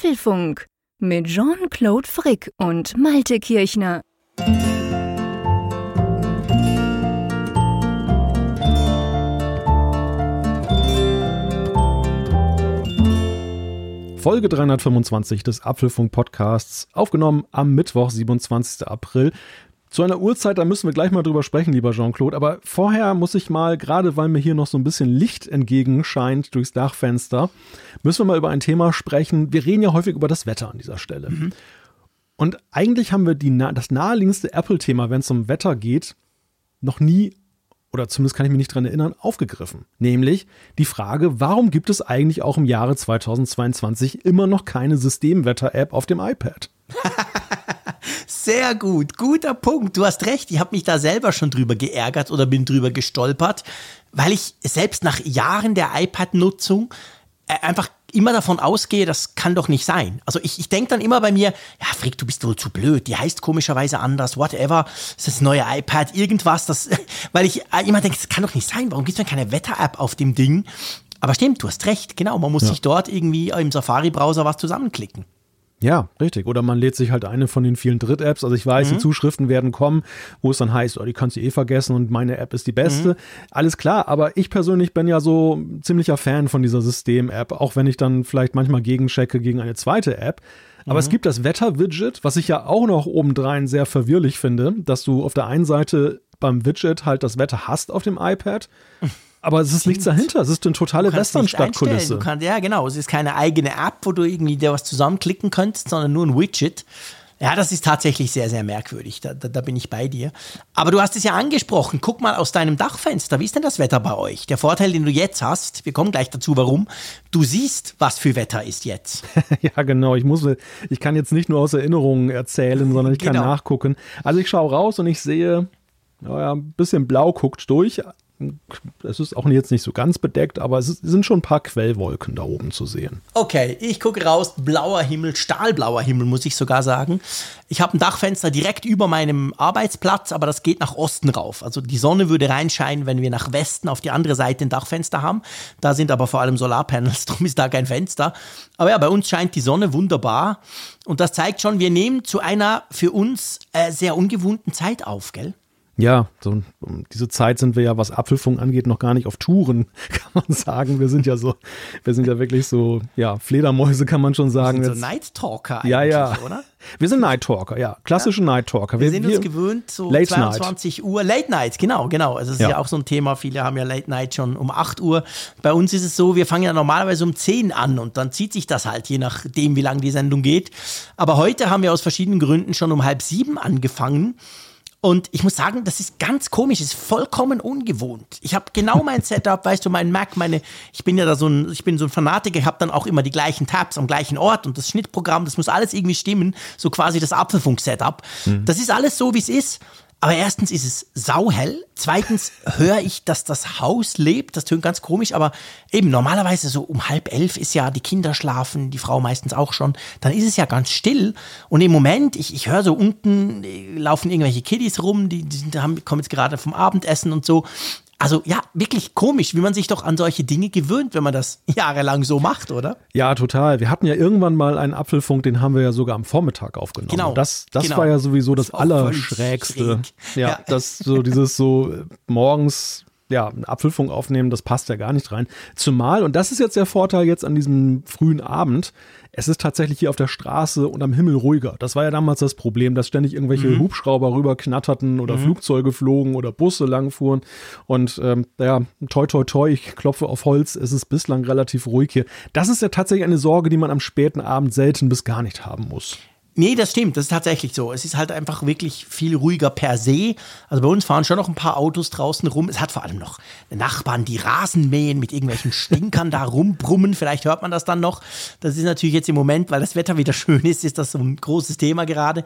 Apfelfunk mit Jean-Claude Frick und Malte Kirchner. Folge 325 des Apfelfunk Podcasts, aufgenommen am Mittwoch, 27. April. Zu einer Uhrzeit, da müssen wir gleich mal drüber sprechen, lieber Jean-Claude. Aber vorher muss ich mal, gerade weil mir hier noch so ein bisschen Licht entgegenscheint durchs Dachfenster, müssen wir mal über ein Thema sprechen. Wir reden ja häufig über das Wetter an dieser Stelle. Mhm. Und eigentlich haben wir die, das naheliegendste Apple-Thema, wenn es um Wetter geht, noch nie, oder zumindest kann ich mich nicht dran erinnern, aufgegriffen. Nämlich die Frage, warum gibt es eigentlich auch im Jahre 2022 immer noch keine Systemwetter-App auf dem iPad? Sehr gut, guter Punkt. Du hast recht, ich habe mich da selber schon drüber geärgert oder bin drüber gestolpert, weil ich selbst nach Jahren der iPad-Nutzung äh, einfach immer davon ausgehe, das kann doch nicht sein. Also ich, ich denke dann immer bei mir, ja, Frick, du bist wohl zu blöd, die heißt komischerweise anders, whatever, ist das neue iPad, irgendwas, das, weil ich äh, immer denke, das kann doch nicht sein, warum gibt es denn keine Wetter-App auf dem Ding? Aber stimmt, du hast recht, genau, man muss ja. sich dort irgendwie im Safari-Browser was zusammenklicken. Ja, richtig. Oder man lädt sich halt eine von den vielen Dritt-Apps. Also ich weiß, mhm. die Zuschriften werden kommen, wo es dann heißt, oh, die kannst du eh vergessen und meine App ist die beste. Mhm. Alles klar, aber ich persönlich bin ja so ziemlicher Fan von dieser System-App, auch wenn ich dann vielleicht manchmal gegenchecke gegen eine zweite App. Aber mhm. es gibt das Wetter-Widget, was ich ja auch noch obendrein sehr verwirrlich finde, dass du auf der einen Seite beim Widget halt das Wetter hast auf dem iPad Aber es ist nichts dahinter. Es ist eine totale Western-Stadtkulisse. Ja, genau. Es ist keine eigene App, wo du irgendwie dir was zusammenklicken könntest, sondern nur ein Widget. Ja, das ist tatsächlich sehr, sehr merkwürdig. Da, da, da, bin ich bei dir. Aber du hast es ja angesprochen. Guck mal aus deinem Dachfenster. Wie ist denn das Wetter bei euch? Der Vorteil, den du jetzt hast, wir kommen gleich dazu, warum. Du siehst, was für Wetter ist jetzt. ja, genau. Ich muss, ich kann jetzt nicht nur aus Erinnerungen erzählen, sondern ich kann genau. nachgucken. Also ich schaue raus und ich sehe, naja, ein bisschen blau guckt durch, es ist auch jetzt nicht so ganz bedeckt, aber es sind schon ein paar Quellwolken da oben zu sehen. Okay, ich gucke raus, blauer Himmel, stahlblauer Himmel, muss ich sogar sagen. Ich habe ein Dachfenster direkt über meinem Arbeitsplatz, aber das geht nach Osten rauf. Also die Sonne würde reinscheinen, wenn wir nach Westen auf die andere Seite ein Dachfenster haben. Da sind aber vor allem Solarpanels, darum ist da kein Fenster. Aber ja, bei uns scheint die Sonne wunderbar. Und das zeigt schon, wir nehmen zu einer für uns äh, sehr ungewohnten Zeit auf, gell? Ja, so, um diese Zeit sind wir ja, was Apfelfunk angeht, noch gar nicht auf Touren, kann man sagen. Wir sind ja so, wir sind ja wirklich so, ja, Fledermäuse kann man schon sagen. Wir sind so Night Talker eigentlich, ja, ja. oder? Wir sind Night Talker, ja, klassische ja. Night Talker. Wir, wir sind wir, uns gewöhnt, so Late 22 Night. Uhr, Late Night, genau, genau. Also es ist ja. ja. auch so ein Thema, viele haben ja Late Night schon um 8 Uhr. Bei uns ist es so, wir fangen ja normalerweise um 10 an und dann zieht sich das halt, je nachdem, wie lange die Sendung geht. Aber heute haben wir aus verschiedenen Gründen schon um halb sieben angefangen. Und ich muss sagen, das ist ganz komisch, ist vollkommen ungewohnt. Ich habe genau mein Setup, weißt du, mein Mac, meine, ich bin ja da so ein, ich bin so ein Fanatiker, ich habe dann auch immer die gleichen Tabs am gleichen Ort und das Schnittprogramm, das muss alles irgendwie stimmen, so quasi das Apfelfunk-Setup. Mhm. Das ist alles so, wie es ist. Aber erstens ist es sauhell. Zweitens höre ich, dass das Haus lebt. Das tönt ganz komisch, aber eben normalerweise so um halb elf ist ja die Kinder schlafen, die Frau meistens auch schon. Dann ist es ja ganz still. Und im Moment, ich, ich höre so unten äh, laufen irgendwelche Kiddies rum, die, die haben, kommen jetzt gerade vom Abendessen und so. Also ja, wirklich komisch, wie man sich doch an solche Dinge gewöhnt, wenn man das jahrelang so macht, oder? Ja, total. Wir hatten ja irgendwann mal einen Apfelfunk, den haben wir ja sogar am Vormittag aufgenommen. Genau. Das, das genau. war ja sowieso das, das Allerschrägste. Ja, ja, das so dieses so äh, morgens ja, einen Apfelfunk aufnehmen, das passt ja gar nicht rein. Zumal, und das ist jetzt der Vorteil jetzt an diesem frühen Abend, es ist tatsächlich hier auf der Straße und am Himmel ruhiger. Das war ja damals das Problem, dass ständig irgendwelche mhm. Hubschrauber rüber knatterten oder mhm. Flugzeuge flogen oder Busse langfuhren. Und ähm, ja, toi toi toi, ich klopfe auf Holz, es ist bislang relativ ruhig hier. Das ist ja tatsächlich eine Sorge, die man am späten Abend selten bis gar nicht haben muss. Nee, das stimmt, das ist tatsächlich so. Es ist halt einfach wirklich viel ruhiger per se. Also bei uns fahren schon noch ein paar Autos draußen rum. Es hat vor allem noch Nachbarn, die Rasen mähen, mit irgendwelchen Stinkern da rumbrummen. Vielleicht hört man das dann noch. Das ist natürlich jetzt im Moment, weil das Wetter wieder schön ist, ist das so ein großes Thema gerade.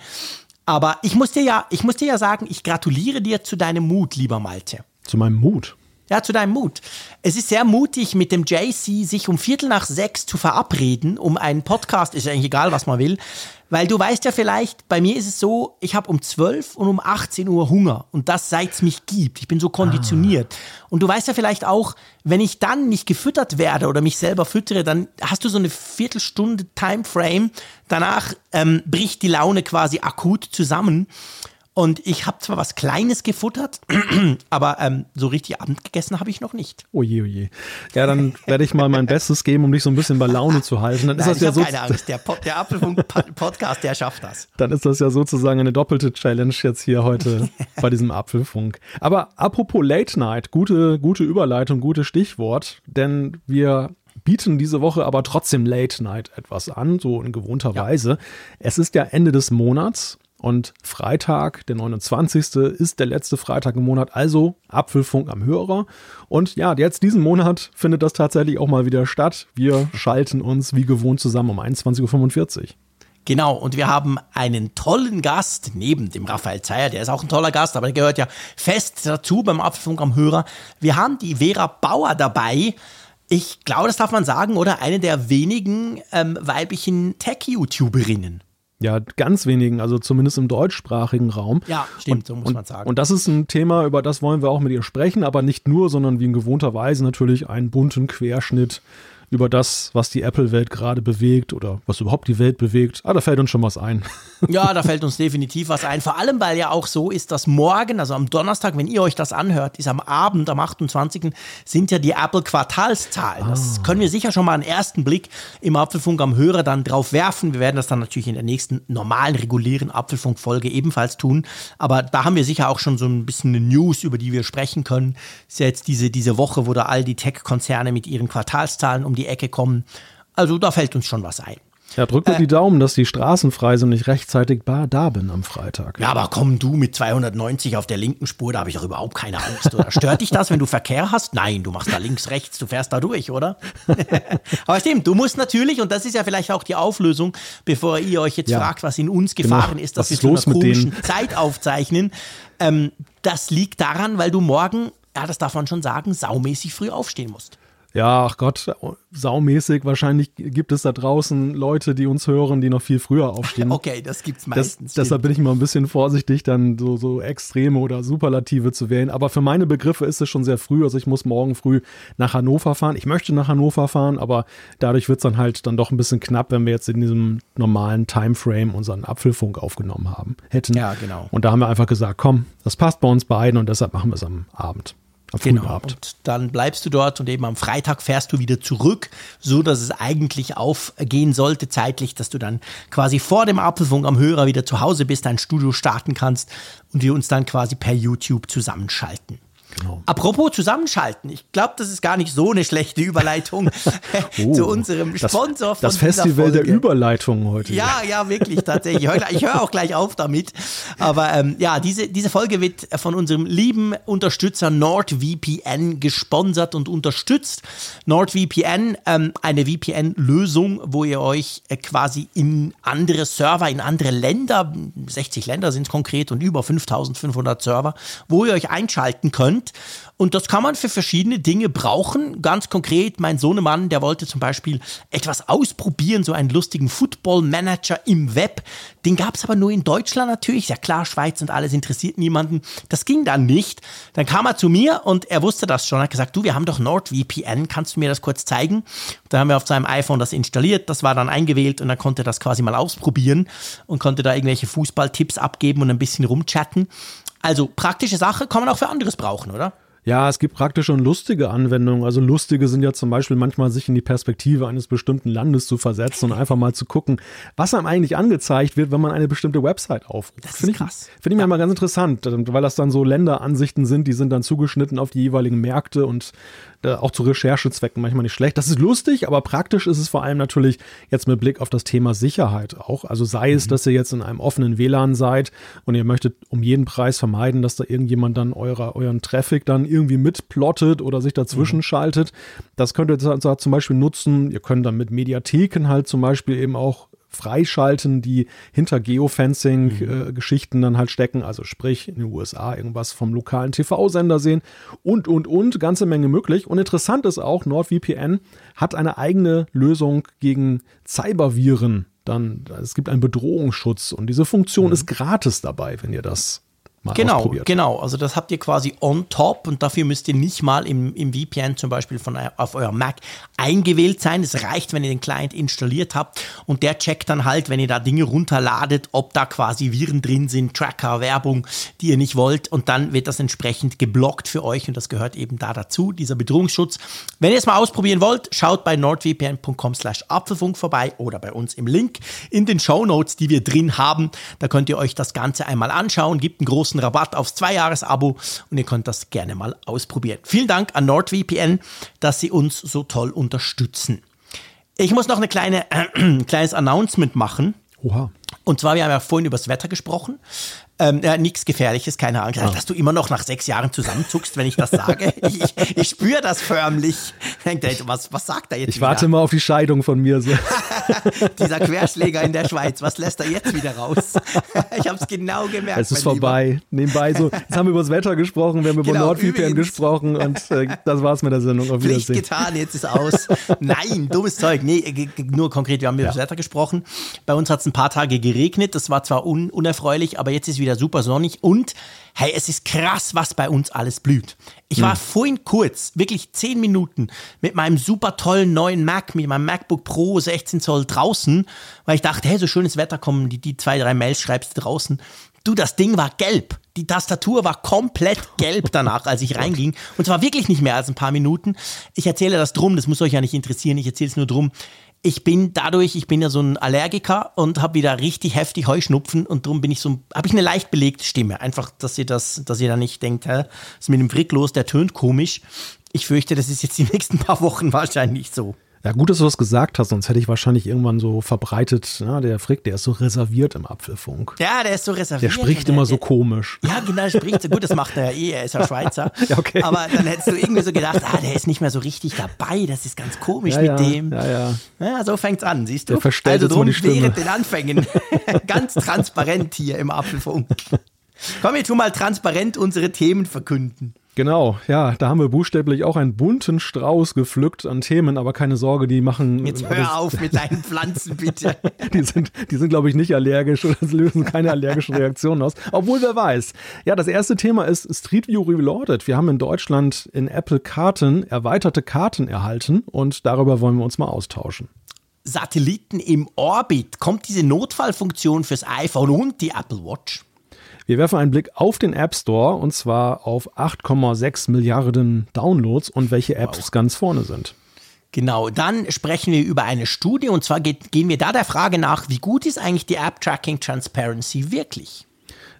Aber ich muss dir ja, ich muss dir ja sagen, ich gratuliere dir zu deinem Mut, lieber Malte. Zu meinem Mut? Ja, zu deinem Mut. Es ist sehr mutig, mit dem JC sich um Viertel nach sechs zu verabreden, um einen Podcast, ist eigentlich egal, was man will, weil du weißt ja vielleicht, bei mir ist es so, ich habe um 12 und um 18 Uhr Hunger und das seit es mich gibt. Ich bin so konditioniert. Ah. Und du weißt ja vielleicht auch, wenn ich dann nicht gefüttert werde oder mich selber füttere, dann hast du so eine Viertelstunde Timeframe. Danach ähm, bricht die Laune quasi akut zusammen. Und ich habe zwar was Kleines gefuttert, aber ähm, so richtig Abend gegessen habe ich noch nicht. Oje, oje. Ja, dann werde ich mal mein Bestes geben, um dich so ein bisschen bei Laune zu halten. Dann Nein, ist das ja so. Keine Angst, der, der Apfelfunk-Podcast, der schafft das. Dann ist das ja sozusagen eine doppelte Challenge jetzt hier heute bei diesem Apfelfunk. Aber apropos Late Night, gute, gute Überleitung, gutes Stichwort, denn wir bieten diese Woche aber trotzdem Late Night etwas an, so in gewohnter ja. Weise. Es ist ja Ende des Monats und Freitag, der 29. ist der letzte Freitag im Monat, also Apfelfunk am Hörer. Und ja, jetzt diesen Monat findet das tatsächlich auch mal wieder statt. Wir schalten uns wie gewohnt zusammen um 21.45 Uhr. Genau, und wir haben einen tollen Gast neben dem Raphael Zeyer, der ist auch ein toller Gast, aber der gehört ja fest dazu beim Apfelfunk am Hörer. Wir haben die Vera Bauer dabei. Ich glaube, das darf man sagen, oder? Eine der wenigen ähm, weiblichen Tech-YouTuberinnen. Ja, ganz wenigen, also zumindest im deutschsprachigen Raum. Ja, stimmt, und, so muss man sagen. Und das ist ein Thema, über das wollen wir auch mit ihr sprechen, aber nicht nur, sondern wie in gewohnter Weise natürlich einen bunten Querschnitt über das, was die Apple-Welt gerade bewegt oder was überhaupt die Welt bewegt. Ah, da fällt uns schon was ein. Ja, da fällt uns definitiv was ein. Vor allem, weil ja auch so ist, dass morgen, also am Donnerstag, wenn ihr euch das anhört, ist am Abend, am 28. sind ja die Apple-Quartalszahlen. Das ah. können wir sicher schon mal einen ersten Blick im Apfelfunk am Hörer dann drauf werfen. Wir werden das dann natürlich in der nächsten normalen, regulären Apfelfunk-Folge ebenfalls tun. Aber da haben wir sicher auch schon so ein bisschen eine News, über die wir sprechen können. Ist ja jetzt diese, diese Woche, wo da all die Tech-Konzerne mit ihren Quartalszahlen um die Ecke kommen. Also da fällt uns schon was ein. Ja, drück mir äh, die Daumen, dass die Straßen frei sind und ich rechtzeitig da bin am Freitag. Ja, aber komm du mit 290 auf der linken Spur, da habe ich doch überhaupt keine Angst. Oder stört dich das, wenn du Verkehr hast? Nein, du machst da links, rechts, du fährst da durch, oder? aber stimmt, du musst natürlich, und das ist ja vielleicht auch die Auflösung, bevor ihr euch jetzt ja, fragt, was in uns genau. gefahren genau. ist, dass was wir zu einer komischen Zeit aufzeichnen. Ähm, das liegt daran, weil du morgen, ja, das darf man schon sagen, saumäßig früh aufstehen musst. Ja, ach Gott, saumäßig. Wahrscheinlich gibt es da draußen Leute, die uns hören, die noch viel früher aufstehen. Okay, das gibt's meistens. Das, deshalb bin ich mal ein bisschen vorsichtig, dann so, so Extreme oder Superlative zu wählen. Aber für meine Begriffe ist es schon sehr früh. Also ich muss morgen früh nach Hannover fahren. Ich möchte nach Hannover fahren, aber dadurch wird es dann halt dann doch ein bisschen knapp, wenn wir jetzt in diesem normalen Timeframe unseren Apfelfunk aufgenommen haben hätten. Ja, genau. Und da haben wir einfach gesagt, komm, das passt bei uns beiden und deshalb machen wir es am Abend genau. Und dann bleibst du dort und eben am Freitag fährst du wieder zurück, so dass es eigentlich aufgehen sollte zeitlich, dass du dann quasi vor dem Apfelfunk am Hörer wieder zu Hause bist, dein Studio starten kannst und wir uns dann quasi per YouTube zusammenschalten. Genau. Apropos zusammenschalten, ich glaube, das ist gar nicht so eine schlechte Überleitung oh, zu unserem Sponsor das, von Das Festival der Überleitungen heute. Ja, ja, wirklich, tatsächlich. Ich höre auch gleich auf damit. Aber ähm, ja, diese, diese Folge wird von unserem lieben Unterstützer NordVPN gesponsert und unterstützt. NordVPN, ähm, eine VPN-Lösung, wo ihr euch äh, quasi in andere Server, in andere Länder, 60 Länder sind es konkret und über 5500 Server, wo ihr euch einschalten könnt sind. Und das kann man für verschiedene Dinge brauchen. Ganz konkret, mein Sohnemann, der wollte zum Beispiel etwas ausprobieren, so einen lustigen Football-Manager im Web. Den gab es aber nur in Deutschland natürlich. Ja klar, Schweiz und alles interessiert niemanden. Das ging dann nicht. Dann kam er zu mir und er wusste das schon. Er hat gesagt, du, wir haben doch NordVPN, kannst du mir das kurz zeigen? Da haben wir auf seinem iPhone das installiert, das war dann eingewählt und dann konnte er das quasi mal ausprobieren und konnte da irgendwelche Fußballtipps abgeben und ein bisschen rumchatten. Also praktische Sache kann man auch für anderes brauchen, oder? Ja, es gibt praktische und lustige Anwendungen. Also lustige sind ja zum Beispiel manchmal sich in die Perspektive eines bestimmten Landes zu versetzen und einfach mal zu gucken, was einem eigentlich angezeigt wird, wenn man eine bestimmte Website aufruft. Das ist krass. Finde ich ja. mal ganz interessant, weil das dann so Länderansichten sind, die sind dann zugeschnitten auf die jeweiligen Märkte und auch zu Recherchezwecken manchmal nicht schlecht. Das ist lustig, aber praktisch ist es vor allem natürlich jetzt mit Blick auf das Thema Sicherheit auch. Also sei es, mhm. dass ihr jetzt in einem offenen WLAN seid und ihr möchtet um jeden Preis vermeiden, dass da irgendjemand dann eurer, euren Traffic dann irgendwie mitplottet oder sich dazwischen mhm. schaltet. Das könnt ihr zum Beispiel nutzen. Ihr könnt dann mit Mediatheken halt zum Beispiel eben auch freischalten, die hinter Geofencing-Geschichten mhm. äh, dann halt stecken. Also sprich in den USA irgendwas vom lokalen TV-Sender sehen und, und, und. Ganze Menge möglich. Und interessant ist auch, NordVPN hat eine eigene Lösung gegen Cyberviren. Dann, es gibt einen Bedrohungsschutz und diese Funktion mhm. ist gratis dabei, wenn ihr das mal genau, ausprobiert. Genau, also das habt ihr quasi on top und dafür müsst ihr nicht mal im, im VPN zum Beispiel von, auf eurem Mac eingewählt sein. Es reicht, wenn ihr den Client installiert habt und der checkt dann halt, wenn ihr da Dinge runterladet, ob da quasi Viren drin sind, Tracker, Werbung, die ihr nicht wollt und dann wird das entsprechend geblockt für euch und das gehört eben da dazu, dieser Bedrohungsschutz. Wenn ihr es mal ausprobieren wollt, schaut bei nordvpn.com slash Apfelfunk vorbei oder bei uns im Link in den Show Notes, die wir drin haben. Da könnt ihr euch das Ganze einmal anschauen, gibt einen großen großen Rabatt aufs Zweijahres-Abo und ihr könnt das gerne mal ausprobieren. Vielen Dank an NordVPN, dass sie uns so toll unterstützen. Ich muss noch eine kleine, äh, kleines Announcement machen. Oha. Und zwar, wir haben ja vorhin über das Wetter gesprochen. Ähm, ja, nichts Gefährliches, keine Angst. Ah. Dass du immer noch nach sechs Jahren zusammenzuckst, wenn ich das sage. ich, ich spüre das förmlich. Was, was sagt er jetzt? Ich wieder? warte mal auf die Scheidung von mir. So. Dieser Querschläger in der Schweiz, was lässt er jetzt wieder raus? ich habe es genau gemerkt. Es ist vorbei. Lieber. Nebenbei so, jetzt haben wir über das Wetter gesprochen, wir haben genau, über NordVPN gesprochen und äh, das war's mit der Sendung. Auf Pflicht getan, jetzt ist aus. Nein, dummes Zeug. Nee, nur konkret, wir haben über ja. das Wetter gesprochen. Bei uns hat es ein paar Tage geregnet. Das war zwar un unerfreulich, aber jetzt ist wieder super sonnig und hey, es ist krass, was bei uns alles blüht. Ich war hm. vorhin kurz, wirklich zehn Minuten, mit meinem super tollen neuen Mac, mit meinem MacBook Pro 16 Zoll draußen, weil ich dachte, hey, so schönes Wetter kommen, die, die zwei, drei Mails schreibst du draußen. Du, das Ding war gelb. Die Tastatur war komplett gelb danach, als ich reinging. Und zwar wirklich nicht mehr als ein paar Minuten. Ich erzähle das drum, das muss euch ja nicht interessieren. Ich erzähle es nur drum ich bin dadurch, ich bin ja so ein Allergiker und habe wieder richtig heftig Heuschnupfen und darum bin ich so, habe ich eine leicht belegte Stimme. Einfach, dass ihr das, dass ihr da nicht denkt, hä, ist mit dem Frick los, der tönt komisch. Ich fürchte, das ist jetzt die nächsten paar Wochen wahrscheinlich so. Ja, gut, dass du das gesagt hast, sonst hätte ich wahrscheinlich irgendwann so verbreitet, na, der Frick, der ist so reserviert im Apfelfunk. Ja, der ist so reserviert. Der spricht immer der, so komisch. Ja, genau, der spricht so gut, das macht er ja eh, er ist ja Schweizer. ja, okay. Aber dann hättest du irgendwie so gedacht, ah, der ist nicht mehr so richtig dabei, das ist ganz komisch ja, mit ja, dem. Ja, ja. Ja, so fängt's an, siehst du? Der verstellt also drum, während den Anfängen, ganz transparent hier im Apfelfunk. Komm, wir tun mal transparent unsere Themen verkünden. Genau, ja, da haben wir buchstäblich auch einen bunten Strauß gepflückt an Themen, aber keine Sorge, die machen. Jetzt hör das, auf mit deinen Pflanzen, bitte. die sind, die sind, glaube ich, nicht allergisch oder lösen keine allergischen Reaktionen aus. Obwohl, wer weiß. Ja, das erste Thema ist Street View Reloaded. Wir haben in Deutschland in Apple Karten erweiterte Karten erhalten und darüber wollen wir uns mal austauschen. Satelliten im Orbit. Kommt diese Notfallfunktion fürs iPhone und die Apple Watch? Wir werfen einen Blick auf den App Store und zwar auf 8,6 Milliarden Downloads und welche Apps wow. ganz vorne sind. Genau, dann sprechen wir über eine Studie und zwar geht, gehen wir da der Frage nach, wie gut ist eigentlich die App Tracking Transparency wirklich?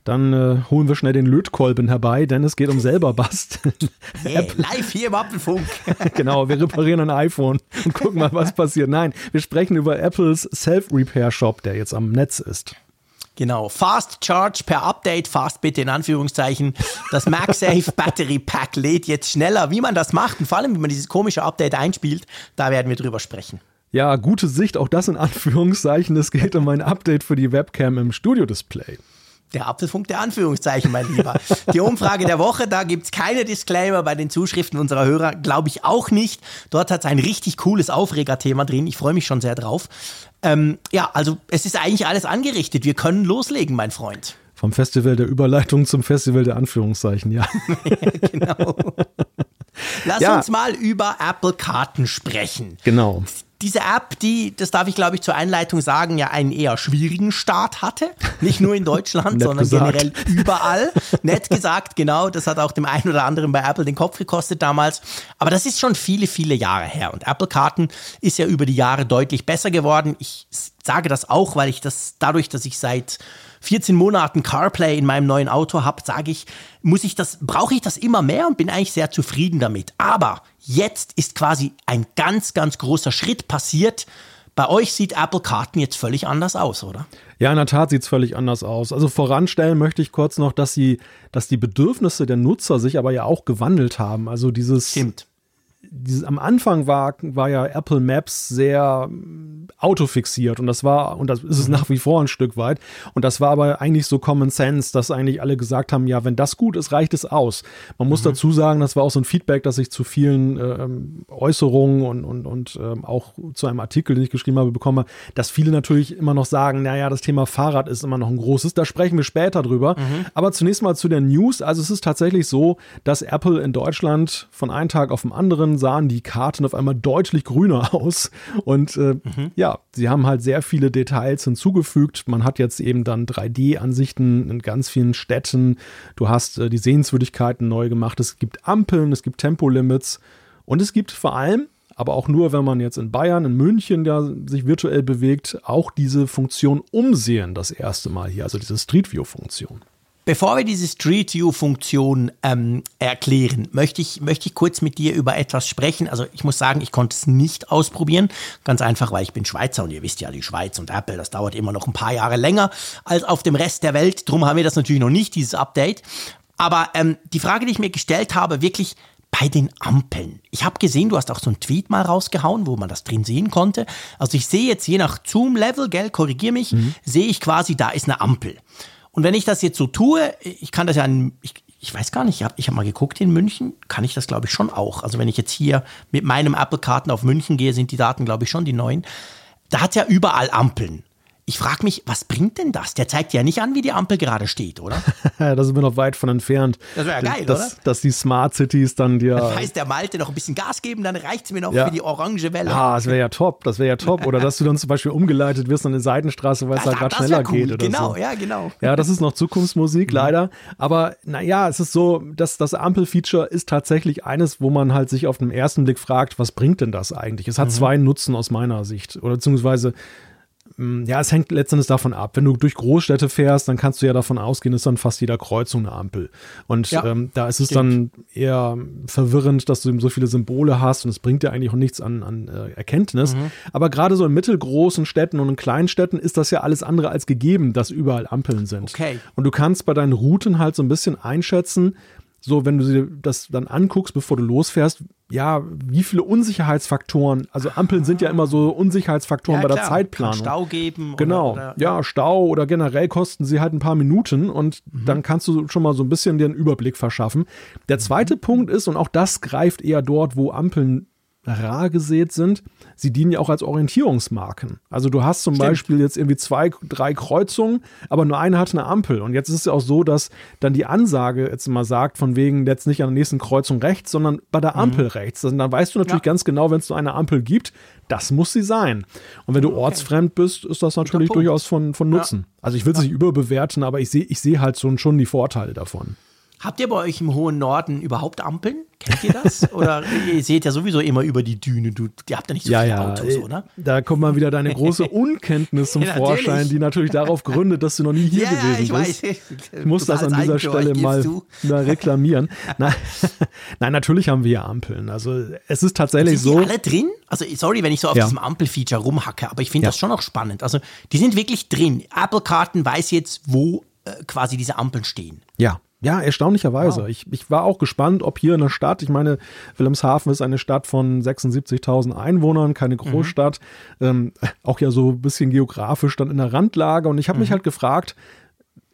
Dann äh, holen wir schnell den Lötkolben herbei, denn es geht um selber basteln. Yeah, live hier im Apfelfunk. genau, wir reparieren ein iPhone und gucken mal, was passiert. Nein, wir sprechen über Apples Self-Repair-Shop, der jetzt am Netz ist. Genau, Fast Charge per Update, fast bitte in Anführungszeichen. Das MagSafe Battery Pack lädt jetzt schneller. Wie man das macht und vor allem, wie man dieses komische Update einspielt, da werden wir drüber sprechen. Ja, gute Sicht, auch das in Anführungszeichen. Es geht um ein Update für die Webcam im Studio-Display. Der Apfelfunk der Anführungszeichen, mein Lieber. Die Umfrage der Woche, da gibt es keine Disclaimer bei den Zuschriften unserer Hörer, glaube ich auch nicht. Dort hat es ein richtig cooles Aufregerthema drin. Ich freue mich schon sehr drauf. Ähm, ja, also es ist eigentlich alles angerichtet. Wir können loslegen, mein Freund. Vom Festival der Überleitung zum Festival der Anführungszeichen, ja. ja genau. Lass ja. uns mal über Apple Karten sprechen. Genau diese App, die, das darf ich glaube ich zur Einleitung sagen, ja einen eher schwierigen Start hatte. Nicht nur in Deutschland, sondern gesagt. generell überall. Nett gesagt, genau. Das hat auch dem einen oder anderen bei Apple den Kopf gekostet damals. Aber das ist schon viele, viele Jahre her. Und Apple Karten ist ja über die Jahre deutlich besser geworden. Ich sage das auch, weil ich das dadurch, dass ich seit 14 Monaten CarPlay in meinem neuen Auto habe, sage ich, muss ich das, brauche ich das immer mehr und bin eigentlich sehr zufrieden damit. Aber Jetzt ist quasi ein ganz, ganz großer Schritt passiert. Bei euch sieht Apple Karten jetzt völlig anders aus, oder? Ja, in der Tat sieht es völlig anders aus. Also voranstellen möchte ich kurz noch, dass sie, dass die Bedürfnisse der Nutzer sich aber ja auch gewandelt haben. Also dieses. Stimmt dieses, am Anfang war, war ja Apple Maps sehr autofixiert und das war, und das ist es mhm. nach wie vor ein Stück weit. Und das war aber eigentlich so Common Sense, dass eigentlich alle gesagt haben, ja, wenn das gut ist, reicht es aus. Man muss mhm. dazu sagen, das war auch so ein Feedback, das ich zu vielen ähm, Äußerungen und, und, und ähm, auch zu einem Artikel, den ich geschrieben habe, bekomme, dass viele natürlich immer noch sagen, naja, das Thema Fahrrad ist immer noch ein großes, da sprechen wir später drüber. Mhm. Aber zunächst mal zu der News. Also es ist tatsächlich so, dass Apple in Deutschland von einem Tag auf den anderen sahen die Karten auf einmal deutlich grüner aus. Und äh, mhm. ja, sie haben halt sehr viele Details hinzugefügt. Man hat jetzt eben dann 3D-Ansichten in ganz vielen Städten. Du hast äh, die Sehenswürdigkeiten neu gemacht. Es gibt Ampeln, es gibt Tempolimits und es gibt vor allem aber auch nur, wenn man jetzt in Bayern, in München ja sich virtuell bewegt, auch diese Funktion umsehen das erste Mal hier, also diese Street View-Funktion. Bevor wir diese Street View-Funktion ähm, erklären, möchte ich, möchte ich kurz mit dir über etwas sprechen. Also ich muss sagen, ich konnte es nicht ausprobieren. Ganz einfach, weil ich bin Schweizer und ihr wisst ja, die Schweiz und Apple, das dauert immer noch ein paar Jahre länger als auf dem Rest der Welt. Drum haben wir das natürlich noch nicht, dieses Update. Aber ähm, die Frage, die ich mir gestellt habe, wirklich bei den Ampeln. Ich habe gesehen, du hast auch so einen Tweet mal rausgehauen, wo man das drin sehen konnte. Also ich sehe jetzt je nach Zoom-Level, gell, korrigier mich, mhm. sehe ich quasi, da ist eine Ampel. Und wenn ich das jetzt so tue, ich kann das ja, ich, ich weiß gar nicht, ich habe ich hab mal geguckt in München, kann ich das glaube ich schon auch. Also wenn ich jetzt hier mit meinem Apple-Karten auf München gehe, sind die Daten glaube ich schon die neuen. Da hat ja überall Ampeln. Ich frage mich, was bringt denn das? Der zeigt ja nicht an, wie die Ampel gerade steht, oder? da sind wir noch weit von entfernt. Das wäre ja geil, dass, oder? Dass die Smart Cities dann dir. Das heißt, der Malte noch ein bisschen Gas geben, dann reicht es mir noch ja. für die orange Welle. Ja, das wäre ja top, das wäre ja top. Oder dass du dann zum Beispiel umgeleitet wirst an eine Seitenstraße, weil es halt gerade schneller cool. geht. Oder genau, so. ja, genau. Ja, das ist noch Zukunftsmusik, mhm. leider. Aber naja, es ist so, dass das Ampel-Feature ist tatsächlich eines, wo man halt sich auf den ersten Blick fragt, was bringt denn das eigentlich? Es hat mhm. zwei Nutzen aus meiner Sicht. Oder beziehungsweise ja, es hängt letztendlich davon ab. Wenn du durch Großstädte fährst, dann kannst du ja davon ausgehen, ist dann fast jeder Kreuzung eine Ampel. Und ja, ähm, da ist es stimmt. dann eher verwirrend, dass du so viele Symbole hast und es bringt dir eigentlich auch nichts an, an äh, Erkenntnis. Mhm. Aber gerade so in mittelgroßen Städten und in kleinen Städten ist das ja alles andere als gegeben, dass überall Ampeln sind. Okay. Und du kannst bei deinen Routen halt so ein bisschen einschätzen, so, wenn du dir das dann anguckst, bevor du losfährst, ja, wie viele Unsicherheitsfaktoren, also Ampeln sind ja immer so Unsicherheitsfaktoren ja, bei der Zeitplanung. Kann Stau geben. Genau, oder, oder, ja, Stau oder generell kosten sie halt ein paar Minuten und mhm. dann kannst du schon mal so ein bisschen einen Überblick verschaffen. Der zweite mhm. Punkt ist, und auch das greift eher dort, wo Ampeln rar gesät sind, sie dienen ja auch als Orientierungsmarken. Also du hast zum Stimmt. Beispiel jetzt irgendwie zwei, drei Kreuzungen, aber nur eine hat eine Ampel. Und jetzt ist es ja auch so, dass dann die Ansage jetzt mal sagt, von wegen jetzt nicht an der nächsten Kreuzung rechts, sondern bei der Ampel mhm. rechts. Also dann weißt du natürlich ja. ganz genau, wenn es so eine Ampel gibt, das muss sie sein. Und wenn du okay. ortsfremd bist, ist das natürlich durchaus von, von Nutzen. Ja. Also ich will es ja. nicht überbewerten, aber ich sehe ich seh halt schon, schon die Vorteile davon. Habt ihr bei euch im hohen Norden überhaupt Ampeln? Kennt ihr das? oder ihr seht ja sowieso immer über die Düne. Du, ihr habt ja nicht so ja, viele ja. Autos, oder? Da kommt mal wieder deine große Unkenntnis zum ja, Vorschein, die natürlich darauf gründet, dass du noch nie hier gewesen ich bist. Weiß. Ich muss das an dieser Stelle mal, mal reklamieren. Nein, nein, natürlich haben wir ja Ampeln. Also es ist tatsächlich sind so. Die alle drin? Also sorry, wenn ich so auf diesem Ampelfeature rumhacke, aber ich finde das schon auch spannend. Also die sind wirklich drin. Apple-Karten weiß jetzt, wo äh, quasi diese Ampeln stehen. Ja, ja, erstaunlicherweise. Wow. Ich, ich war auch gespannt, ob hier in der Stadt, ich meine, Wilhelmshaven ist eine Stadt von 76.000 Einwohnern, keine mhm. Großstadt, mhm. ähm, auch ja so ein bisschen geografisch dann in der Randlage. Und ich habe mhm. mich halt gefragt,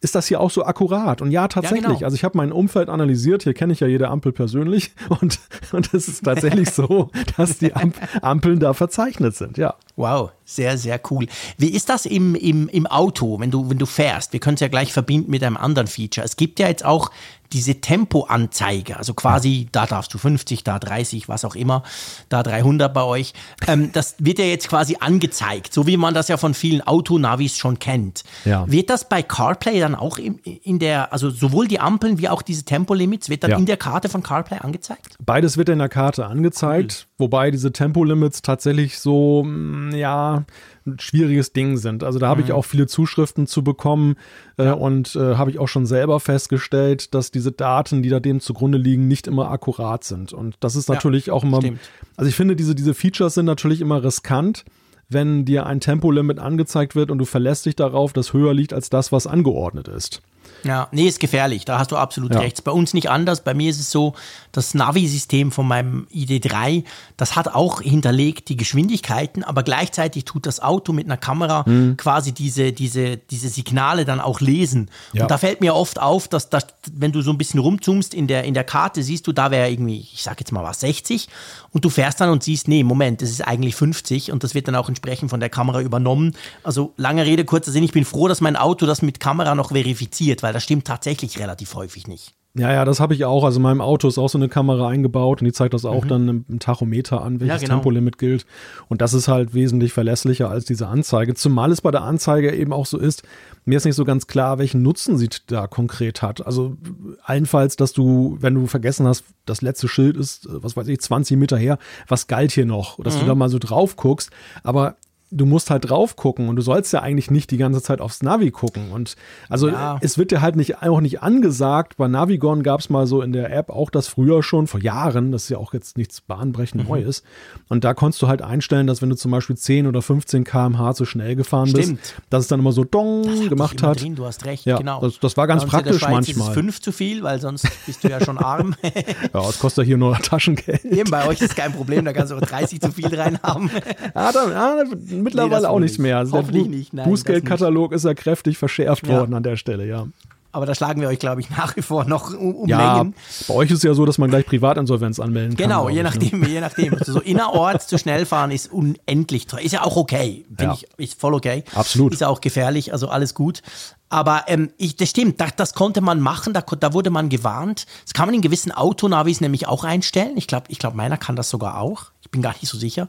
ist das hier auch so akkurat? Und ja, tatsächlich. Ja, genau. Also ich habe mein Umfeld analysiert, hier kenne ich ja jede Ampel persönlich und, und es ist tatsächlich so, dass die Amp Ampeln da verzeichnet sind, ja. Wow, sehr, sehr cool. Wie ist das im, im, im Auto, wenn du, wenn du fährst? Wir können es ja gleich verbinden mit einem anderen Feature. Es gibt ja jetzt auch diese Tempoanzeige, also quasi, da darfst du 50, da 30, was auch immer, da 300 bei euch. Ähm, das wird ja jetzt quasi angezeigt, so wie man das ja von vielen Autonavis schon kennt. Ja. Wird das bei CarPlay dann auch in, in der, also sowohl die Ampeln wie auch diese Tempolimits, wird dann ja. in der Karte von CarPlay angezeigt? Beides wird in der Karte angezeigt. Wobei diese Tempolimits tatsächlich so, mm, ja, ein schwieriges Ding sind. Also da habe mhm. ich auch viele Zuschriften zu bekommen äh, ja. und äh, habe ich auch schon selber festgestellt, dass diese Daten, die da dem zugrunde liegen, nicht immer akkurat sind. Und das ist natürlich ja, auch immer, stimmt. also ich finde, diese, diese Features sind natürlich immer riskant wenn dir ein Tempolimit angezeigt wird und du verlässt dich darauf, das höher liegt als das, was angeordnet ist. Ja, nee, ist gefährlich, da hast du absolut ja. recht. Bei uns nicht anders. Bei mir ist es so, das Navi-System von meinem ID3, das hat auch hinterlegt die Geschwindigkeiten, aber gleichzeitig tut das Auto mit einer Kamera mhm. quasi diese, diese, diese Signale dann auch lesen. Ja. Und da fällt mir oft auf, dass, dass wenn du so ein bisschen rumzoomst in der, in der Karte, siehst du, da wäre irgendwie, ich sag jetzt mal was, 60 und du fährst dann und siehst, nee, Moment, das ist eigentlich 50 und das wird dann auch entsprechend von der Kamera übernommen. Also lange Rede, kurzer Sinn, ich bin froh, dass mein Auto das mit Kamera noch verifiziert, weil das stimmt tatsächlich relativ häufig nicht. Ja, ja, das habe ich auch. Also in meinem Auto ist auch so eine Kamera eingebaut und die zeigt das auch mhm. dann im Tachometer an, welches ja, genau. Tempolimit gilt. Und das ist halt wesentlich verlässlicher als diese Anzeige. Zumal es bei der Anzeige eben auch so ist, mir ist nicht so ganz klar, welchen Nutzen sie da konkret hat. Also allenfalls, dass du, wenn du vergessen hast, das letzte Schild ist, was weiß ich, 20 Meter her, was galt hier noch? Dass mhm. du da mal so drauf guckst. Aber du musst halt drauf gucken und du sollst ja eigentlich nicht die ganze Zeit aufs Navi gucken. Und also ja. es wird dir halt nicht, auch nicht angesagt. Bei Navigon gab es mal so in der App auch das früher schon, vor Jahren, das ist ja auch jetzt nichts bahnbrechend mhm. Neues. Und da konntest du halt einstellen, dass wenn du zum Beispiel 10 oder 15 km/h zu schnell gefahren Stimmt. bist, dass es dann immer so Dong gemacht hat. Drin, du hast recht, ja, genau. Das, das war ganz praktisch manchmal. Ist fünf zu viel, weil sonst bist du ja schon arm. ja, es kostet hier nur Taschengeld. Eben, bei euch ist kein Problem, da kannst du auch 30 zu viel reinhaben. ja, dann, ja, mittlerweile nee, auch nicht mehr. Also der Bu nicht, nein, Bußgeldkatalog ist ja kräftig verschärft ja. worden an der Stelle, ja. Aber da schlagen wir euch, glaube ich, nach wie vor noch um, um ja, Mengen. Bei euch ist es ja so, dass man gleich Privatinsolvenz anmelden kann. Genau, je nachdem, ne? je nachdem. Also so innerorts zu schnell fahren ist unendlich teuer. Ist ja auch okay. Finde ja. ich ist voll okay. Absolut. Ist ja auch gefährlich, also alles gut. Aber ähm, ich, das stimmt, das, das konnte man machen, da, da wurde man gewarnt. Das kann man in gewissen Autonavis nämlich auch einstellen. Ich glaube, ich glaub, meiner kann das sogar auch. Ich bin gar nicht so sicher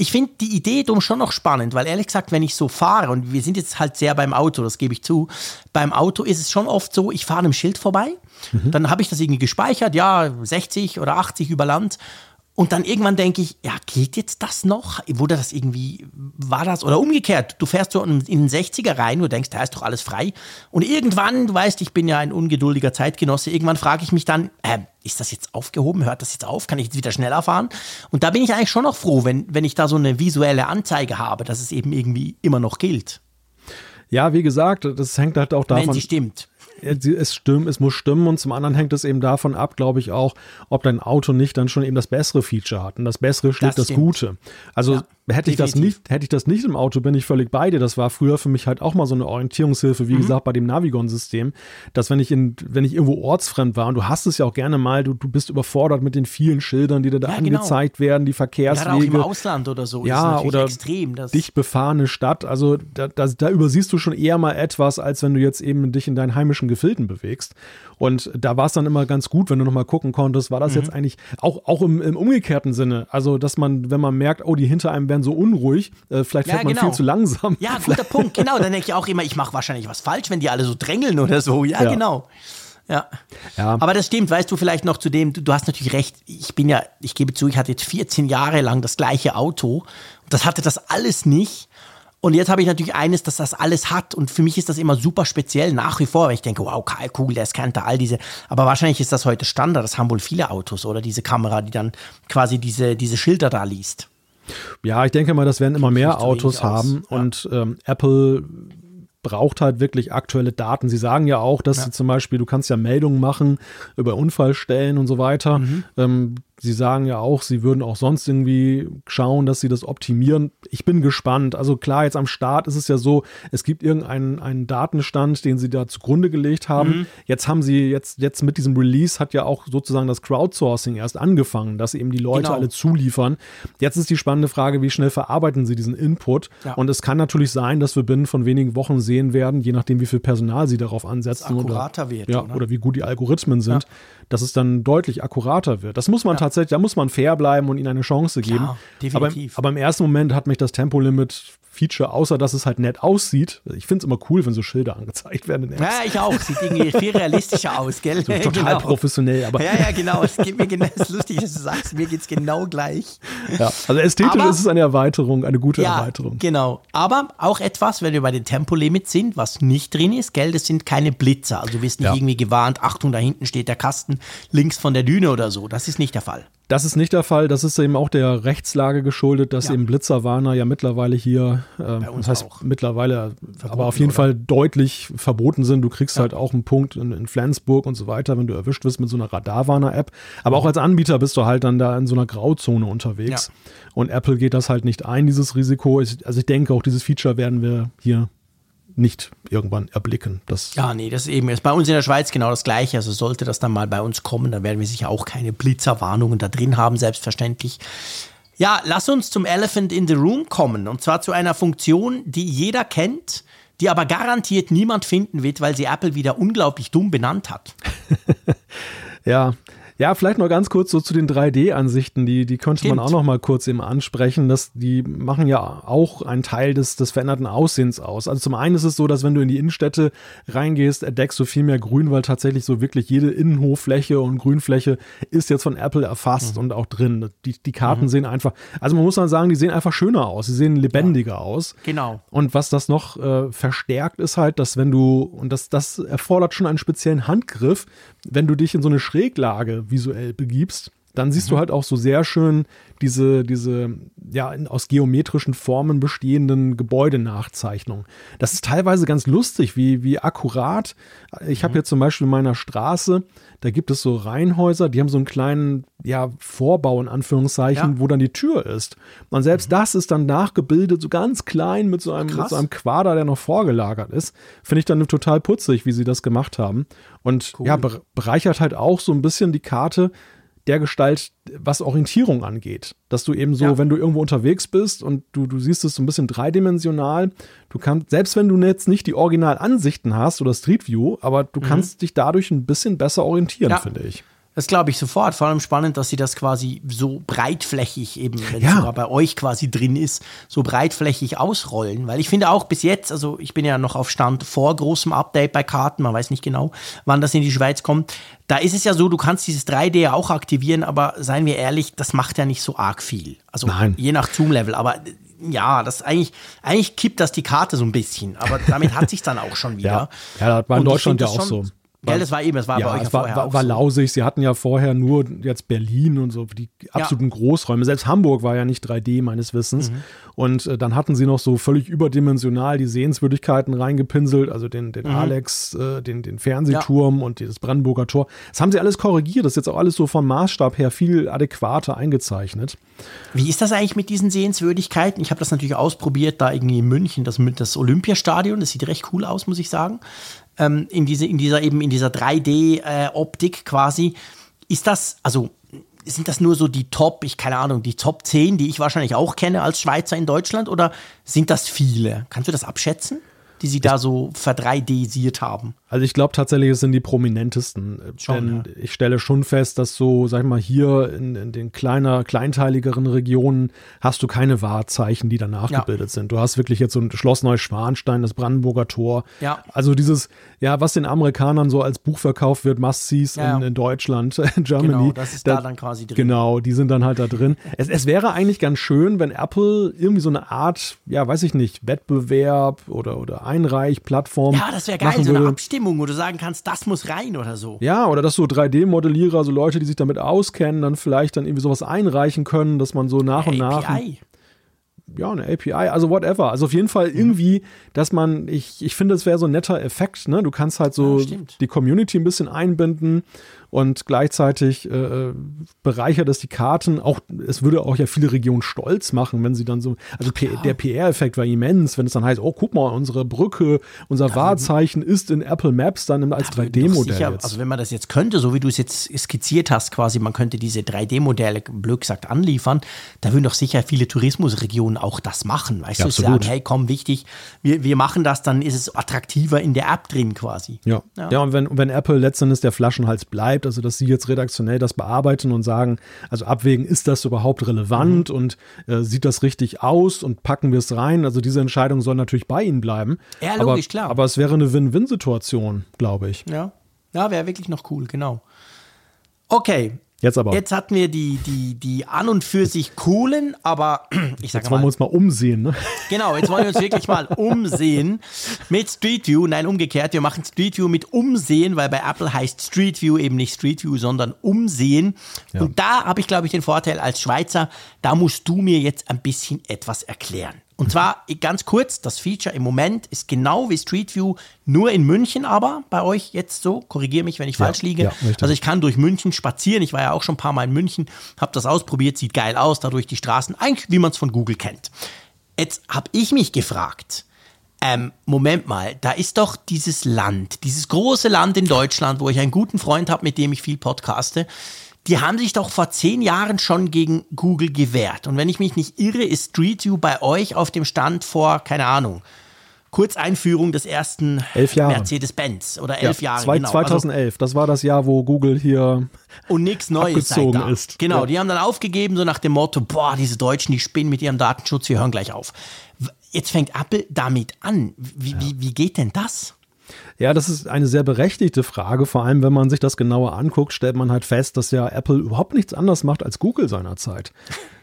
ich finde die Idee drum schon noch spannend, weil ehrlich gesagt, wenn ich so fahre, und wir sind jetzt halt sehr beim Auto, das gebe ich zu, beim Auto ist es schon oft so, ich fahre einem Schild vorbei, mhm. dann habe ich das irgendwie gespeichert, ja, 60 oder 80 über Land und dann irgendwann denke ich, ja, gilt jetzt das noch? Wurde das irgendwie, war das? Oder umgekehrt, du fährst so in den 60er rein, du denkst, da ist doch alles frei. Und irgendwann, du weißt, ich bin ja ein ungeduldiger Zeitgenosse, irgendwann frage ich mich dann, äh, ist das jetzt aufgehoben? Hört das jetzt auf? Kann ich jetzt wieder schneller fahren? Und da bin ich eigentlich schon noch froh, wenn, wenn ich da so eine visuelle Anzeige habe, dass es eben irgendwie immer noch gilt. Ja, wie gesagt, das hängt halt auch davon. Wenn sie stimmt es stimmt, es muss stimmen und zum anderen hängt es eben davon ab, glaube ich auch, ob dein Auto nicht dann schon eben das bessere Feature hat und das bessere schlägt das, das Gute. Also ja, hätte ich das nicht, hätte ich das nicht im Auto, bin ich völlig bei dir. Das war früher für mich halt auch mal so eine Orientierungshilfe, wie mhm. gesagt, bei dem Navigon-System, dass wenn ich in, wenn ich irgendwo ortsfremd war und du hast es ja auch gerne mal, du, du bist überfordert mit den vielen Schildern, die dir da ja, genau. angezeigt werden, die Verkehrswege. Ja, auch im Ausland oder so. Ja, oder extrem, dicht befahrene Stadt. Also da, da, da übersiehst du schon eher mal etwas, als wenn du jetzt eben dich in deinen heimischen Gefilden bewegst. Und da war es dann immer ganz gut, wenn du nochmal gucken konntest, war das mhm. jetzt eigentlich auch, auch im, im, umgekehrten Sinne. Also, dass man, wenn man merkt, oh, die hinter einem werden so unruhig, äh, vielleicht ja, fährt man genau. viel zu langsam. Ja, guter Punkt, genau. Dann denke ich auch immer, ich mache wahrscheinlich was falsch, wenn die alle so drängeln oder so. Ja, ja. genau. Ja. ja. Aber das stimmt, weißt du vielleicht noch zu dem, du, du, hast natürlich recht, ich bin ja, ich gebe zu, ich hatte jetzt 14 Jahre lang das gleiche Auto. Das hatte das alles nicht. Und jetzt habe ich natürlich eines, dass das alles hat. Und für mich ist das immer super speziell nach wie vor, weil ich denke, wow, Karl Kugel, der scannt da all diese. Aber wahrscheinlich ist das heute Standard. Das haben wohl viele Autos oder diese Kamera, die dann quasi diese, diese Schilder da liest. Ja, ich denke mal, das werden immer mehr Autos haben. Ja. Und ähm, Apple braucht halt wirklich aktuelle Daten. Sie sagen ja auch, dass ja. sie zum Beispiel, du kannst ja Meldungen machen über Unfallstellen und so weiter. Mhm. Ähm, Sie sagen ja auch, Sie würden auch sonst irgendwie schauen, dass Sie das optimieren. Ich bin gespannt. Also klar, jetzt am Start ist es ja so, es gibt irgendeinen einen Datenstand, den Sie da zugrunde gelegt haben. Mhm. Jetzt haben Sie, jetzt, jetzt mit diesem Release hat ja auch sozusagen das Crowdsourcing erst angefangen, dass eben die Leute genau. alle zuliefern. Jetzt ist die spannende Frage, wie schnell verarbeiten Sie diesen Input? Ja. Und es kann natürlich sein, dass wir binnen von wenigen Wochen sehen werden, je nachdem, wie viel Personal Sie darauf ansetzen. akkurater oder, wird. Ja, oder? oder wie gut die Algorithmen sind. Ja dass es dann deutlich akkurater wird. Das muss man ja. tatsächlich, da muss man fair bleiben und ihnen eine Chance geben. Ja, definitiv. Aber, aber, im ersten Moment hat mich das Tempolimit Feature, außer dass es halt nett aussieht. Ich finde es immer cool, wenn so Schilder angezeigt werden. Ja, ich auch. Sieht irgendwie viel realistischer aus, gell? So, total genau. professionell. Aber ja, ja, genau. Es geht mir genau, es ist lustig, dass du sagst, mir geht es genau gleich. Ja, also ästhetisch aber, ist es eine Erweiterung, eine gute ja, Erweiterung. Genau. Aber auch etwas, wenn wir bei den Tempolimits sind, was nicht drin ist, gell, das sind keine Blitzer. Also du wirst nicht ja. irgendwie gewarnt, Achtung, da hinten steht der Kasten links von der Düne oder so. Das ist nicht der Fall. Das ist nicht der Fall. Das ist eben auch der Rechtslage geschuldet, dass ja. eben Blitzerwarner ja mittlerweile hier, äh, das heißt auch. mittlerweile, verboten, aber auf jeden oder? Fall deutlich verboten sind. Du kriegst ja. halt auch einen Punkt in, in, Flensburg und so weiter, wenn du erwischt wirst mit so einer Radarwarner-App. Aber auch als Anbieter bist du halt dann da in so einer Grauzone unterwegs. Ja. Und Apple geht das halt nicht ein, dieses Risiko. Also ich denke, auch dieses Feature werden wir hier nicht irgendwann erblicken. Das ja, nee, das ist eben ist bei uns in der Schweiz genau das Gleiche. Also sollte das dann mal bei uns kommen, dann werden wir sicher auch keine Blitzerwarnungen da drin haben, selbstverständlich. Ja, lass uns zum Elephant in the Room kommen. Und zwar zu einer Funktion, die jeder kennt, die aber garantiert niemand finden wird, weil sie Apple wieder unglaublich dumm benannt hat. ja, ja, vielleicht noch ganz kurz so zu den 3D-Ansichten, die, die könnte Stimmt. man auch noch mal kurz eben ansprechen. Dass die machen ja auch einen Teil des, des veränderten Aussehens aus. Also zum einen ist es so, dass wenn du in die Innenstädte reingehst, entdeckst du viel mehr Grün, weil tatsächlich so wirklich jede Innenhoffläche und Grünfläche ist jetzt von Apple erfasst mhm. und auch drin. Die, die Karten mhm. sehen einfach, also man muss dann sagen, die sehen einfach schöner aus, sie sehen lebendiger ja. aus. Genau. Und was das noch äh, verstärkt, ist halt, dass wenn du, und das, das erfordert schon einen speziellen Handgriff, wenn du dich in so eine Schräglage visuell begibst, dann siehst mhm. du halt auch so sehr schön diese, diese ja, aus geometrischen Formen bestehenden Gebäudenachzeichnungen. Das ist teilweise ganz lustig, wie, wie akkurat. Ich mhm. habe jetzt zum Beispiel in meiner Straße, da gibt es so Reihenhäuser, die haben so einen kleinen ja, Vorbau in Anführungszeichen, ja. wo dann die Tür ist. Und selbst mhm. das ist dann nachgebildet, so ganz klein mit so einem, mit so einem Quader, der noch vorgelagert ist. Finde ich dann total putzig, wie sie das gemacht haben. Und cool. ja, bereichert halt auch so ein bisschen die Karte der Gestalt, was Orientierung angeht. Dass du eben so, ja. wenn du irgendwo unterwegs bist und du, du siehst es so ein bisschen dreidimensional, du kannst, selbst wenn du jetzt nicht die Originalansichten hast oder Street View, aber du mhm. kannst dich dadurch ein bisschen besser orientieren, ja. finde ich. Das glaube ich sofort. Vor allem spannend, dass sie das quasi so breitflächig eben, wenn ja. es sogar bei euch quasi drin ist, so breitflächig ausrollen. Weil ich finde auch bis jetzt, also ich bin ja noch auf Stand vor großem Update bei Karten, man weiß nicht genau, wann das in die Schweiz kommt. Da ist es ja so, du kannst dieses 3D ja auch aktivieren, aber seien wir ehrlich, das macht ja nicht so arg viel. Also Nein. je nach Zoom-Level. Aber ja, das eigentlich, eigentlich kippt das die Karte so ein bisschen, aber damit hat sich dann auch schon wieder. ja, ja das war in Deutschland ja auch so. Ja, das war eben, das war ja, bei euch ja war, war, war so. lausig. Sie hatten ja vorher nur jetzt Berlin und so die absoluten ja. Großräume. Selbst Hamburg war ja nicht 3D meines Wissens. Mhm. Und äh, dann hatten sie noch so völlig überdimensional die Sehenswürdigkeiten reingepinselt, also den, den mhm. Alex, äh, den, den Fernsehturm und das Brandenburger Tor. Das haben sie alles korrigiert. Das ist jetzt auch alles so vom Maßstab her viel adäquater eingezeichnet. Wie ist das eigentlich mit diesen Sehenswürdigkeiten? Ich habe das natürlich ausprobiert, da irgendwie in München, das, das Olympiastadion. Das sieht recht cool aus, muss ich sagen ähm, in, diese, in dieser eben in dieser 3D-Optik äh, quasi. Ist das, also sind das nur so die Top, ich keine Ahnung, die Top 10, die ich wahrscheinlich auch kenne als Schweizer in Deutschland oder sind das viele? Kannst du das abschätzen, die sie da so verdreidesiert haben? Also ich glaube tatsächlich, es sind die prominentesten. Schon, Denn ja. ich stelle schon fest, dass so, sag ich mal, hier in, in, den kleiner, kleinteiligeren Regionen hast du keine Wahrzeichen, die danach ja. gebildet sind. Du hast wirklich jetzt so ein Schloss Neuschwanstein, das Brandenburger Tor. Ja. Also dieses, ja, was den Amerikanern so als Buch verkauft wird, Must-Sees ja, in, in, Deutschland, in Germany. Genau, das ist da, da, dann quasi drin. Genau, die sind dann halt da drin. Es, es wäre eigentlich ganz schön, wenn Apple irgendwie so eine Art, ja, weiß ich nicht, Wettbewerb oder, oder Einreichplattform. Ja, das wäre geil, so eine Abstimmung Bestimmung, wo du sagen kannst, das muss rein oder so. Ja, oder dass so 3D-Modellierer, so Leute, die sich damit auskennen, dann vielleicht dann irgendwie sowas einreichen können, dass man so nach und nach. API ja, eine API, also whatever. Also auf jeden Fall mhm. irgendwie, dass man, ich, ich finde, es wäre so ein netter Effekt, ne? Du kannst halt so ja, die Community ein bisschen einbinden und gleichzeitig äh, bereichert es die Karten. Auch es würde auch ja viele Regionen stolz machen, wenn sie dann so, also Ach, der PR-Effekt war immens, wenn es dann heißt, oh guck mal, unsere Brücke, unser Wahrzeichen ist in Apple Maps dann als 3D-Modell. Also wenn man das jetzt könnte, so wie du es jetzt skizziert hast, quasi, man könnte diese 3D-Modelle, blöd gesagt, anliefern, da würden doch sicher viele Tourismusregionen auch das machen, weißt ja, du, absolut. sagen, hey komm, wichtig, wir, wir machen das, dann ist es attraktiver in der App drin quasi. Ja, ja. ja und wenn, wenn Apple letztendlich der Flaschenhals bleibt, bleibt, also dass sie jetzt redaktionell das bearbeiten und sagen, also abwägen, ist das überhaupt relevant mhm. und äh, sieht das richtig aus und packen wir es rein? Also diese Entscheidung soll natürlich bei ihnen bleiben. Ja, logisch, aber, klar. Aber es wäre eine Win-Win-Situation, glaube ich. Ja, ja wäre wirklich noch cool, genau. Okay, Jetzt aber. Jetzt hatten wir die, die, die an und für sich coolen, aber ich sage mal. Jetzt wollen wir uns mal umsehen, ne? Genau, jetzt wollen wir uns wirklich mal umsehen mit Street View. Nein, umgekehrt, wir machen Street View mit Umsehen, weil bei Apple heißt Street View eben nicht Street View, sondern Umsehen. Ja. Und da habe ich, glaube ich, den Vorteil als Schweizer, da musst du mir jetzt ein bisschen etwas erklären. Und zwar ganz kurz, das Feature im Moment ist genau wie Street View, nur in München aber bei euch jetzt so. Korrigiere mich, wenn ich ja, falsch liege. Ja, also ich kann durch München spazieren. Ich war ja auch schon ein paar Mal in München, habe das ausprobiert, sieht geil aus, dadurch die Straßen, eigentlich wie man es von Google kennt. Jetzt habe ich mich gefragt, ähm, Moment mal, da ist doch dieses Land, dieses große Land in Deutschland, wo ich einen guten Freund habe, mit dem ich viel podcaste die haben sich doch vor zehn Jahren schon gegen Google gewehrt. Und wenn ich mich nicht irre, ist Street View bei euch auf dem Stand vor, keine Ahnung, Kurzeinführung des ersten Mercedes-Benz oder elf ja, Jahre. Zwei, genau. 2011, also, das war das Jahr, wo Google hier und nichts Neues abgezogen ist. Genau, ja. die haben dann aufgegeben, so nach dem Motto, boah, diese Deutschen, die spinnen mit ihrem Datenschutz, wir hören gleich auf. Jetzt fängt Apple damit an. Wie, ja. wie, wie geht denn das? Ja, das ist eine sehr berechtigte Frage. Vor allem, wenn man sich das genauer anguckt, stellt man halt fest, dass ja Apple überhaupt nichts anderes macht als Google seinerzeit.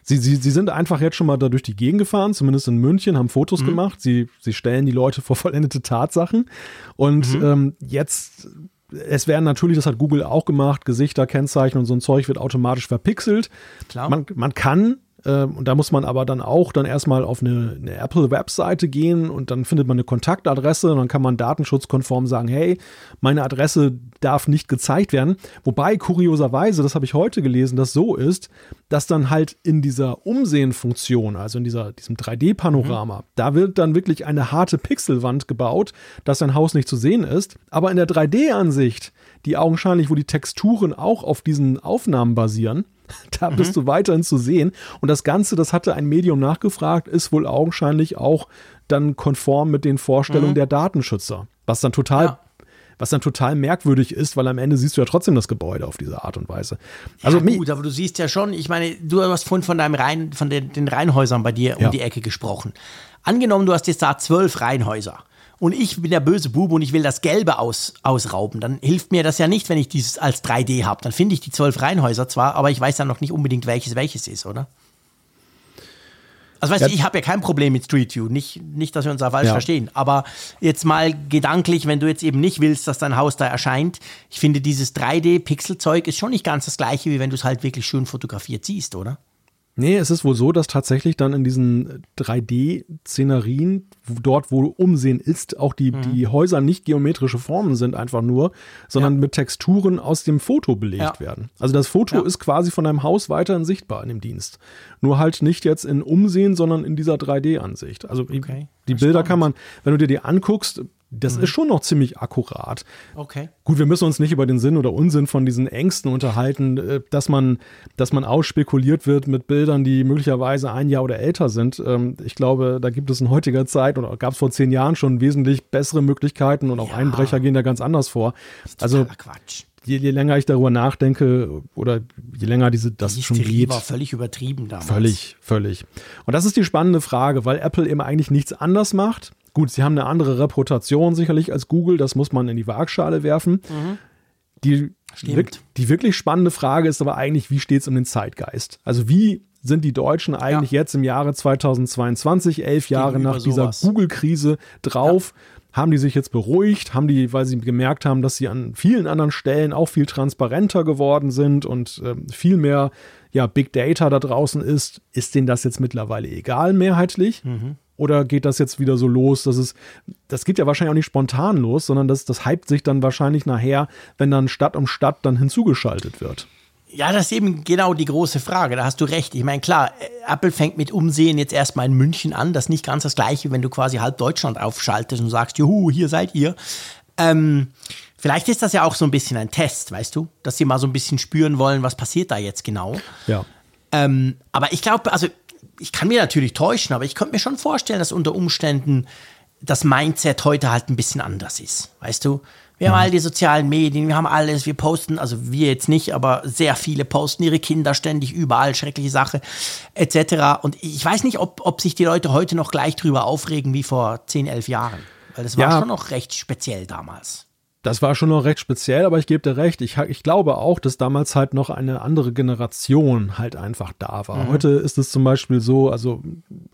Sie, sie, sie sind einfach jetzt schon mal da durch die Gegend gefahren, zumindest in München, haben Fotos mhm. gemacht. Sie, sie stellen die Leute vor vollendete Tatsachen. Und mhm. ähm, jetzt es werden natürlich, das hat Google auch gemacht, Gesichter, Kennzeichen und so ein Zeug wird automatisch verpixelt. Klar. Man, man kann ähm, und da muss man aber dann auch dann erstmal auf eine, eine Apple-Webseite gehen und dann findet man eine Kontaktadresse und dann kann man datenschutzkonform sagen, hey, meine Adresse darf nicht gezeigt werden. Wobei kurioserweise, das habe ich heute gelesen, das so ist, dass dann halt in dieser Umsehen-Funktion, also in dieser, diesem 3D-Panorama, mhm. da wird dann wirklich eine harte Pixelwand gebaut, dass dein Haus nicht zu sehen ist. Aber in der 3D-Ansicht, die augenscheinlich, wo die Texturen auch auf diesen Aufnahmen basieren, Da mhm. bist du weiterhin zu sehen. Und das Ganze, das hatte ein Medium nachgefragt, ist wohl augenscheinlich auch dann konform mit den Vorstellungen mhm. der Datenschützer. Was dann total ja was dann total merkwürdig ist, weil am Ende siehst du ja trotzdem das Gebäude auf diese Art und Weise. Also ja, gut, aber du siehst ja schon, ich meine, du hast vorhin von deinem Reihen, von den, den Reihenhäusern bei dir ja. um die Ecke gesprochen. Angenommen, du hast jetzt da zwölf Reihenhäuser und ich bin der böse Bube und ich will das Gelbe aus, ausrauben, dann hilft mir das ja nicht, wenn ich dieses als 3D habe. Dann finde ich die zwölf Reihenhäuser zwar, aber ich weiß dann noch nicht unbedingt, welches welches ist, oder? Also weißt ja. du, ich habe ja kein Problem mit Street View, nicht, nicht, dass wir uns da falsch ja. verstehen, aber jetzt mal gedanklich, wenn du jetzt eben nicht willst, dass dein Haus da erscheint, ich finde dieses 3D-Pixelzeug ist schon nicht ganz das gleiche, wie wenn du es halt wirklich schön fotografiert siehst, oder? Nee, es ist wohl so, dass tatsächlich dann in diesen 3D-Szenarien, dort wo Umsehen ist, auch die, mhm. die Häuser nicht geometrische Formen sind einfach nur, sondern ja. mit Texturen aus dem Foto belegt ja. werden. Also das Foto ja. ist quasi von einem Haus weiterhin sichtbar in dem Dienst. Nur halt nicht jetzt in Umsehen, sondern in dieser 3D-Ansicht. Also okay. die Bilder kann man, wenn du dir die anguckst, das mhm. ist schon noch ziemlich akkurat. Okay. Gut, wir müssen uns nicht über den Sinn oder Unsinn von diesen Ängsten unterhalten, äh, dass man, dass man ausspekuliert wird mit Bildern, die möglicherweise ein Jahr oder älter sind. Ähm, ich glaube, da gibt es in heutiger Zeit oder gab es vor zehn Jahren schon wesentlich bessere Möglichkeiten und auch ja. Einbrecher gehen da ganz anders vor. also Quatsch. Je, je, länger ich darüber nachdenke oder je länger diese das die schon geht. war völlig übertrieben damals. Völlig, völlig. Und das ist die spannende Frage, weil Apple eben eigentlich nichts anders macht Gut, sie haben eine andere Reputation sicherlich als Google, das muss man in die Waagschale werfen. Mhm. Die, die wirklich spannende Frage ist aber eigentlich, wie steht es um den Zeitgeist? Also wie sind die Deutschen eigentlich ja. jetzt im Jahre 2022, elf Jahre Gegenüber nach dieser Google-Krise drauf? Ja. Haben die sich jetzt beruhigt? Haben die, weil sie gemerkt haben, dass sie an vielen anderen Stellen auch viel transparenter geworden sind und äh, viel mehr ja, Big Data da draußen ist? Ist denen das jetzt mittlerweile egal, mehrheitlich? Mhm. Oder geht das jetzt wieder so los, dass es, das geht ja wahrscheinlich auch nicht spontan los, sondern das, das hypt sich dann wahrscheinlich nachher, wenn dann Stadt um Stadt dann hinzugeschaltet wird. Ja, das ist eben genau die große Frage. Da hast du recht. Ich meine, klar, Apple fängt mit Umsehen jetzt erstmal in München an. Das ist nicht ganz das Gleiche, wenn du quasi halb Deutschland aufschaltest und sagst, juhu, hier seid ihr. Ähm, vielleicht ist das ja auch so ein bisschen ein Test, weißt du? Dass sie mal so ein bisschen spüren wollen, was passiert da jetzt genau. Ja. Ähm, aber ich glaube, also ich kann mir natürlich täuschen, aber ich könnte mir schon vorstellen, dass unter Umständen das Mindset heute halt ein bisschen anders ist. Weißt du? Wir haben all die sozialen Medien, wir haben alles, wir posten, also wir jetzt nicht, aber sehr viele posten ihre Kinder ständig überall, schreckliche Sache, etc. Und ich weiß nicht, ob, ob sich die Leute heute noch gleich drüber aufregen wie vor 10, 11 Jahren. Weil das war ja. schon noch recht speziell damals. Das war schon noch recht speziell, aber ich gebe dir recht. Ich, ich glaube auch, dass damals halt noch eine andere Generation halt einfach da war. Mhm. Heute ist es zum Beispiel so, also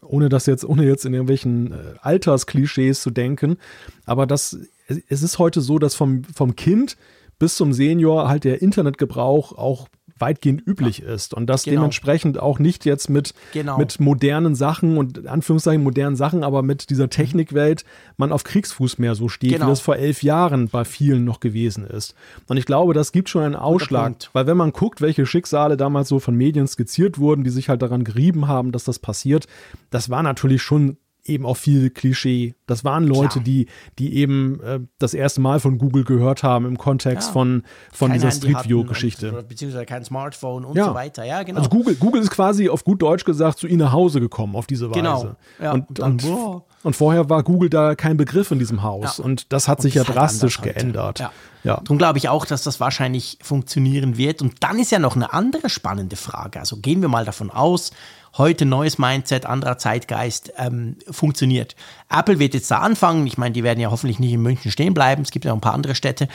ohne das jetzt, ohne jetzt in irgendwelchen äh, Altersklischees zu denken, aber das, es ist heute so, dass vom, vom Kind bis zum Senior halt der Internetgebrauch auch weitgehend üblich ja. ist und das genau. dementsprechend auch nicht jetzt mit, genau. mit modernen Sachen und Anführungszeichen modernen Sachen, aber mit dieser Technikwelt man auf Kriegsfuß mehr so steht, genau. wie das vor elf Jahren bei vielen noch gewesen ist. Und ich glaube, das gibt schon einen Ausschlag, weil wenn man guckt, welche Schicksale damals so von Medien skizziert wurden, die sich halt daran gerieben haben, dass das passiert, das war natürlich schon eben auch viel Klischee. Das waren Leute, Klar. die, die eben äh, das erste Mal von Google gehört haben im Kontext ja. von, von dieser Street View-Geschichte. Beziehungsweise kein Smartphone und ja. so weiter. Ja, genau. Also Google, Google ist quasi auf gut Deutsch gesagt zu ihnen nach Hause gekommen auf diese genau. Weise. Genau. Ja, und, und, dann, und, und, vorher war Google da kein Begriff in diesem Haus. Und das hat sich ja drastisch geändert. Ja. Ja. Darum glaube ich auch, dass das wahrscheinlich funktionieren wird. Und dann ist ja noch eine andere spannende Frage. Also gehen wir mal davon aus, heute neues Mindset, anderer Zeitgeist ähm, funktioniert. Apple wird jetzt da anfangen. Ich meine, die werden ja hoffentlich nicht in München stehen bleiben. Es gibt ja noch ein paar andere Städte.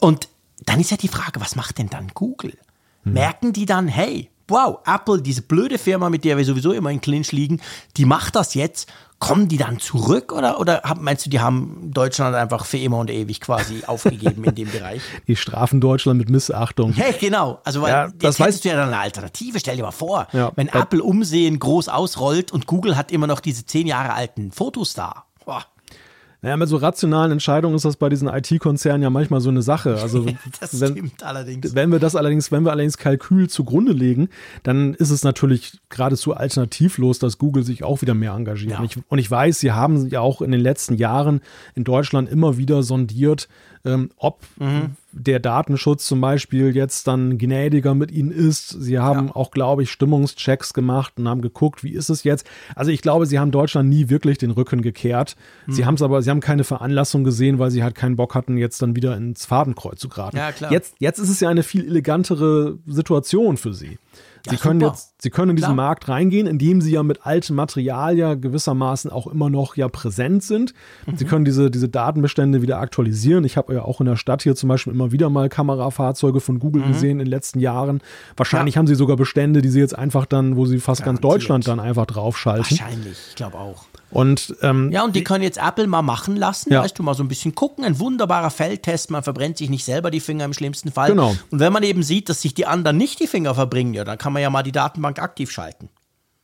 Und dann ist ja die Frage, was macht denn dann Google? Hm. Merken die dann, hey, wow, Apple, diese blöde Firma, mit der wir sowieso immer in Clinch liegen, die macht das jetzt Kommen die dann zurück oder, oder meinst du, die haben Deutschland einfach für immer und ewig quasi aufgegeben in dem Bereich? Die strafen Deutschland mit Missachtung. Ja, genau. Also weil ja, das weißt du ja dann eine Alternative. Stell dir mal vor, ja, wenn Apple Umsehen groß ausrollt und Google hat immer noch diese zehn Jahre alten Fotos da. Naja, mit so rationalen Entscheidungen ist das bei diesen IT-Konzernen ja manchmal so eine Sache. Also das wenn, stimmt allerdings. Wenn wir das allerdings, wenn wir allerdings Kalkül zugrunde legen, dann ist es natürlich geradezu alternativlos, dass Google sich auch wieder mehr engagiert. Ja. Und, ich, und ich weiß, sie haben ja auch in den letzten Jahren in Deutschland immer wieder sondiert, ähm, ob mhm. der Datenschutz zum Beispiel jetzt dann gnädiger mit ihnen ist. Sie haben ja. auch, glaube ich, Stimmungschecks gemacht und haben geguckt, wie ist es jetzt. Also ich glaube, sie haben Deutschland nie wirklich den Rücken gekehrt. Mhm. Sie haben es aber, sie haben keine Veranlassung gesehen, weil sie halt keinen Bock hatten, jetzt dann wieder ins Fadenkreuz zu geraten. Ja, klar. Jetzt, jetzt ist es ja eine viel elegantere Situation für sie. Ja, sie können super. jetzt, sie können in diesen Klar. Markt reingehen, indem sie ja mit altem Material ja gewissermaßen auch immer noch ja präsent sind. Mhm. Sie können diese, diese Datenbestände wieder aktualisieren. Ich habe ja auch in der Stadt hier zum Beispiel immer wieder mal Kamerafahrzeuge von Google mhm. gesehen in den letzten Jahren. Wahrscheinlich ja. haben sie sogar Bestände, die sie jetzt einfach dann, wo sie fast Garantiert. ganz Deutschland dann einfach draufschalten. Wahrscheinlich, ich glaube auch. Und, ähm, ja, und die können jetzt Apple mal machen lassen, ja. weißt du, mal so ein bisschen gucken. Ein wunderbarer Feldtest, man verbrennt sich nicht selber die Finger im schlimmsten Fall. Genau. Und wenn man eben sieht, dass sich die anderen nicht die Finger verbringen, ja, dann kann man ja mal die Datenbank aktiv schalten.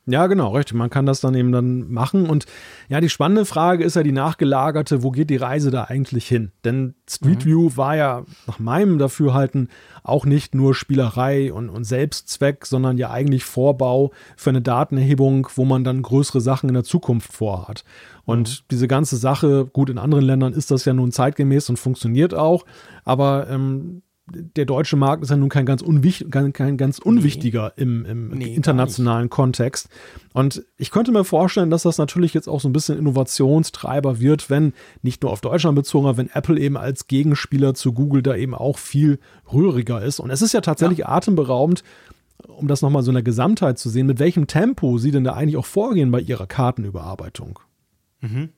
Ja, genau, richtig. Man kann das dann eben dann machen. Und ja, die spannende Frage ist ja die nachgelagerte, wo geht die Reise da eigentlich hin? Denn Street mhm. View war ja nach meinem Dafürhalten auch nicht nur Spielerei und, und Selbstzweck, sondern ja eigentlich Vorbau für eine Datenerhebung, wo man dann größere Sachen in der Zukunft vorhat. Und mhm. diese ganze Sache, gut, in anderen Ländern ist das ja nun zeitgemäß und funktioniert auch, aber ähm, der deutsche Markt ist ja nun kein ganz, unwichtig, kein, kein ganz unwichtiger nee. im, im nee, internationalen Kontext. Und ich könnte mir vorstellen, dass das natürlich jetzt auch so ein bisschen Innovationstreiber wird, wenn nicht nur auf Deutschland bezogen, aber wenn Apple eben als Gegenspieler zu Google da eben auch viel rühriger ist. Und es ist ja tatsächlich ja. atemberaubend, um das nochmal so in der Gesamtheit zu sehen, mit welchem Tempo sie denn da eigentlich auch vorgehen bei ihrer Kartenüberarbeitung. Mhm.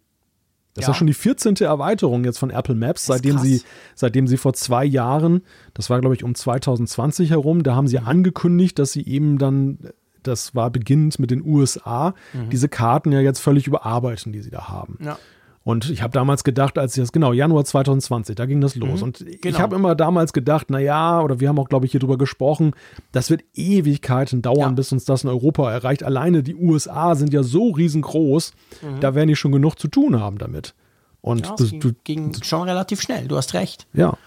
Das ja. ist schon die 14. Erweiterung jetzt von Apple Maps, seitdem sie, seitdem sie vor zwei Jahren, das war glaube ich um 2020 herum, da haben sie mhm. angekündigt, dass sie eben dann, das war beginnend mit den USA, mhm. diese Karten ja jetzt völlig überarbeiten, die sie da haben. Ja. Und ich habe damals gedacht, als ich das, genau, Januar 2020, da ging das los. Mhm, und genau. ich habe immer damals gedacht, na ja, oder wir haben auch, glaube ich, hier drüber gesprochen, das wird Ewigkeiten dauern, ja. bis uns das in Europa erreicht. Alleine die USA sind ja so riesengroß, mhm. da werden die schon genug zu tun haben damit. Und ja, das du, ging, ging schon relativ schnell, du hast recht. Ja,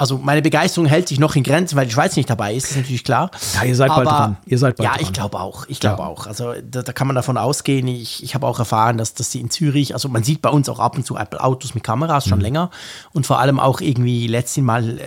also meine Begeisterung hält sich noch in Grenzen, weil die Schweiz nicht dabei ist, ist natürlich klar. Ja, ihr seid Aber, bald dran. Ihr seid bald ja, dran. ich glaube auch. Ich glaube ja. auch. Also da, da, kann man davon ausgehen. Ich, ich habe auch erfahren, dass, dass die in Zürich, also man sieht bei uns auch ab und zu Apple Autos mit Kameras schon mhm. länger und vor allem auch irgendwie letztes Mal äh,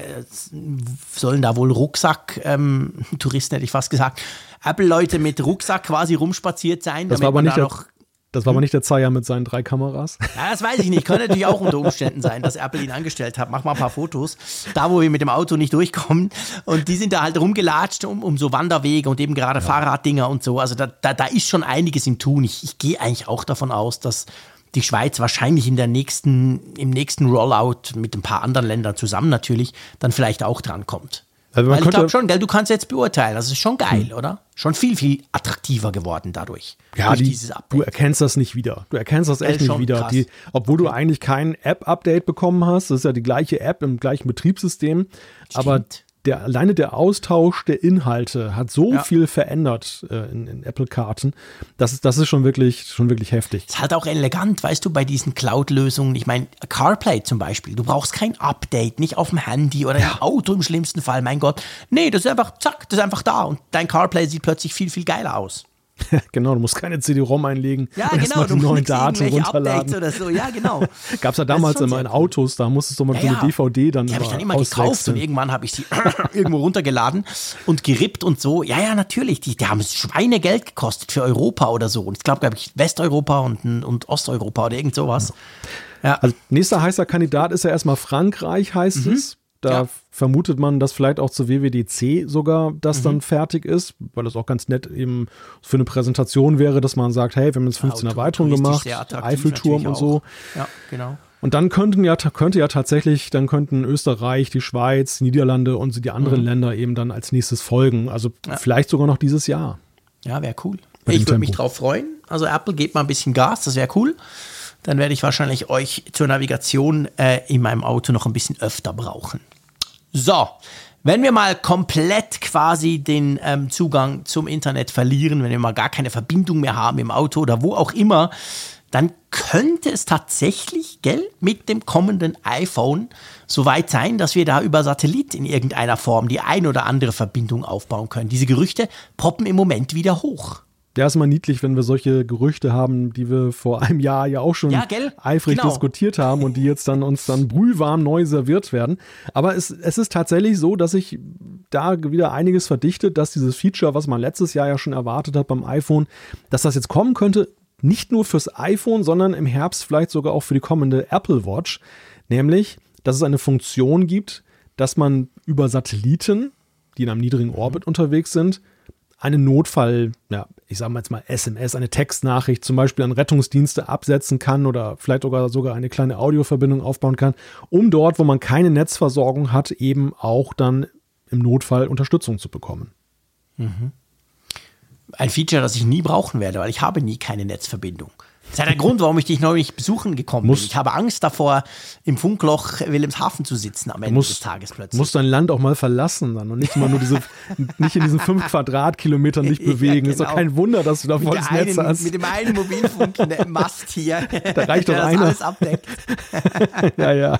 sollen da wohl Rucksack, ähm, Touristen hätte ich fast gesagt, Apple-Leute mit Rucksack quasi rumspaziert sein. Das war aber nicht da noch das war hm? aber nicht der Zeier mit seinen drei Kameras. Ja, das weiß ich nicht. Könnte natürlich auch unter Umständen sein, dass Apple ihn angestellt hat. Mach mal ein paar Fotos. Da, wo wir mit dem Auto nicht durchkommen. Und die sind da halt rumgelatscht um, um so Wanderwege und eben gerade ja. Fahrraddinger und so. Also da, da, da ist schon einiges im Tun. Ich, ich gehe eigentlich auch davon aus, dass die Schweiz wahrscheinlich in der nächsten, im nächsten Rollout mit ein paar anderen Ländern zusammen natürlich dann vielleicht auch drankommt. Also Weil ich glaube schon, gell, du kannst jetzt beurteilen, das ist schon geil, hm. oder? Schon viel, viel attraktiver geworden dadurch. Ja, die, du erkennst das nicht wieder. Du erkennst das echt nicht wieder. Die, obwohl du eigentlich kein App-Update bekommen hast, das ist ja die gleiche App im gleichen Betriebssystem, Stimmt. aber der, alleine der Austausch der Inhalte hat so ja. viel verändert äh, in, in Apple-Karten. Das ist, das ist schon wirklich, schon wirklich heftig. Es ist halt auch elegant, weißt du, bei diesen Cloud-Lösungen. Ich meine, CarPlay zum Beispiel. Du brauchst kein Update, nicht auf dem Handy oder ja. im Auto im schlimmsten Fall. Mein Gott. Nee, das ist einfach, zack, das ist einfach da. Und dein CarPlay sieht plötzlich viel, viel geiler aus. genau, du musst keine CD-ROM einlegen. Ja, genau, du neuen Daten runterladen. oder so. Ja, genau. Gab es ja damals immer in Autos, da musstest du mal ja, so eine. DVD dann Die habe ich dann immer gekauft und irgendwann habe ich sie irgendwo runtergeladen und gerippt und so. Ja, ja, natürlich. Die, die haben Schweinegeld gekostet für Europa oder so. Und ich glaube, glaube ich, Westeuropa und, und Osteuropa oder irgend sowas. Ja. Also, nächster heißer Kandidat ist ja erstmal Frankreich, heißt mhm. es. Da ja. vermutet man, dass vielleicht auch zur WWDC sogar das mhm. dann fertig ist, weil das auch ganz nett eben für eine Präsentation wäre, dass man sagt, hey, wir haben jetzt 15 Erweiterungen gemacht, Eiffelturm und so. Ja, genau. Und dann könnten ja, könnte ja tatsächlich, dann könnten Österreich, die Schweiz, Niederlande und die anderen mhm. Länder eben dann als nächstes folgen. Also ja. vielleicht sogar noch dieses Jahr. Ja, wäre cool. Ich würde mich drauf freuen. Also Apple geht mal ein bisschen Gas, das wäre cool dann werde ich wahrscheinlich euch zur Navigation äh, in meinem Auto noch ein bisschen öfter brauchen. So, wenn wir mal komplett quasi den ähm, Zugang zum Internet verlieren, wenn wir mal gar keine Verbindung mehr haben im Auto oder wo auch immer, dann könnte es tatsächlich, gell, mit dem kommenden iPhone soweit sein, dass wir da über Satellit in irgendeiner Form die ein oder andere Verbindung aufbauen können. Diese Gerüchte poppen im Moment wieder hoch. Ja, ist mal niedlich, wenn wir solche Gerüchte haben, die wir vor einem Jahr ja auch schon ja, eifrig genau. diskutiert haben und die jetzt dann uns dann brühwarm neu serviert werden. Aber es, es ist tatsächlich so, dass sich da wieder einiges verdichtet, dass dieses Feature, was man letztes Jahr ja schon erwartet hat beim iPhone, dass das jetzt kommen könnte, nicht nur fürs iPhone, sondern im Herbst vielleicht sogar auch für die kommende Apple Watch. Nämlich, dass es eine Funktion gibt, dass man über Satelliten, die in einem niedrigen Orbit unterwegs sind, einen Notfall, ja, ich sage mal jetzt mal SMS, eine Textnachricht zum Beispiel an Rettungsdienste absetzen kann oder vielleicht sogar, sogar eine kleine Audioverbindung aufbauen kann, um dort, wo man keine Netzversorgung hat, eben auch dann im Notfall Unterstützung zu bekommen. Mhm. Ein Feature, das ich nie brauchen werde, weil ich habe nie keine Netzverbindung. Das ist ja der Grund, warum ich dich neulich besuchen gekommen bin. Ich habe Angst davor, im Funkloch Wilhelmshaven zu sitzen am Ende musst, des Tages plötzlich. Musst dein Land auch mal verlassen dann und nicht immer nur diese, nicht in diesen fünf Quadratkilometern nicht bewegen. Ja, genau. Ist doch genau. kein Wunder, dass du da volles Netz hast. Mit dem einen Mobilfunkmast hier, da reicht doch einer. alles abdeckt. ja, ja.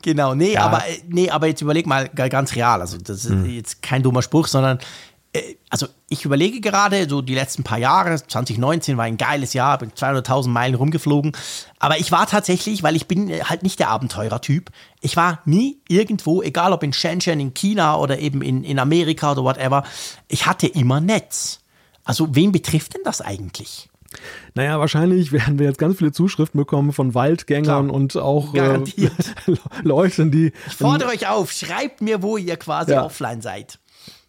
Genau, nee, ja. aber nee, aber jetzt überleg mal ganz real. Also das ist hm. jetzt kein dummer Spruch, sondern äh, also ich überlege gerade, so die letzten paar Jahre, 2019 war ein geiles Jahr, bin 200.000 Meilen rumgeflogen, aber ich war tatsächlich, weil ich bin halt nicht der Abenteurer-Typ, ich war nie irgendwo, egal ob in Shenzhen, in China oder eben in, in Amerika oder whatever, ich hatte immer Netz. Also wen betrifft denn das eigentlich? Naja, wahrscheinlich werden wir jetzt ganz viele Zuschriften bekommen von Waldgängern Klar, und auch äh, Leuten, die. Ich fordere euch auf, schreibt mir, wo ihr quasi ja. offline seid.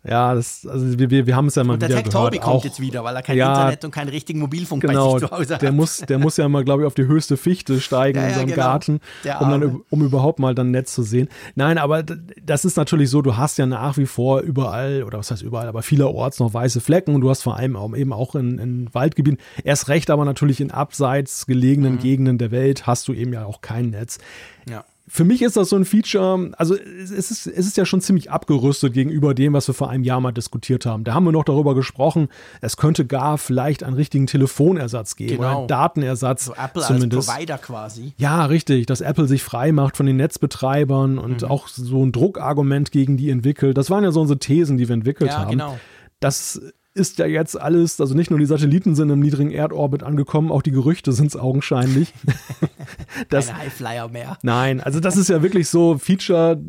Ja, das, also wir, wir, wir haben es ja mal und wieder der Tech Toby kommt auch, jetzt wieder, weil er kein ja, Internet und keinen richtigen Mobilfunk genau, bei sich zu Hause hat. Der muss, der muss ja mal, glaube ich, auf die höchste Fichte steigen ja, in seinem genau. Garten, um, dann, um überhaupt mal dann Netz zu sehen. Nein, aber das ist natürlich so, du hast ja nach wie vor überall, oder was heißt überall, aber vielerorts noch weiße Flecken und du hast vor allem auch, eben auch in, in Waldgebieten, erst recht aber natürlich in abseits gelegenen mhm. Gegenden der Welt hast du eben ja auch kein Netz. Ja für mich ist das so ein Feature, also es ist, es ist ja schon ziemlich abgerüstet gegenüber dem, was wir vor einem Jahr mal diskutiert haben. Da haben wir noch darüber gesprochen, es könnte gar vielleicht einen richtigen Telefonersatz geben genau. oder einen Datenersatz. So Apple zumindest. als Provider quasi. Ja, richtig, dass Apple sich frei macht von den Netzbetreibern und mhm. auch so ein Druckargument gegen die entwickelt. Das waren ja so unsere Thesen, die wir entwickelt ja, haben. Genau. Das ist ja jetzt alles, also nicht nur die Satelliten sind im niedrigen Erdorbit angekommen, auch die Gerüchte sind es augenscheinlich. das, Keine Highflyer mehr. Nein, also das ist ja wirklich so Feature,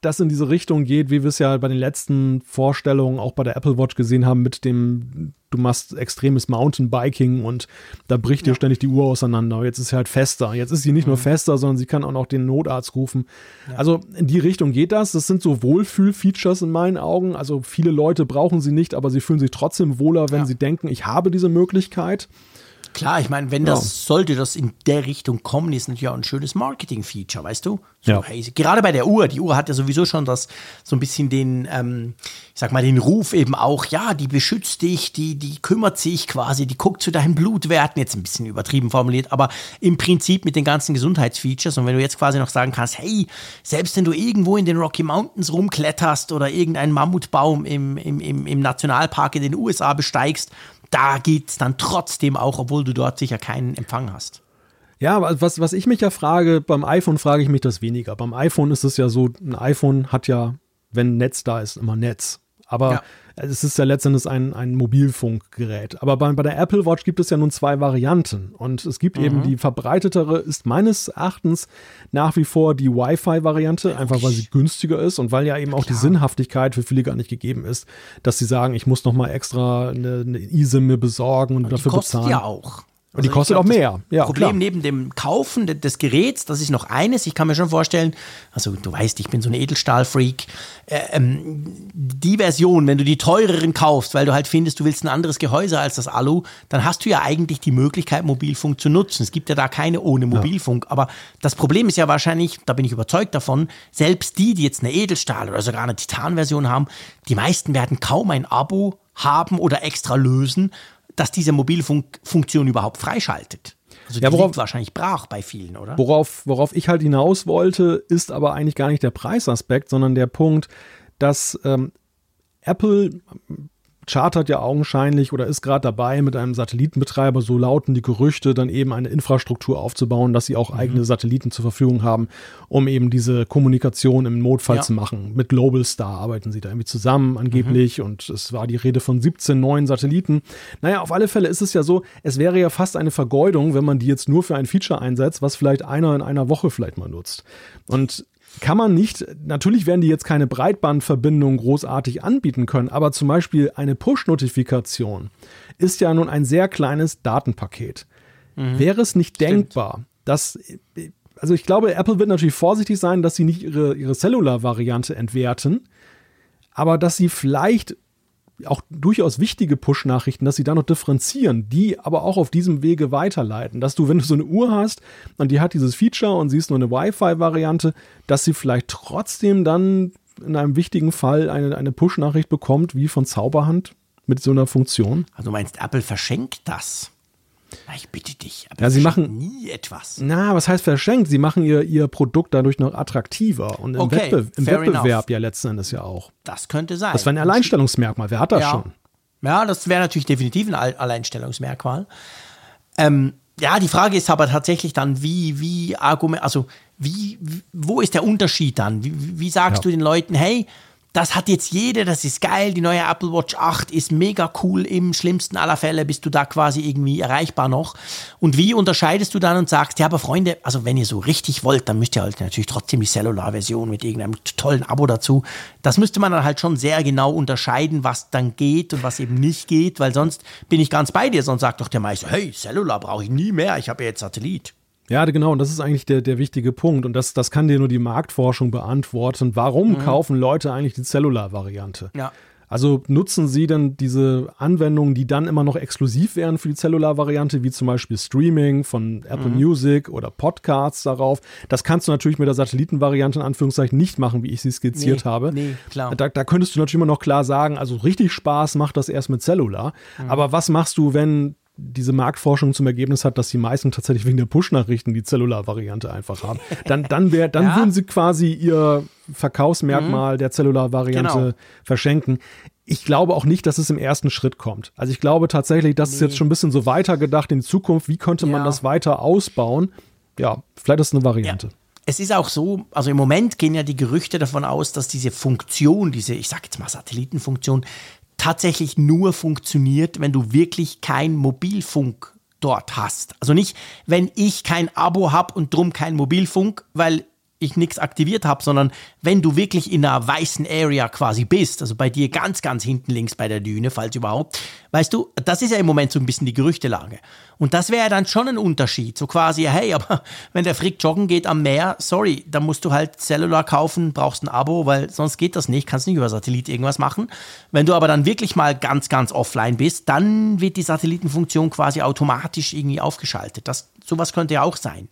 das in diese Richtung geht, wie wir es ja bei den letzten Vorstellungen auch bei der Apple Watch gesehen haben mit dem du machst extremes Mountainbiking und da bricht ja. dir ständig die Uhr auseinander. Jetzt ist sie halt fester. Jetzt ist sie nicht mhm. nur fester, sondern sie kann auch noch den Notarzt rufen. Ja. Also in die Richtung geht das. Das sind so Wohlfühl-Features in meinen Augen. Also viele Leute brauchen sie nicht, aber sie fühlen sich trotzdem wohler, wenn ja. sie denken, ich habe diese Möglichkeit. Klar, ich meine, wenn das ja. sollte das in der Richtung kommen, ist natürlich auch ein schönes Marketing-Feature, weißt du? So, ja. hey, gerade bei der Uhr, die Uhr hat ja sowieso schon das so ein bisschen den, ähm, ich sag mal, den Ruf eben auch, ja, die beschützt dich, die, die kümmert sich quasi, die guckt zu deinen Blutwerten, jetzt ein bisschen übertrieben formuliert, aber im Prinzip mit den ganzen Gesundheitsfeatures. Und wenn du jetzt quasi noch sagen kannst, hey, selbst wenn du irgendwo in den Rocky Mountains rumkletterst oder irgendeinen Mammutbaum im, im, im, im Nationalpark in den USA besteigst, da geht es dann trotzdem auch, obwohl du dort sicher keinen Empfang hast. Ja, was, was ich mich ja frage, beim iPhone frage ich mich das weniger. Beim iPhone ist es ja so, ein iPhone hat ja, wenn Netz da ist, immer Netz. Aber ja. Es ist ja letztendlich ein, ein Mobilfunkgerät. Aber bei, bei der Apple Watch gibt es ja nun zwei Varianten. Und es gibt mhm. eben die verbreitetere, ist meines Erachtens nach wie vor die Wi-Fi-Variante, einfach weil sie günstiger ist und weil ja eben auch die Sinnhaftigkeit für viele gar nicht gegeben ist, dass sie sagen, ich muss noch mal extra eine, eine eSIM mir besorgen und, und dafür bezahlen. ja auch. Und die also kostet glaub, auch mehr. Ja, Problem klar. neben dem Kaufen des Geräts, das ist noch eines. Ich kann mir schon vorstellen, also du weißt, ich bin so ein Edelstahlfreak. Äh, ähm, die Version, wenn du die teureren kaufst, weil du halt findest, du willst ein anderes Gehäuse als das Alu, dann hast du ja eigentlich die Möglichkeit, Mobilfunk zu nutzen. Es gibt ja da keine ohne Mobilfunk. Ja. Aber das Problem ist ja wahrscheinlich, da bin ich überzeugt davon, selbst die, die jetzt eine Edelstahl oder sogar eine Titanversion haben, die meisten werden kaum ein Abo haben oder extra lösen, dass diese Mobilfunktion überhaupt freischaltet. Also die ja, worauf, wahrscheinlich brach bei vielen, oder? Worauf, worauf ich halt hinaus wollte, ist aber eigentlich gar nicht der Preisaspekt, sondern der Punkt, dass ähm, Apple chartert ja augenscheinlich oder ist gerade dabei, mit einem Satellitenbetreiber, so lauten die Gerüchte, dann eben eine Infrastruktur aufzubauen, dass sie auch mhm. eigene Satelliten zur Verfügung haben, um eben diese Kommunikation im Notfall ja. zu machen. Mit Global Star arbeiten sie da irgendwie zusammen angeblich mhm. und es war die Rede von 17 neuen Satelliten. Naja, auf alle Fälle ist es ja so, es wäre ja fast eine Vergeudung, wenn man die jetzt nur für ein Feature einsetzt, was vielleicht einer in einer Woche vielleicht mal nutzt. Und kann man nicht, natürlich werden die jetzt keine Breitbandverbindung großartig anbieten können, aber zum Beispiel eine Push-Notifikation ist ja nun ein sehr kleines Datenpaket. Mhm. Wäre es nicht Stimmt. denkbar, dass, also ich glaube, Apple wird natürlich vorsichtig sein, dass sie nicht ihre, ihre Cellular-Variante entwerten, aber dass sie vielleicht auch durchaus wichtige Push-Nachrichten, dass sie da noch differenzieren, die aber auch auf diesem Wege weiterleiten. Dass du, wenn du so eine Uhr hast und die hat dieses Feature und siehst nur eine Wi-Fi-Variante, dass sie vielleicht trotzdem dann in einem wichtigen Fall eine, eine Push-Nachricht bekommt, wie von Zauberhand mit so einer Funktion. Also meinst, Apple verschenkt das? Na, ich bitte dich, aber ja, sie machen nie etwas. Na, was heißt verschenkt? Sie machen ihr, ihr Produkt dadurch noch attraktiver und im, okay, Wettbe im Wettbewerb enough. ja letzten Endes ja auch. Das könnte sein. Das wäre ein Alleinstellungsmerkmal. Wer hat das ja. schon? Ja, das wäre natürlich definitiv ein Alleinstellungsmerkmal. Ähm, ja, die Frage ist aber tatsächlich dann, wie, wie Argument, also wie, wo ist der Unterschied dann? Wie, wie sagst ja. du den Leuten, hey, das hat jetzt jeder, das ist geil. Die neue Apple Watch 8 ist mega cool. Im schlimmsten aller Fälle bist du da quasi irgendwie erreichbar noch. Und wie unterscheidest du dann und sagst, ja, aber Freunde, also wenn ihr so richtig wollt, dann müsst ihr halt natürlich trotzdem die Cellular-Version mit irgendeinem tollen Abo dazu. Das müsste man dann halt schon sehr genau unterscheiden, was dann geht und was eben nicht geht, weil sonst bin ich ganz bei dir. Sonst sagt doch der Meister, hey, Cellular brauche ich nie mehr, ich habe ja jetzt Satellit. Ja, genau, und das ist eigentlich der, der wichtige Punkt. Und das, das kann dir nur die Marktforschung beantworten. Warum mhm. kaufen Leute eigentlich die Cellular-Variante? Ja. Also nutzen sie denn diese Anwendungen, die dann immer noch exklusiv wären für die Cellular-Variante, wie zum Beispiel Streaming von Apple mhm. Music oder Podcasts darauf. Das kannst du natürlich mit der Satellitenvariante in Anführungszeichen nicht machen, wie ich sie skizziert nee, habe. Nee, klar. Da, da könntest du natürlich immer noch klar sagen, also richtig Spaß macht das erst mit Cellular. Mhm. Aber was machst du, wenn diese Marktforschung zum Ergebnis hat, dass die meisten tatsächlich wegen der Push-Nachrichten die Cellular-Variante einfach haben. Dann, dann, wär, dann ja. würden sie quasi ihr Verkaufsmerkmal mhm. der Cellular-Variante genau. verschenken. Ich glaube auch nicht, dass es im ersten Schritt kommt. Also ich glaube tatsächlich, das nee. ist jetzt schon ein bisschen so weitergedacht in Zukunft. Wie könnte man ja. das weiter ausbauen? Ja, vielleicht ist es eine Variante. Ja. Es ist auch so, also im Moment gehen ja die Gerüchte davon aus, dass diese Funktion, diese, ich sag jetzt mal Satellitenfunktion, tatsächlich nur funktioniert, wenn du wirklich kein Mobilfunk dort hast. Also nicht, wenn ich kein Abo habe und drum kein Mobilfunk, weil ich nichts aktiviert habe, sondern wenn du wirklich in einer weißen Area quasi bist, also bei dir ganz, ganz hinten links bei der Düne, falls überhaupt, weißt du, das ist ja im Moment so ein bisschen die Gerüchtelage. Und das wäre ja dann schon ein Unterschied. So quasi, hey, aber wenn der Frick joggen geht am Meer, sorry, dann musst du halt Cellular kaufen, brauchst ein Abo, weil sonst geht das nicht, kannst nicht über Satellit irgendwas machen. Wenn du aber dann wirklich mal ganz, ganz offline bist, dann wird die Satellitenfunktion quasi automatisch irgendwie aufgeschaltet. Das, sowas könnte ja auch sein.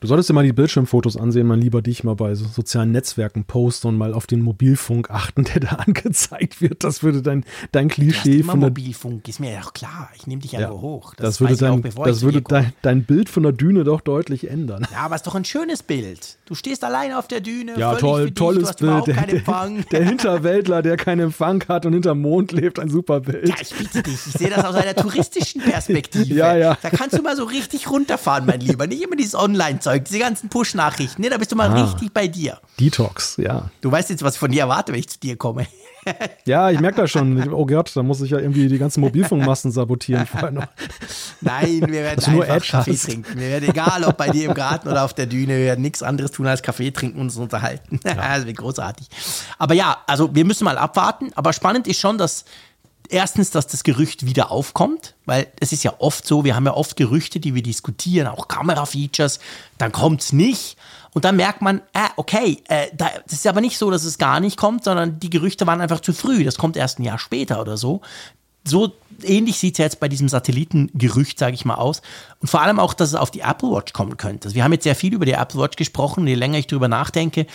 Du solltest dir mal die Bildschirmfotos ansehen, mein lieber dich mal bei so sozialen Netzwerken posten und mal auf den Mobilfunk achten, der da angezeigt wird. Das würde dein, dein Klischee von der Mobilfunk, ist mir ja auch klar. Ich nehme dich ja, ja nur hoch. Das, das würde, dein, auch, das würde dein, dein, Bild von der Düne doch deutlich ändern. Ja, aber es ist doch ein schönes Bild. Du stehst alleine auf der Düne. Ja, toll, tolles Bild. Der, der, der, Hinterwäldler, der keinen Empfang hat und hinterm Mond lebt, ein super Bild. Ja, ich bitte dich. Ich sehe das aus einer touristischen Perspektive. ja, ja. Da kannst du mal so richtig runterfahren, mein Lieber. Nicht immer dieses Online Zeug, diese ganzen Push-Nachrichten. Nee, da bist du mal ah, richtig bei dir. Detox, ja. Du weißt jetzt, was ich von dir erwarte, wenn ich zu dir komme. ja, ich merke das schon. Oh Gott, da muss ich ja irgendwie die ganzen Mobilfunkmasten sabotieren. Nein, wir werden einfach nur Kaffee hast. trinken. Wir werden, egal ob bei dir im Garten oder auf der Düne, wir werden nichts anderes tun als Kaffee trinken und uns unterhalten. Ja. das wird großartig. Aber ja, also wir müssen mal abwarten. Aber spannend ist schon, dass erstens, dass das Gerücht wieder aufkommt, weil es ist ja oft so, wir haben ja oft Gerüchte, die wir diskutieren, auch Kamerafeatures, dann kommt es nicht. Und dann merkt man, äh, okay, äh, da, das ist aber nicht so, dass es gar nicht kommt, sondern die Gerüchte waren einfach zu früh. Das kommt erst ein Jahr später oder so. So ähnlich sieht es jetzt bei diesem Satellitengerücht, sage ich mal, aus. Und vor allem auch, dass es auf die Apple Watch kommen könnte. Also wir haben jetzt sehr viel über die Apple Watch gesprochen. Je länger ich darüber nachdenke,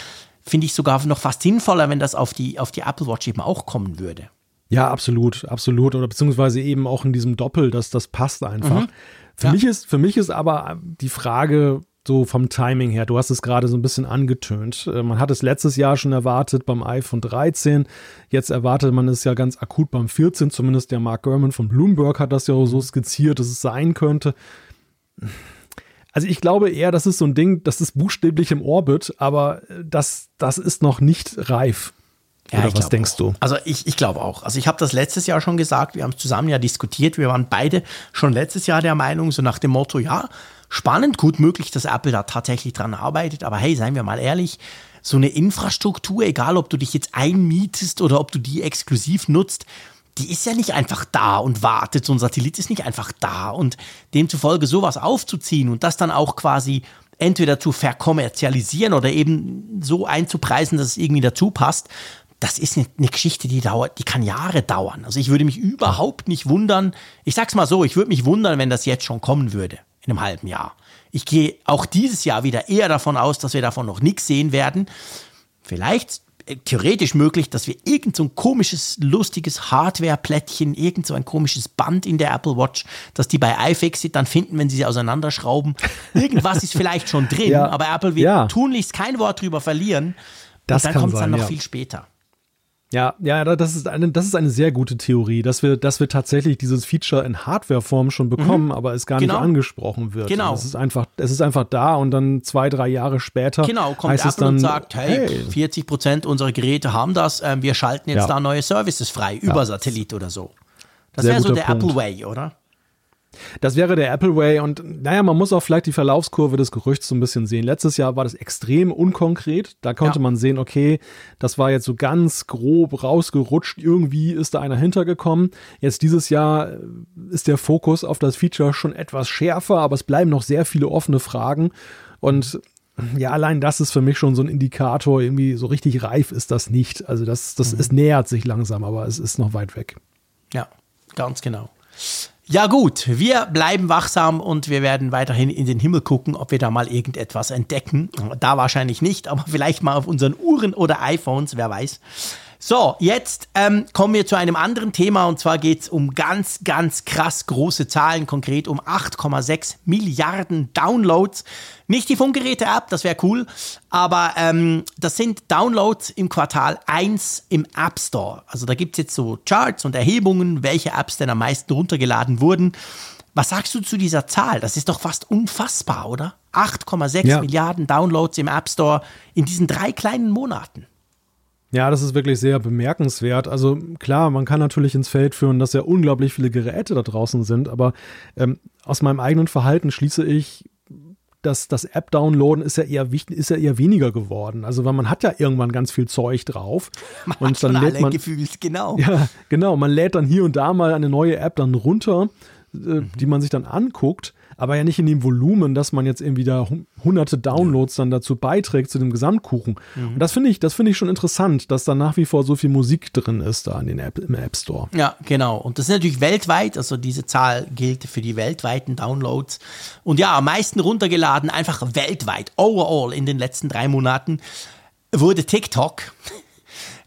finde ich sogar noch fast sinnvoller, wenn das auf die, auf die Apple Watch eben auch kommen würde. Ja, absolut, absolut. Oder beziehungsweise eben auch in diesem Doppel, dass das passt einfach. Mhm. Für, ja. mich ist, für mich ist aber die Frage so vom Timing her, du hast es gerade so ein bisschen angetönt. Äh, man hat es letztes Jahr schon erwartet beim iPhone 13. Jetzt erwartet man es ja ganz akut beim 14. Zumindest der Mark Gurman von Bloomberg hat das ja so skizziert, dass es sein könnte. Also ich glaube eher, das ist so ein Ding, das ist buchstäblich im Orbit, aber das, das ist noch nicht reif. Ja, Oder was denkst du? Also ich, ich glaube auch. Also ich habe das letztes Jahr schon gesagt, wir haben es zusammen ja diskutiert, wir waren beide schon letztes Jahr der Meinung, so nach dem Motto, ja, spannend, gut möglich, dass Apple da tatsächlich dran arbeitet, aber hey, seien wir mal ehrlich, so eine Infrastruktur, egal ob du dich jetzt einmietest oder ob du die exklusiv nutzt, die ist ja nicht einfach da und wartet. So ein Satellit ist nicht einfach da. Und demzufolge sowas aufzuziehen und das dann auch quasi entweder zu verkommerzialisieren oder eben so einzupreisen, dass es irgendwie dazu passt, das ist eine, eine, Geschichte, die dauert, die kann Jahre dauern. Also ich würde mich überhaupt nicht wundern. Ich sag's mal so, ich würde mich wundern, wenn das jetzt schon kommen würde in einem halben Jahr. Ich gehe auch dieses Jahr wieder eher davon aus, dass wir davon noch nichts sehen werden. Vielleicht äh, theoretisch möglich, dass wir irgend so ein komisches, lustiges Hardware-Plättchen, irgend so ein komisches Band in der Apple Watch, dass die bei iFixit dann finden, wenn sie sie auseinanderschrauben. Irgendwas ist vielleicht schon drin, ja, aber Apple wird ja. tunlichst kein Wort drüber verlieren. Das und dann kommt es dann noch ja. viel später. Ja, ja, das ist eine, das ist eine sehr gute Theorie, dass wir, dass wir tatsächlich dieses Feature in Hardware-Form schon bekommen, mhm. aber es gar genau. nicht angesprochen wird. Genau. Es ist einfach, es ist einfach da und dann zwei, drei Jahre später. Genau, kommt heißt Apple es dann, und sagt, hey, hey, 40 Prozent unserer Geräte haben das, äh, wir schalten jetzt ja. da neue Services frei über ja. Satellit oder so. Das wäre so der Punkt. Apple Way, oder? Das wäre der Apple Way und naja, man muss auch vielleicht die Verlaufskurve des Gerüchts so ein bisschen sehen. Letztes Jahr war das extrem unkonkret. Da konnte ja. man sehen, okay, das war jetzt so ganz grob rausgerutscht. Irgendwie ist da einer hintergekommen. Jetzt dieses Jahr äh, ist der Fokus auf das Feature schon etwas schärfer, aber es bleiben noch sehr viele offene Fragen. Und ja, allein das ist für mich schon so ein Indikator. Irgendwie so richtig reif ist das nicht. Also das, das mhm. es nähert sich langsam, aber es ist noch weit weg. Ja, ganz genau. Ja gut, wir bleiben wachsam und wir werden weiterhin in den Himmel gucken, ob wir da mal irgendetwas entdecken. Da wahrscheinlich nicht, aber vielleicht mal auf unseren Uhren oder iPhones, wer weiß. So, jetzt ähm, kommen wir zu einem anderen Thema und zwar geht es um ganz, ganz krass große Zahlen, konkret um 8,6 Milliarden Downloads. Nicht die Funkgeräte-App, das wäre cool, aber ähm, das sind Downloads im Quartal 1 im App Store. Also da gibt es jetzt so Charts und Erhebungen, welche Apps denn am meisten runtergeladen wurden. Was sagst du zu dieser Zahl? Das ist doch fast unfassbar, oder? 8,6 ja. Milliarden Downloads im App Store in diesen drei kleinen Monaten. Ja, das ist wirklich sehr bemerkenswert. Also klar, man kann natürlich ins Feld führen, dass ja unglaublich viele Geräte da draußen sind, aber ähm, aus meinem eigenen Verhalten schließe ich das, das App-Downloaden ist ja eher wichtig, ist ja eher weniger geworden. Also weil man hat ja irgendwann ganz viel Zeug drauf. Man und dann lädt man gefühlt, genau. Ja, genau. Man lädt dann hier und da mal eine neue App dann runter, äh, mhm. die man sich dann anguckt aber ja nicht in dem Volumen, dass man jetzt irgendwie da hunderte Downloads dann dazu beiträgt, zu dem Gesamtkuchen. Mhm. Und das finde ich, das finde ich schon interessant, dass da nach wie vor so viel Musik drin ist da in den App, im App Store. Ja, genau. Und das ist natürlich weltweit, also diese Zahl gilt für die weltweiten Downloads. Und ja, am meisten runtergeladen, einfach weltweit, overall in den letzten drei Monaten, wurde TikTok.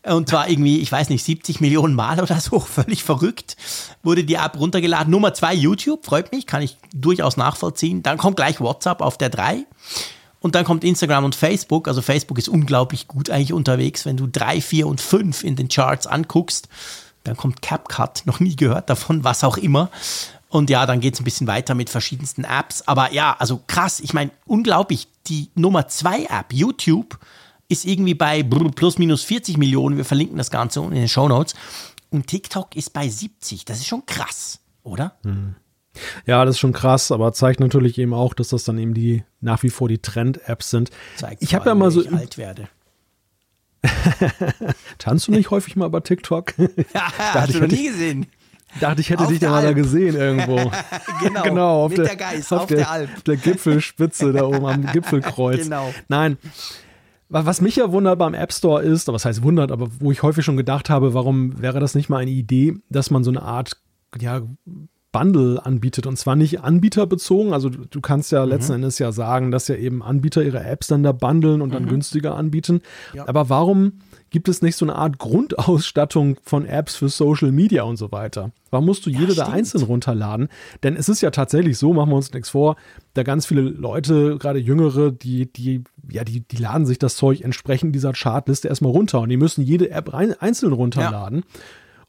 Und zwar irgendwie, ich weiß nicht, 70 Millionen Mal oder so, völlig verrückt, wurde die App runtergeladen. Nummer zwei, YouTube, freut mich, kann ich durchaus nachvollziehen. Dann kommt gleich WhatsApp auf der drei. Und dann kommt Instagram und Facebook. Also Facebook ist unglaublich gut eigentlich unterwegs. Wenn du drei, vier und fünf in den Charts anguckst, dann kommt CapCut, noch nie gehört davon, was auch immer. Und ja, dann geht es ein bisschen weiter mit verschiedensten Apps. Aber ja, also krass, ich meine, unglaublich. Die Nummer zwei App, YouTube, ist irgendwie bei plus minus 40 Millionen. Wir verlinken das Ganze in den Show Notes. Und TikTok ist bei 70. Das ist schon krass, oder? Mhm. Ja, das ist schon krass, aber zeigt natürlich eben auch, dass das dann eben die nach wie vor die Trend-Apps sind. Zeigt ich habe ja mal so. Ich alt werde. Tanzt du nicht häufig mal bei TikTok? Ja, hast du noch nie gesehen. Dachte, ich hätte auf dich da mal da gesehen irgendwo. genau, genau, auf mit der, der Geist, auf, auf der, der Alp. Der Gipfelspitze da oben am Gipfelkreuz. Genau. Nein, was mich ja wundert beim App Store ist, was heißt wundert, aber wo ich häufig schon gedacht habe, warum wäre das nicht mal eine Idee, dass man so eine Art ja, Bundle anbietet und zwar nicht anbieterbezogen. Also du kannst ja mhm. letzten Endes ja sagen, dass ja eben Anbieter ihre Apps dann da bundeln und dann mhm. günstiger anbieten. Ja. Aber warum gibt es nicht so eine Art Grundausstattung von Apps für Social Media und so weiter? Warum musst du jede ja, da einzeln runterladen? Denn es ist ja tatsächlich so, machen wir uns nichts vor, da ganz viele Leute, gerade Jüngere, die, die, ja, die, die laden sich das Zeug entsprechend dieser Chartliste erstmal runter und die müssen jede App rein, einzeln runterladen.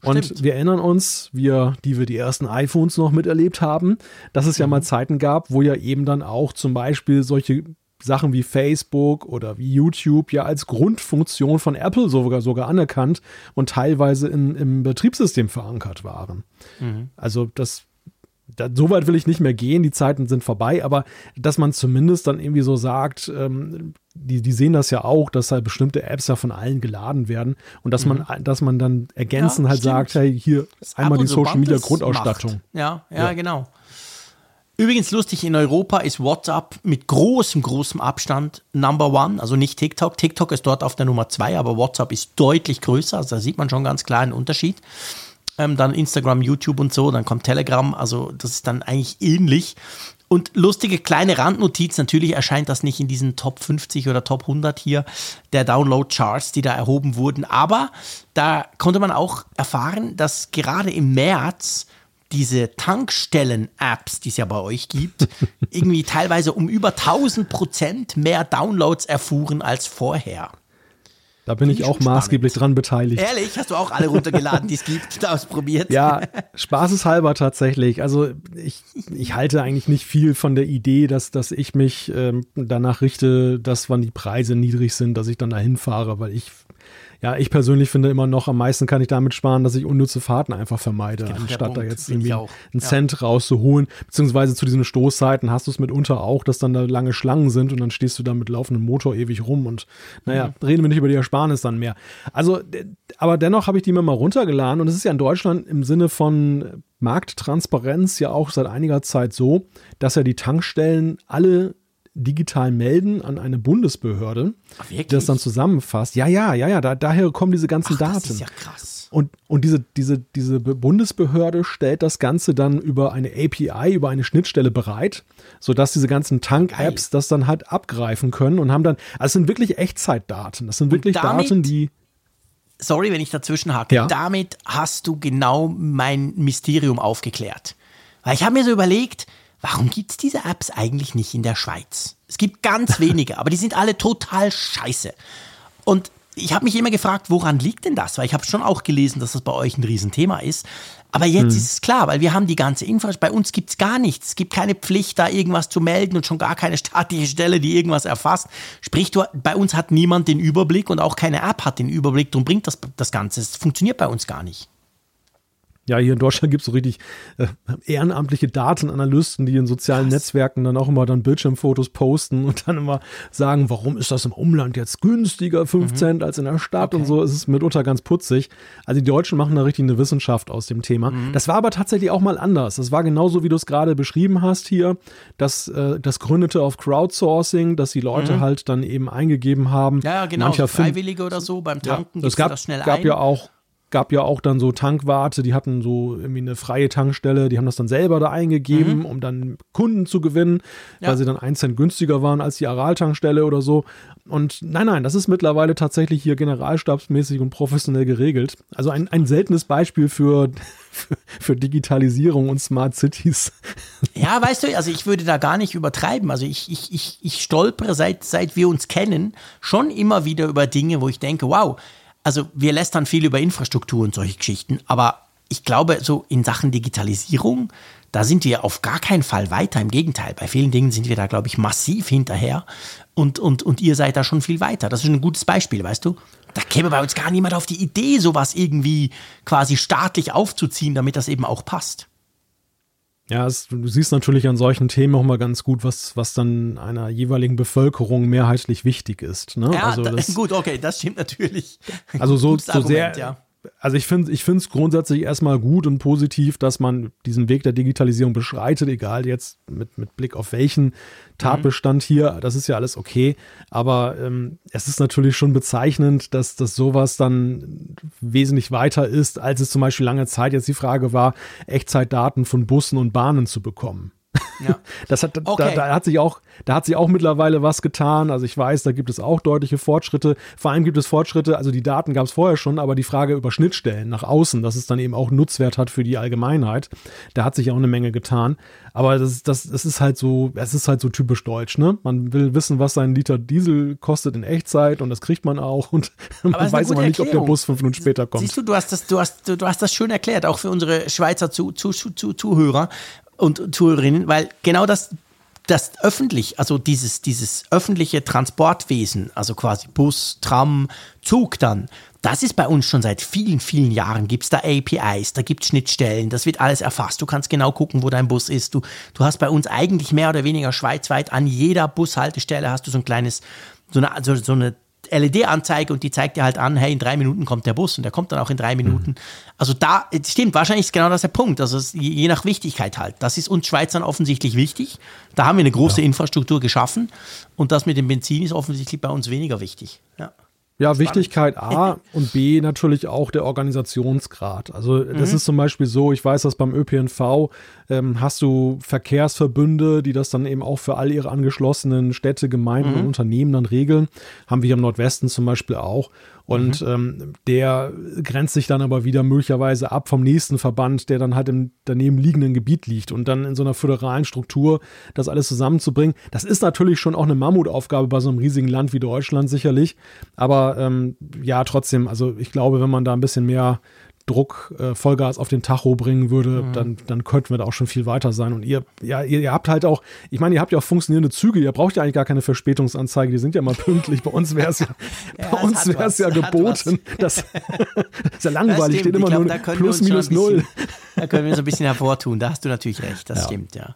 Ja. Und Stimmt. wir erinnern uns, wir, die wir die ersten iPhones noch miterlebt haben, dass es ja mal mhm. Zeiten gab, wo ja eben dann auch zum Beispiel solche Sachen wie Facebook oder wie YouTube ja als Grundfunktion von Apple sogar, sogar anerkannt und teilweise in, im Betriebssystem verankert waren. Mhm. Also das da, so weit will ich nicht mehr gehen, die Zeiten sind vorbei, aber dass man zumindest dann irgendwie so sagt, ähm, die, die sehen das ja auch, dass halt bestimmte Apps ja von allen geladen werden und dass mhm. man, dass man dann ergänzend ja, halt stimmt. sagt, hey, hier das einmal die Social Media Grundausstattung. Ja, ja, ja, genau. Übrigens lustig, in Europa ist WhatsApp mit großem, großem Abstand Number One, also nicht TikTok. TikTok ist dort auf der Nummer zwei, aber WhatsApp ist deutlich größer, also da sieht man schon ganz klar einen Unterschied. Ähm, dann Instagram, YouTube und so, dann kommt Telegram, also das ist dann eigentlich ähnlich. Und lustige kleine Randnotiz, natürlich erscheint das nicht in diesen Top 50 oder Top 100 hier der Download-Charts, die da erhoben wurden, aber da konnte man auch erfahren, dass gerade im März diese Tankstellen-Apps, die es ja bei euch gibt, irgendwie teilweise um über 1000 Prozent mehr Downloads erfuhren als vorher. Da bin ich auch maßgeblich dran beteiligt. Ehrlich? Hast du auch alle runtergeladen, die es gibt, ausprobiert? Ja, spaßeshalber tatsächlich. Also ich, ich halte eigentlich nicht viel von der Idee, dass, dass ich mich ähm, danach richte, dass wann die Preise niedrig sind, dass ich dann dahin fahre, weil ich ja, ich persönlich finde immer noch, am meisten kann ich damit sparen, dass ich unnütze Fahrten einfach vermeide, genau, anstatt da jetzt irgendwie einen ja. Cent rauszuholen. Beziehungsweise zu diesen Stoßzeiten hast du es mitunter auch, dass dann da lange Schlangen sind und dann stehst du da mit laufendem Motor ewig rum und naja, mhm. reden wir nicht über die Ersparnis dann mehr. Also, aber dennoch habe ich die mir mal runtergeladen und es ist ja in Deutschland im Sinne von Markttransparenz ja auch seit einiger Zeit so, dass ja die Tankstellen alle digital melden an eine Bundesbehörde, Ach, die das dann zusammenfasst. Ja, ja, ja, ja, da, daher kommen diese ganzen Ach, Daten. Das ist ja krass. Und, und diese, diese, diese Bundesbehörde stellt das Ganze dann über eine API, über eine Schnittstelle bereit, sodass diese ganzen Tank-Apps das dann halt abgreifen können und haben dann, also es sind wirklich Echtzeitdaten. Das sind wirklich Daten, die. Sorry, wenn ich dazwischen hake. Ja? Damit hast du genau mein Mysterium aufgeklärt. Weil ich habe mir so überlegt, warum gibt es diese Apps eigentlich nicht in der Schweiz? Es gibt ganz wenige, aber die sind alle total scheiße. Und ich habe mich immer gefragt, woran liegt denn das? Weil ich habe schon auch gelesen, dass das bei euch ein Riesenthema ist. Aber jetzt hm. ist es klar, weil wir haben die ganze Info. Bei uns gibt es gar nichts. Es gibt keine Pflicht, da irgendwas zu melden und schon gar keine staatliche Stelle, die irgendwas erfasst. Sprich, du, bei uns hat niemand den Überblick und auch keine App hat den Überblick. Darum bringt das das Ganze. Es funktioniert bei uns gar nicht. Ja, hier in Deutschland gibt es so richtig äh, ehrenamtliche Datenanalysten, die in sozialen Krass. Netzwerken dann auch immer dann Bildschirmfotos posten und dann immer sagen, warum ist das im Umland jetzt günstiger, 5 mhm. Cent als in der Stadt okay. und so. Es ist mitunter ganz putzig. Also die Deutschen machen da richtig eine Wissenschaft aus dem Thema. Mhm. Das war aber tatsächlich auch mal anders. Das war genauso, wie du es gerade beschrieben hast hier. Das, äh, das gründete auf Crowdsourcing, dass die Leute mhm. halt dann eben eingegeben haben. Ja, genau, Mancher Freiwillige oder so beim Tanken. Ja, es gab, das schnell gab ein. ja auch gab ja auch dann so Tankwarte, die hatten so irgendwie eine freie Tankstelle, die haben das dann selber da eingegeben, mhm. um dann Kunden zu gewinnen, ja. weil sie dann ein Cent günstiger waren als die Aral-Tankstelle oder so. Und nein, nein, das ist mittlerweile tatsächlich hier generalstabsmäßig und professionell geregelt. Also ein, ein seltenes Beispiel für, für, für Digitalisierung und Smart Cities. Ja, weißt du, also ich würde da gar nicht übertreiben. Also ich, ich, ich, ich stolpere seit, seit wir uns kennen schon immer wieder über Dinge, wo ich denke, wow, also wir lästern viel über Infrastruktur und solche Geschichten, aber ich glaube, so in Sachen Digitalisierung, da sind wir auf gar keinen Fall weiter. Im Gegenteil, bei vielen Dingen sind wir da, glaube ich, massiv hinterher und, und, und ihr seid da schon viel weiter. Das ist ein gutes Beispiel, weißt du? Da käme bei uns gar niemand auf die Idee, sowas irgendwie quasi staatlich aufzuziehen, damit das eben auch passt. Ja, es, du siehst natürlich an solchen Themen auch mal ganz gut, was, was dann einer jeweiligen Bevölkerung mehrheitlich wichtig ist. Ne? Ja, also das, gut, okay, das stimmt natürlich. Also so, so sehr, ja also ich finde ich es grundsätzlich erstmal gut und positiv, dass man diesen Weg der Digitalisierung beschreitet, egal jetzt mit, mit Blick auf welchen Tatbestand mhm. hier, das ist ja alles okay. Aber ähm, es ist natürlich schon bezeichnend, dass, dass sowas dann wesentlich weiter ist, als es zum Beispiel lange Zeit jetzt die Frage war, Echtzeitdaten von Bussen und Bahnen zu bekommen. Ja. Das hat, okay. da, da, hat sich auch, da hat sich auch mittlerweile was getan. Also ich weiß, da gibt es auch deutliche Fortschritte. Vor allem gibt es Fortschritte, also die Daten gab es vorher schon, aber die Frage über Schnittstellen nach außen, dass es dann eben auch Nutzwert hat für die Allgemeinheit, da hat sich auch eine Menge getan. Aber das, das, das ist halt so, es ist halt so typisch deutsch, ne? Man will wissen, was sein Liter Diesel kostet in Echtzeit und das kriegt man auch und man weiß aber nicht, Erklärung. ob der Bus fünf Minuten später kommt. Siehst du, du hast das, du hast, du hast das schön erklärt, auch für unsere Schweizer zu, zu, zu, Zuhörer und Zuhörerinnen, weil genau das, das öffentlich, also dieses, dieses öffentliche Transportwesen, also quasi Bus, Tram, Zug dann, das ist bei uns schon seit vielen, vielen Jahren. Gibt es da APIs, da gibt es Schnittstellen, das wird alles erfasst. Du kannst genau gucken, wo dein Bus ist. Du, du hast bei uns eigentlich mehr oder weniger schweizweit an jeder Bushaltestelle hast du so ein kleines, so eine, also so eine LED-Anzeige und die zeigt dir halt an, hey, in drei Minuten kommt der Bus und der kommt dann auch in drei Minuten. Mhm. Also da, stimmt, wahrscheinlich ist genau das der Punkt. Also je nach Wichtigkeit halt. Das ist uns Schweizern offensichtlich wichtig. Da haben wir eine große ja. Infrastruktur geschaffen und das mit dem Benzin ist offensichtlich bei uns weniger wichtig. Ja. Ja, Wichtigkeit A und B natürlich auch der Organisationsgrad. Also das mhm. ist zum Beispiel so, ich weiß, dass beim ÖPNV ähm, hast du Verkehrsverbünde, die das dann eben auch für all ihre angeschlossenen Städte, Gemeinden mhm. und Unternehmen dann regeln. Haben wir hier im Nordwesten zum Beispiel auch. Und mhm. ähm, der grenzt sich dann aber wieder möglicherweise ab vom nächsten Verband, der dann halt im daneben liegenden Gebiet liegt. Und dann in so einer föderalen Struktur das alles zusammenzubringen, das ist natürlich schon auch eine Mammutaufgabe bei so einem riesigen Land wie Deutschland sicherlich. Aber ähm, ja, trotzdem, also ich glaube, wenn man da ein bisschen mehr Druck äh, Vollgas auf den Tacho bringen würde, mhm. dann, dann könnten wir da auch schon viel weiter sein. Und ihr, ja, ihr, ihr habt halt auch, ich meine, ihr habt ja auch funktionierende Züge, ihr braucht ja eigentlich gar keine Verspätungsanzeige, die sind ja mal pünktlich. Bei uns wäre es ja, ja, bei uns wäre es ja geboten. Das, das ist ja langweilig, steht immer glaub, nur plus minus null. Da können wir so ein bisschen hervortun, da hast du natürlich recht, das ja. stimmt, ja.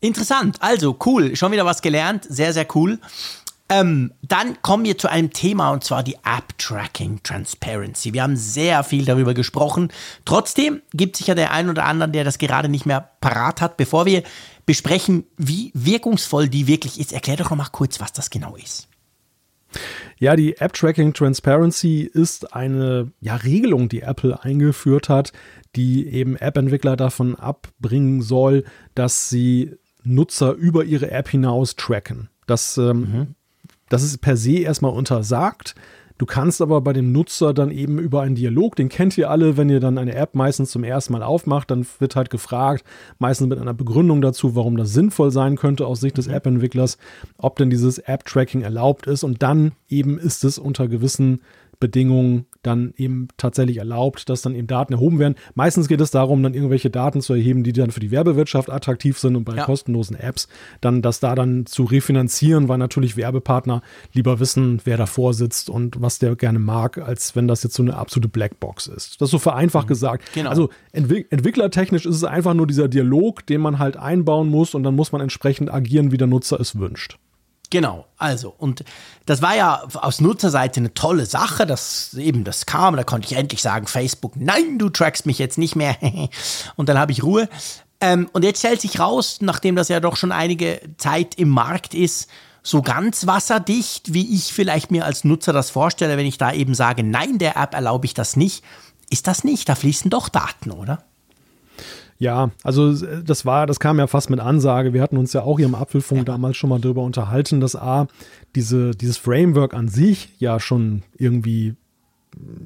Interessant, also cool, schon wieder was gelernt, sehr, sehr cool. Ähm, dann kommen wir zu einem Thema und zwar die App Tracking Transparency. Wir haben sehr viel darüber gesprochen. Trotzdem gibt es sicher der ein oder andere, der das gerade nicht mehr parat hat. Bevor wir besprechen, wie wirkungsvoll die wirklich ist, erklär doch noch mal kurz, was das genau ist. Ja, die App Tracking Transparency ist eine ja, Regelung, die Apple eingeführt hat, die eben App-Entwickler davon abbringen soll, dass sie Nutzer über ihre App hinaus tracken. Das ähm, mhm. Das ist per se erstmal untersagt. Du kannst aber bei dem Nutzer dann eben über einen Dialog, den kennt ihr alle, wenn ihr dann eine App meistens zum ersten Mal aufmacht, dann wird halt gefragt, meistens mit einer Begründung dazu, warum das sinnvoll sein könnte aus Sicht des mhm. App-Entwicklers, ob denn dieses App-Tracking erlaubt ist und dann eben ist es unter gewissen Bedingungen dann eben tatsächlich erlaubt, dass dann eben Daten erhoben werden. Meistens geht es darum, dann irgendwelche Daten zu erheben, die dann für die Werbewirtschaft attraktiv sind und bei ja. kostenlosen Apps dann das da dann zu refinanzieren, weil natürlich Werbepartner lieber wissen, wer davor sitzt und was der gerne mag, als wenn das jetzt so eine absolute Blackbox ist. Das ist so vereinfacht mhm. gesagt. Genau. Also entwick entwicklertechnisch ist es einfach nur dieser Dialog, den man halt einbauen muss und dann muss man entsprechend agieren, wie der Nutzer es wünscht. Genau, also, und das war ja aus Nutzerseite eine tolle Sache, dass eben das kam, da konnte ich endlich sagen, Facebook, nein, du trackst mich jetzt nicht mehr. und dann habe ich Ruhe. Ähm, und jetzt stellt sich raus, nachdem das ja doch schon einige Zeit im Markt ist, so ganz wasserdicht, wie ich vielleicht mir als Nutzer das vorstelle, wenn ich da eben sage, nein, der App erlaube ich das nicht, ist das nicht. Da fließen doch Daten, oder? Ja, also das war, das kam ja fast mit Ansage. Wir hatten uns ja auch hier im Apfelfunk ja. damals schon mal darüber unterhalten, dass A, diese, dieses Framework an sich ja schon irgendwie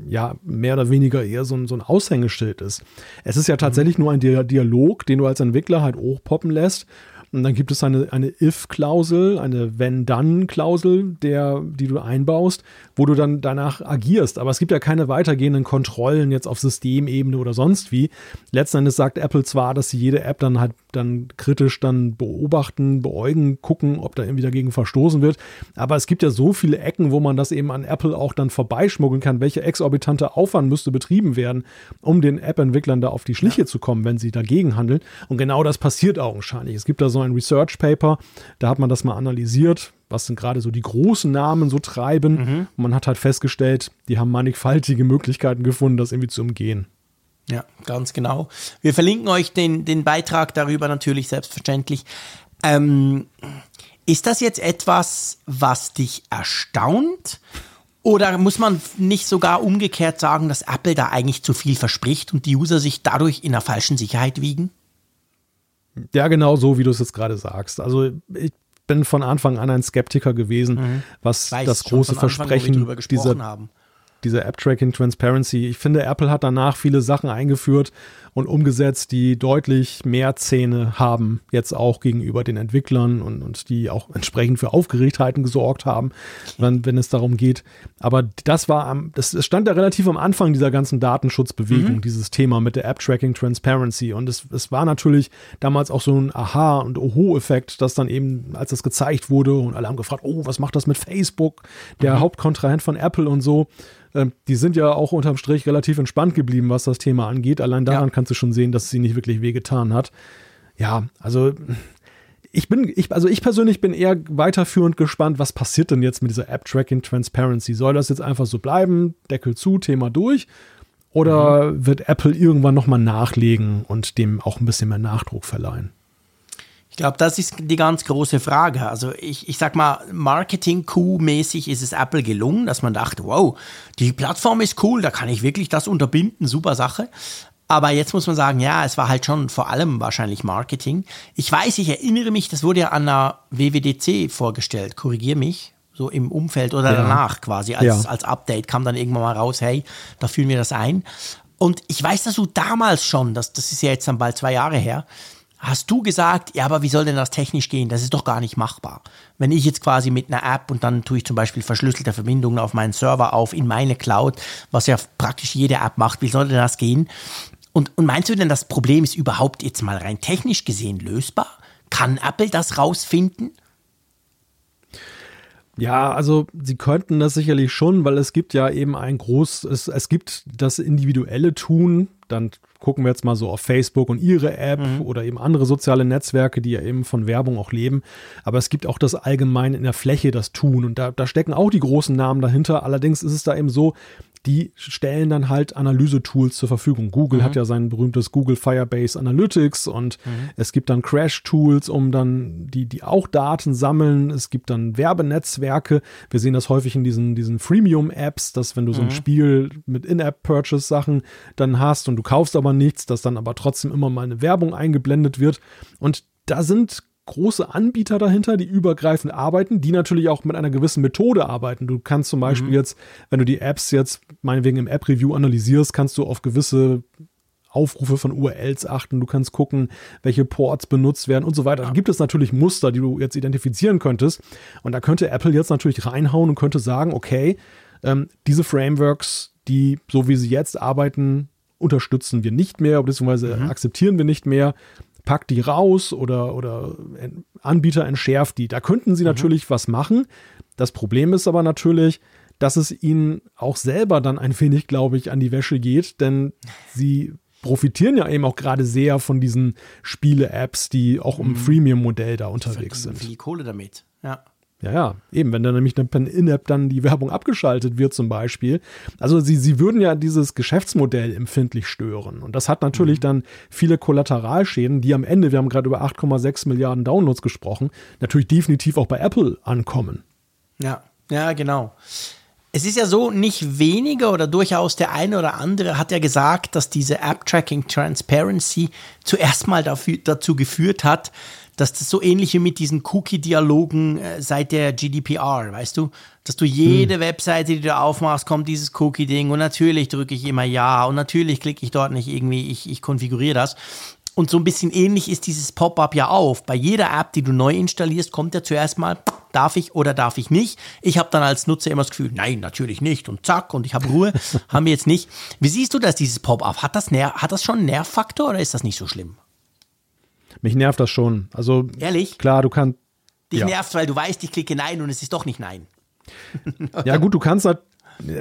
ja, mehr oder weniger eher so ein, so ein Aushängeschild ist. Es ist ja tatsächlich mhm. nur ein Dialog, den du als Entwickler halt hochpoppen lässt und dann gibt es eine, eine If-Klausel, eine Wenn-Dann-Klausel, die du einbaust, wo du dann danach agierst. Aber es gibt ja keine weitergehenden Kontrollen jetzt auf Systemebene oder sonst wie. Letzten Endes sagt Apple zwar, dass sie jede App dann halt dann kritisch dann beobachten, beäugen, gucken, ob da irgendwie dagegen verstoßen wird. Aber es gibt ja so viele Ecken, wo man das eben an Apple auch dann vorbeischmuggeln kann. Welche exorbitante Aufwand müsste betrieben werden, um den App-Entwicklern da auf die Schliche ja. zu kommen, wenn sie dagegen handeln. Und genau das passiert augenscheinlich. Es gibt da so ein Research Paper, da hat man das mal analysiert. Was sind gerade so die großen Namen so treiben? Mhm. Und man hat halt festgestellt, die haben mannigfaltige Möglichkeiten gefunden, das irgendwie zu umgehen. Ja, ganz genau. Wir verlinken euch den, den Beitrag darüber natürlich selbstverständlich. Ähm, ist das jetzt etwas, was dich erstaunt? Oder muss man nicht sogar umgekehrt sagen, dass Apple da eigentlich zu viel verspricht und die User sich dadurch in der falschen Sicherheit wiegen? Ja, genau so, wie du es jetzt gerade sagst. Also ich bin von Anfang an ein Skeptiker gewesen, mhm. was Weiß, das große Versprechen dieser, haben diese App-Tracking Transparency. Ich finde, Apple hat danach viele Sachen eingeführt und umgesetzt, die deutlich mehr Zähne haben, jetzt auch gegenüber den Entwicklern und, und die auch entsprechend für Aufgeregtheiten gesorgt haben, wenn, wenn es darum geht. Aber das war am, das, stand da relativ am Anfang dieser ganzen Datenschutzbewegung, mhm. dieses Thema mit der App-Tracking Transparency. Und es, es war natürlich damals auch so ein Aha- und Oho-Effekt, dass dann eben, als das gezeigt wurde und alle haben gefragt, oh, was macht das mit Facebook, der mhm. Hauptkontrahent von Apple und so. Ähm, die sind ja auch unterm Strich relativ entspannt geblieben, was das Thema angeht. Allein daran ja. Kannst du schon sehen, dass sie nicht wirklich wehgetan hat. Ja, also ich bin, ich, also ich persönlich bin eher weiterführend gespannt, was passiert denn jetzt mit dieser App-Tracking Transparency? Soll das jetzt einfach so bleiben, Deckel zu, Thema durch? Oder mhm. wird Apple irgendwann nochmal nachlegen und dem auch ein bisschen mehr Nachdruck verleihen? glaube, das ist die ganz große Frage. Also ich, ich sag mal, Marketing-Coup-mäßig ist es Apple gelungen, dass man dachte, wow, die Plattform ist cool, da kann ich wirklich das unterbinden, super Sache. Aber jetzt muss man sagen, ja, es war halt schon vor allem wahrscheinlich Marketing. Ich weiß, ich erinnere mich, das wurde ja an der WWDC vorgestellt, korrigier mich, so im Umfeld oder ja. danach quasi, als, ja. als Update kam dann irgendwann mal raus, hey, da fühlen wir das ein. Und ich weiß, dass du damals schon, das, das ist ja jetzt dann bald zwei Jahre her, hast du gesagt, ja, aber wie soll denn das technisch gehen? Das ist doch gar nicht machbar. Wenn ich jetzt quasi mit einer App und dann tue ich zum Beispiel verschlüsselte Verbindungen auf meinen Server auf, in meine Cloud, was ja praktisch jede App macht, wie soll denn das gehen? Und, und meinst du denn, das Problem ist überhaupt jetzt mal rein technisch gesehen lösbar? Kann Apple das rausfinden? Ja, also sie könnten das sicherlich schon, weil es gibt ja eben ein groß, es, es gibt das individuelle Tun, dann gucken wir jetzt mal so auf Facebook und ihre App mhm. oder eben andere soziale Netzwerke, die ja eben von Werbung auch leben. Aber es gibt auch das allgemein in der Fläche das Tun und da, da stecken auch die großen Namen dahinter. Allerdings ist es da eben so, die stellen dann halt Analyse-Tools zur Verfügung. Google mhm. hat ja sein berühmtes Google Firebase Analytics und mhm. es gibt dann Crash-Tools, um dann die, die auch Daten sammeln. Es gibt dann Werbenetzwerke. Wir sehen das häufig in diesen, diesen Freemium-Apps, dass wenn du so ein mhm. Spiel mit In-App-Purchase-Sachen dann hast und du kaufst aber nichts, dass dann aber trotzdem immer mal eine Werbung eingeblendet wird. Und da sind große Anbieter dahinter, die übergreifend arbeiten, die natürlich auch mit einer gewissen Methode arbeiten. Du kannst zum Beispiel mhm. jetzt, wenn du die Apps jetzt meinetwegen im App-Review analysierst, kannst du auf gewisse Aufrufe von URLs achten, du kannst gucken, welche Ports benutzt werden und so weiter. Da gibt es natürlich Muster, die du jetzt identifizieren könntest. Und da könnte Apple jetzt natürlich reinhauen und könnte sagen, okay, ähm, diese Frameworks, die, so wie sie jetzt arbeiten, unterstützen wir nicht mehr, beziehungsweise mhm. akzeptieren wir nicht mehr. Packt die raus oder, oder Anbieter entschärft die. Da könnten sie mhm. natürlich was machen. Das Problem ist aber natürlich, dass es ihnen auch selber dann ein wenig, glaube ich, an die Wäsche geht, denn sie profitieren ja eben auch gerade sehr von diesen Spiele-Apps, die auch im mhm. Freemium-Modell da unterwegs sind. Viel Kohle damit, ja. Ja, ja, eben, wenn dann nämlich per In-App dann die Werbung abgeschaltet wird zum Beispiel. Also sie, sie würden ja dieses Geschäftsmodell empfindlich stören. Und das hat natürlich mhm. dann viele Kollateralschäden, die am Ende, wir haben gerade über 8,6 Milliarden Downloads gesprochen, natürlich definitiv auch bei Apple ankommen. Ja, ja, genau. Es ist ja so, nicht weniger oder durchaus der eine oder andere hat ja gesagt, dass diese App-Tracking Transparency zuerst mal dafür, dazu geführt hat, dass das so ähnlich wie mit diesen Cookie-Dialogen äh, seit der GDPR, weißt du? Dass du jede hm. Webseite, die du aufmachst, kommt dieses Cookie-Ding und natürlich drücke ich immer Ja und natürlich klicke ich dort nicht irgendwie, ich, ich konfiguriere das. Und so ein bisschen ähnlich ist dieses Pop-up ja auf. Bei jeder App, die du neu installierst, kommt ja zuerst mal, darf ich oder darf ich nicht. Ich habe dann als Nutzer immer das Gefühl, nein, natürlich nicht und zack und ich habe Ruhe. haben wir jetzt nicht. Wie siehst du das, dieses Pop-up? Hat das, hat das schon einen Nervfaktor oder ist das nicht so schlimm? Mich nervt das schon. Also ehrlich? Klar, du kannst. Dich ja. nervt, weil du weißt, ich klicke Nein und es ist doch nicht Nein. ja, gut, du kannst halt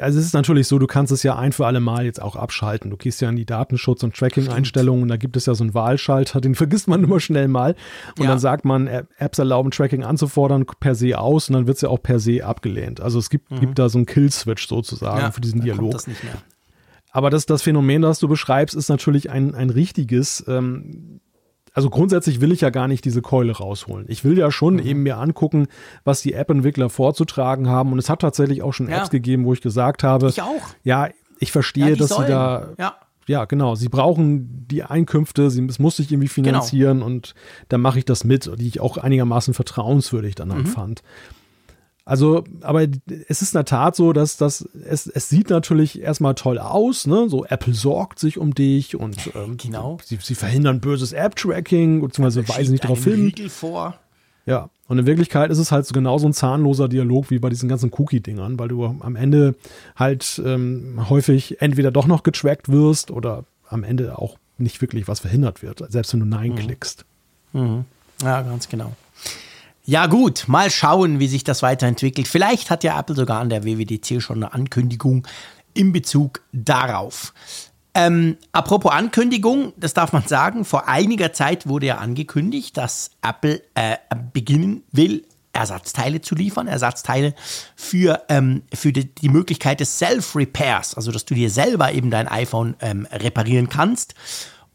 also es ist natürlich so, du kannst es ja ein für alle Mal jetzt auch abschalten. Du gehst ja in die Datenschutz- und Tracking-Einstellungen, da gibt es ja so einen Wahlschalter, den vergisst man immer schnell mal. Und ja. dann sagt man, Apps erlauben Tracking anzufordern per se aus und dann wird es ja auch per se abgelehnt. Also es gibt, mhm. gibt da so einen Kill-Switch sozusagen ja, für diesen Dialog. Das Aber das, das Phänomen, das du beschreibst, ist natürlich ein, ein richtiges. Ähm, also grundsätzlich will ich ja gar nicht diese Keule rausholen. Ich will ja schon mhm. eben mir angucken, was die App-Entwickler vorzutragen haben. Und es hat tatsächlich auch schon ja. Apps gegeben, wo ich gesagt habe, ich auch. ja, ich verstehe, ja, dass sollen. sie da ja. Ja, genau. Sie brauchen die Einkünfte, sie, es muss sich irgendwie genau. finanzieren genau. und dann mache ich das mit, die ich auch einigermaßen vertrauenswürdig dann halt mhm. fand. Also, aber es ist in der Tat so, dass das, es, es sieht natürlich erstmal toll aus, ne? So Apple sorgt sich um dich und ähm, genau. sie, sie verhindern böses App-Tracking, beziehungsweise weisen nicht darauf hin. vor. Ja, und in Wirklichkeit ist es halt so genauso ein zahnloser Dialog wie bei diesen ganzen Cookie-Dingern, weil du am Ende halt ähm, häufig entweder doch noch getrackt wirst oder am Ende auch nicht wirklich was verhindert wird, selbst wenn du Nein mhm. klickst. Mhm. Ja, ganz genau. Ja gut, mal schauen, wie sich das weiterentwickelt. Vielleicht hat ja Apple sogar an der WWDC schon eine Ankündigung in Bezug darauf. Ähm, apropos Ankündigung, das darf man sagen, vor einiger Zeit wurde ja angekündigt, dass Apple äh, beginnen will, Ersatzteile zu liefern, Ersatzteile für, ähm, für die, die, Möglichkeit des Self-Repairs, also dass du dir selber eben dein iPhone ähm, reparieren kannst.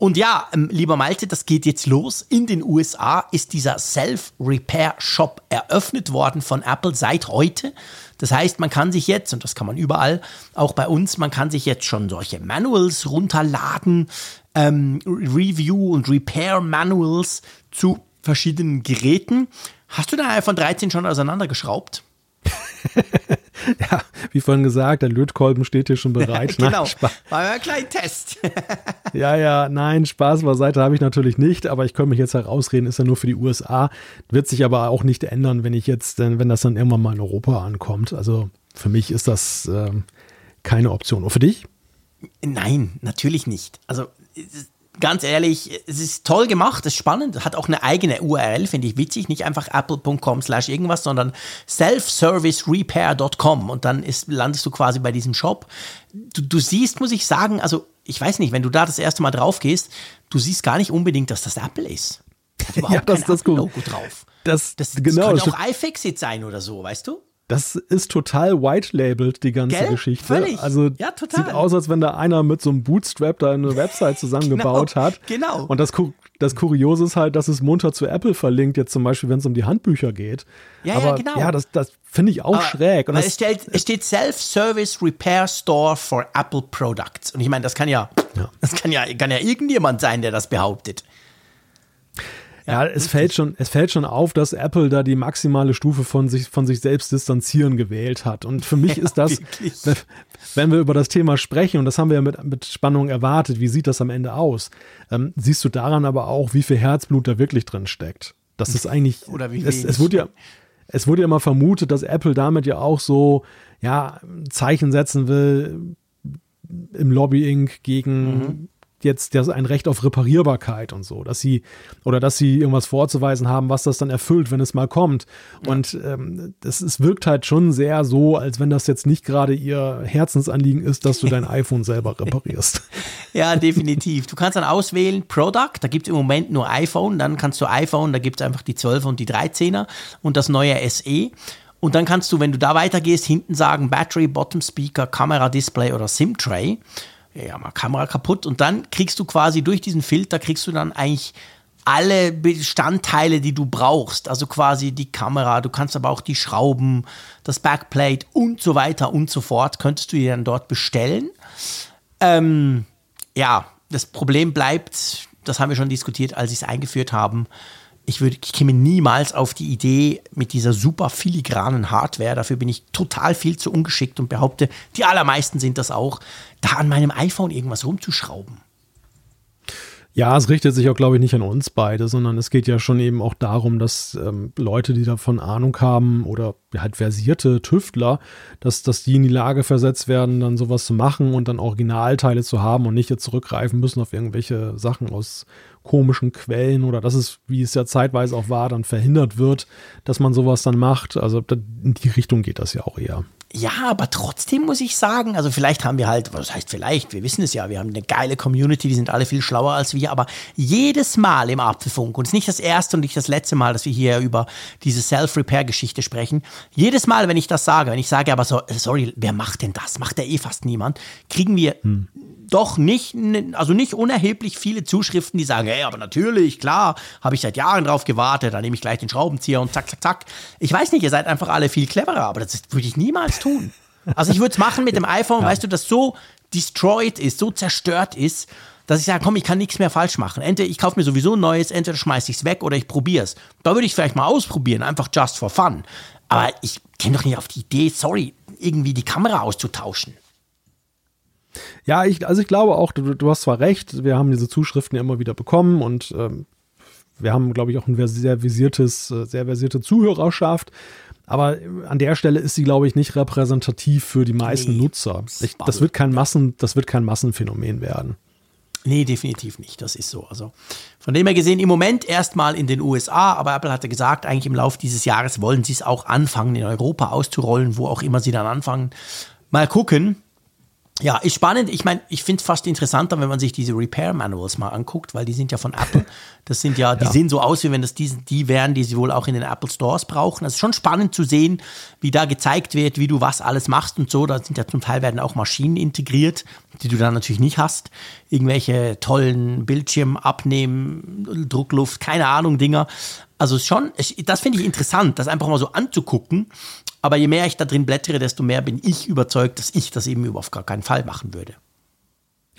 Und ja, ähm, lieber Malte, das geht jetzt los. In den USA ist dieser Self-Repair-Shop eröffnet worden von Apple seit heute. Das heißt, man kann sich jetzt, und das kann man überall, auch bei uns, man kann sich jetzt schon solche Manuals runterladen, ähm, Review- und Repair-Manuals zu verschiedenen Geräten. Hast du dein iPhone 13 schon auseinandergeschraubt? ja, wie vorhin gesagt, der Lötkolben steht hier schon bereit. genau, nein, war ja ein kleiner Test. ja, ja, nein, Spaß beiseite habe ich natürlich nicht, aber ich könnte mich jetzt herausreden, ist ja nur für die USA. Wird sich aber auch nicht ändern, wenn ich jetzt, wenn das dann irgendwann mal in Europa ankommt. Also für mich ist das äh, keine Option. Und für dich? Nein, natürlich nicht. Also ganz ehrlich, es ist toll gemacht, es ist spannend, hat auch eine eigene URL, finde ich witzig, nicht einfach apple.com slash irgendwas, sondern selfservicerepair.com und dann ist, landest du quasi bei diesem Shop. Du, du siehst, muss ich sagen, also ich weiß nicht, wenn du da das erste Mal drauf gehst, du siehst gar nicht unbedingt, dass das Apple ist. Hat überhaupt ja, das, kein das Logo drauf. Das, das, das genau, könnte auch iFixit sein oder so, weißt du? Das ist total white-labeled, die ganze Gell? Geschichte. Völlig. Also ja, total. sieht aus, als wenn da einer mit so einem Bootstrap da eine Website zusammengebaut genau, hat. Genau. Und das, das Kuriose ist halt, dass es munter zu Apple verlinkt, jetzt zum Beispiel, wenn es um die Handbücher geht. Ja, Aber, ja, genau. Ja, das, das finde ich auch Aber, schräg. Und es, steht, steht Self-Service Repair Store for Apple Products. Und ich meine, das kann ja, ja. das kann ja, kann ja irgendjemand sein, der das behauptet. Ja, es fällt schon, es fällt schon auf, dass Apple da die maximale Stufe von sich, von sich selbst distanzieren gewählt hat. Und für mich ja, ist das, wenn, wenn, wir über das Thema sprechen, und das haben wir ja mit, mit Spannung erwartet, wie sieht das am Ende aus? Ähm, siehst du daran aber auch, wie viel Herzblut da wirklich drin steckt. Das ist eigentlich, Oder wie es, es wurde ja, es wurde ja immer vermutet, dass Apple damit ja auch so, ja, Zeichen setzen will im Lobbying gegen mhm jetzt das ein Recht auf Reparierbarkeit und so, dass sie oder dass sie irgendwas vorzuweisen haben, was das dann erfüllt, wenn es mal kommt. Und ähm, das es wirkt halt schon sehr so, als wenn das jetzt nicht gerade ihr Herzensanliegen ist, dass du dein iPhone selber reparierst. Ja, definitiv. Du kannst dann auswählen Product, da gibt es im Moment nur iPhone, dann kannst du iPhone, da gibt es einfach die 12 und die 13er und das neue SE. Und dann kannst du, wenn du da weitergehst, hinten sagen Battery, Bottom Speaker, Kamera, Display oder SIM Tray ja, mal Kamera kaputt und dann kriegst du quasi durch diesen Filter, kriegst du dann eigentlich alle Bestandteile, die du brauchst. Also quasi die Kamera, du kannst aber auch die Schrauben, das Backplate und so weiter und so fort, könntest du dir dann dort bestellen. Ähm, ja, das Problem bleibt, das haben wir schon diskutiert, als sie es eingeführt haben, ich, würde, ich käme niemals auf die Idee mit dieser super filigranen Hardware, dafür bin ich total viel zu ungeschickt und behaupte, die allermeisten sind das auch, da an meinem iPhone irgendwas rumzuschrauben. Ja, es richtet sich auch, glaube ich, nicht an uns beide, sondern es geht ja schon eben auch darum, dass ähm, Leute, die davon Ahnung haben oder halt versierte Tüftler, dass, dass die in die Lage versetzt werden, dann sowas zu machen und dann Originalteile zu haben und nicht jetzt zurückgreifen müssen auf irgendwelche Sachen aus komischen Quellen oder dass es, wie es ja zeitweise auch war, dann verhindert wird, dass man sowas dann macht. Also in die Richtung geht das ja auch eher. Ja, aber trotzdem muss ich sagen, also vielleicht haben wir halt, was heißt vielleicht, wir wissen es ja, wir haben eine geile Community, die sind alle viel schlauer als wir, aber jedes Mal im Apfelfunk, und es ist nicht das erste und nicht das letzte Mal, dass wir hier über diese Self-Repair-Geschichte sprechen, jedes Mal, wenn ich das sage, wenn ich sage, aber so, sorry, wer macht denn das? Macht ja eh fast niemand, kriegen wir hm doch nicht, also nicht unerheblich viele Zuschriften, die sagen, hey, aber natürlich, klar, habe ich seit Jahren drauf gewartet, dann nehme ich gleich den Schraubenzieher und zack, zack, zack. Ich weiß nicht, ihr seid einfach alle viel cleverer, aber das würde ich niemals tun. Also ich würde es machen mit dem iPhone, ja. weißt du, das so destroyed ist, so zerstört ist, dass ich sage, komm, ich kann nichts mehr falsch machen. Entweder ich kaufe mir sowieso ein neues, entweder schmeiße ich es weg oder ich probiere es. Da würde ich vielleicht mal ausprobieren, einfach just for fun. Aber ich käme doch nicht auf die Idee, sorry, irgendwie die Kamera auszutauschen. Ja, ich, also ich glaube auch, du, du hast zwar recht, wir haben diese Zuschriften ja immer wieder bekommen und ähm, wir haben, glaube ich, auch ein sehr visiertes, äh, sehr versierte Zuhörerschaft. Aber an der Stelle ist sie, glaube ich, nicht repräsentativ für die meisten nee, Nutzer. Ich, das, wird kein Massen, das wird kein Massenphänomen werden. Nee, definitiv nicht. Das ist so. Also von dem her gesehen, im Moment erstmal in den USA, aber Apple hatte gesagt, eigentlich im Laufe dieses Jahres wollen sie es auch anfangen, in Europa auszurollen, wo auch immer sie dann anfangen. Mal gucken. Ja, ist spannend. Ich meine, ich finde es fast interessanter, wenn man sich diese Repair Manuals mal anguckt, weil die sind ja von Apple. Das sind ja, die ja. sehen so aus, wie wenn das die, die wären, die sie wohl auch in den Apple Stores brauchen. Also schon spannend zu sehen, wie da gezeigt wird, wie du was alles machst und so. Da sind ja zum Teil werden auch Maschinen integriert, die du dann natürlich nicht hast. Irgendwelche tollen Bildschirm abnehmen, Druckluft, keine Ahnung, Dinger. Also schon, das finde ich interessant, das einfach mal so anzugucken aber je mehr ich da drin blättere, desto mehr bin ich überzeugt, dass ich das eben auf gar keinen Fall machen würde.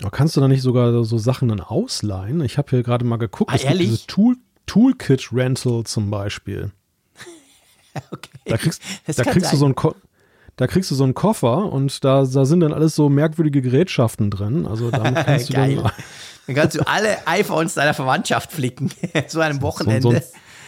Aber kannst du da nicht sogar so Sachen dann ausleihen? Ich habe hier gerade mal geguckt. Ah, es ehrlich? gibt diese Tool, Toolkit Rental zum Beispiel. okay. Da kriegst, da kriegst du so ein da kriegst du so einen Koffer und da, da sind dann alles so merkwürdige Gerätschaften drin. Also damit kannst du dann, dann kannst du alle iPhones deiner Verwandtschaft flicken. zu einem Wochenende. So, so,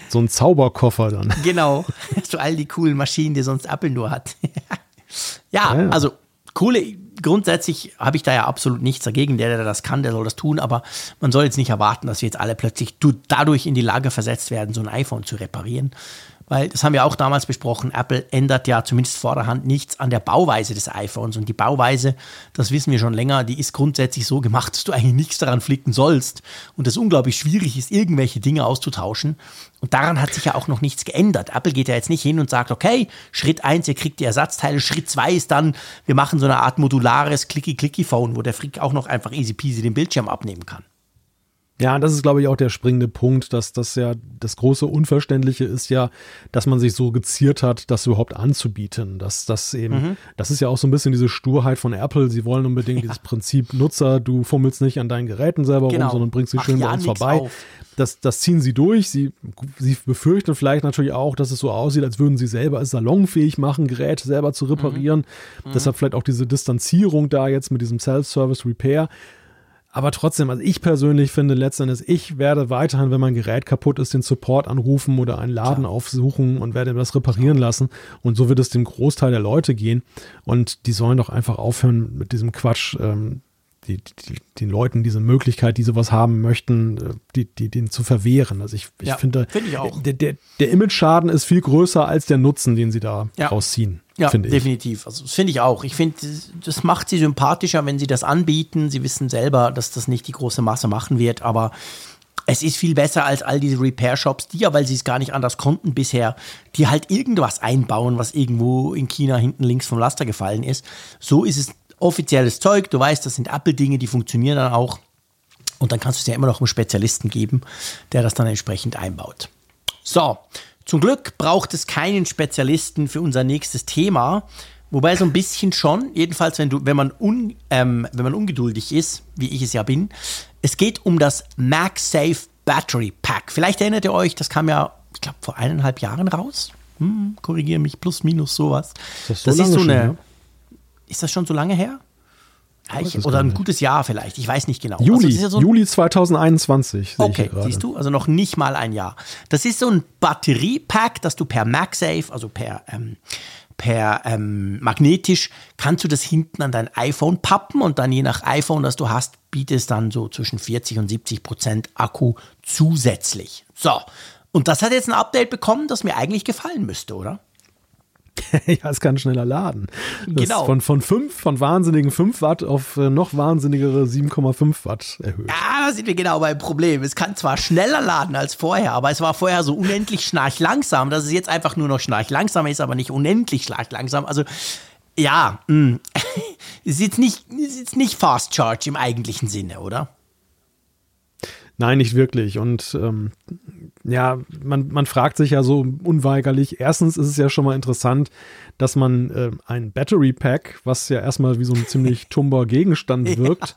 so ein Zauberkoffer dann. Genau. So all die coolen Maschinen, die sonst Apple nur hat. ja, ja, also coole, grundsätzlich habe ich da ja absolut nichts dagegen. Der, der das kann, der soll das tun, aber man soll jetzt nicht erwarten, dass wir jetzt alle plötzlich dadurch in die Lage versetzt werden, so ein iPhone zu reparieren. Weil, das haben wir auch damals besprochen, Apple ändert ja zumindest vorderhand nichts an der Bauweise des iPhones. Und die Bauweise, das wissen wir schon länger, die ist grundsätzlich so gemacht, dass du eigentlich nichts daran flicken sollst. Und es unglaublich schwierig ist, irgendwelche Dinge auszutauschen. Und daran hat sich ja auch noch nichts geändert. Apple geht ja jetzt nicht hin und sagt, okay, Schritt eins, ihr kriegt die Ersatzteile. Schritt zwei ist dann, wir machen so eine Art modulares Clicky-Clicky-Phone, wo der Frick auch noch einfach easy peasy den Bildschirm abnehmen kann. Ja, das ist, glaube ich, auch der springende Punkt, dass das ja das große Unverständliche ist ja, dass man sich so geziert hat, das überhaupt anzubieten. Dass das eben, mhm. das ist ja auch so ein bisschen diese Sturheit von Apple. Sie wollen unbedingt ja. dieses Prinzip Nutzer, du fummelst nicht an deinen Geräten selber genau. rum, sondern bringst sie schön ja, bei uns vorbei. Das, das ziehen sie durch. Sie, sie befürchten vielleicht natürlich auch, dass es so aussieht, als würden sie selber es salonfähig machen, Geräte selber zu reparieren. Mhm. Mhm. Deshalb vielleicht auch diese Distanzierung da jetzt mit diesem Self-Service Repair. Aber trotzdem, also ich persönlich finde letztendlich, ich werde weiterhin, wenn mein Gerät kaputt ist, den Support anrufen oder einen Laden Klar. aufsuchen und werde das reparieren lassen. Und so wird es dem Großteil der Leute gehen. Und die sollen doch einfach aufhören mit diesem Quatsch. Ähm, die, die, den Leuten diese Möglichkeit, die sowas haben möchten, äh, die, die, den zu verwehren. Also ich, ich ja, finde, find ich der, der, der Image-Schaden ist viel größer als der Nutzen, den sie da ja. rausziehen. Ja, definitiv. Also das finde ich auch. Ich finde, das macht sie sympathischer, wenn sie das anbieten. Sie wissen selber, dass das nicht die große Masse machen wird, aber es ist viel besser als all diese Repair-Shops, die ja, weil sie es gar nicht anders konnten bisher, die halt irgendwas einbauen, was irgendwo in China hinten links vom Laster gefallen ist. So ist es offizielles Zeug, du weißt, das sind Apple-Dinge, die funktionieren dann auch. Und dann kannst du es ja immer noch einem Spezialisten geben, der das dann entsprechend einbaut. So, zum Glück braucht es keinen Spezialisten für unser nächstes Thema. Wobei so ein bisschen schon, jedenfalls wenn, du, wenn, man un, ähm, wenn man ungeduldig ist, wie ich es ja bin. Es geht um das MagSafe Battery Pack. Vielleicht erinnert ihr euch, das kam ja, ich glaube, vor eineinhalb Jahren raus. Hm, Korrigiere mich, plus minus sowas. Das, so das ist so eine, schon, ja? ist das schon so lange her? Ich, oder ein gutes Jahr vielleicht, ich weiß nicht genau. Juli, also ja so Juli 2021. Okay, siehst du, also noch nicht mal ein Jahr. Das ist so ein Batteriepack, das du per MagSafe, also per, ähm, per ähm, magnetisch, kannst du das hinten an dein iPhone pappen und dann je nach iPhone, das du hast, bietet es dann so zwischen 40 und 70 Prozent Akku zusätzlich. So, und das hat jetzt ein Update bekommen, das mir eigentlich gefallen müsste, oder? ja, es kann schneller laden. Das genau. Von, von 5, von wahnsinnigen 5 Watt auf äh, noch wahnsinnigere 7,5 Watt erhöht. Ja, da sind wir genau beim Problem. Es kann zwar schneller laden als vorher, aber es war vorher so unendlich schnarchlangsam, dass es jetzt einfach nur noch schnarchlangsam ist, aber nicht unendlich schnarchlangsam. Also, ja, mh. ist jetzt nicht, ist jetzt nicht Fast Charge im eigentlichen Sinne, oder? Nein, nicht wirklich. Und ähm, ja, man, man fragt sich ja so unweigerlich. Erstens ist es ja schon mal interessant, dass man äh, ein Battery Pack, was ja erstmal wie so ein ziemlich tumber Gegenstand wirkt,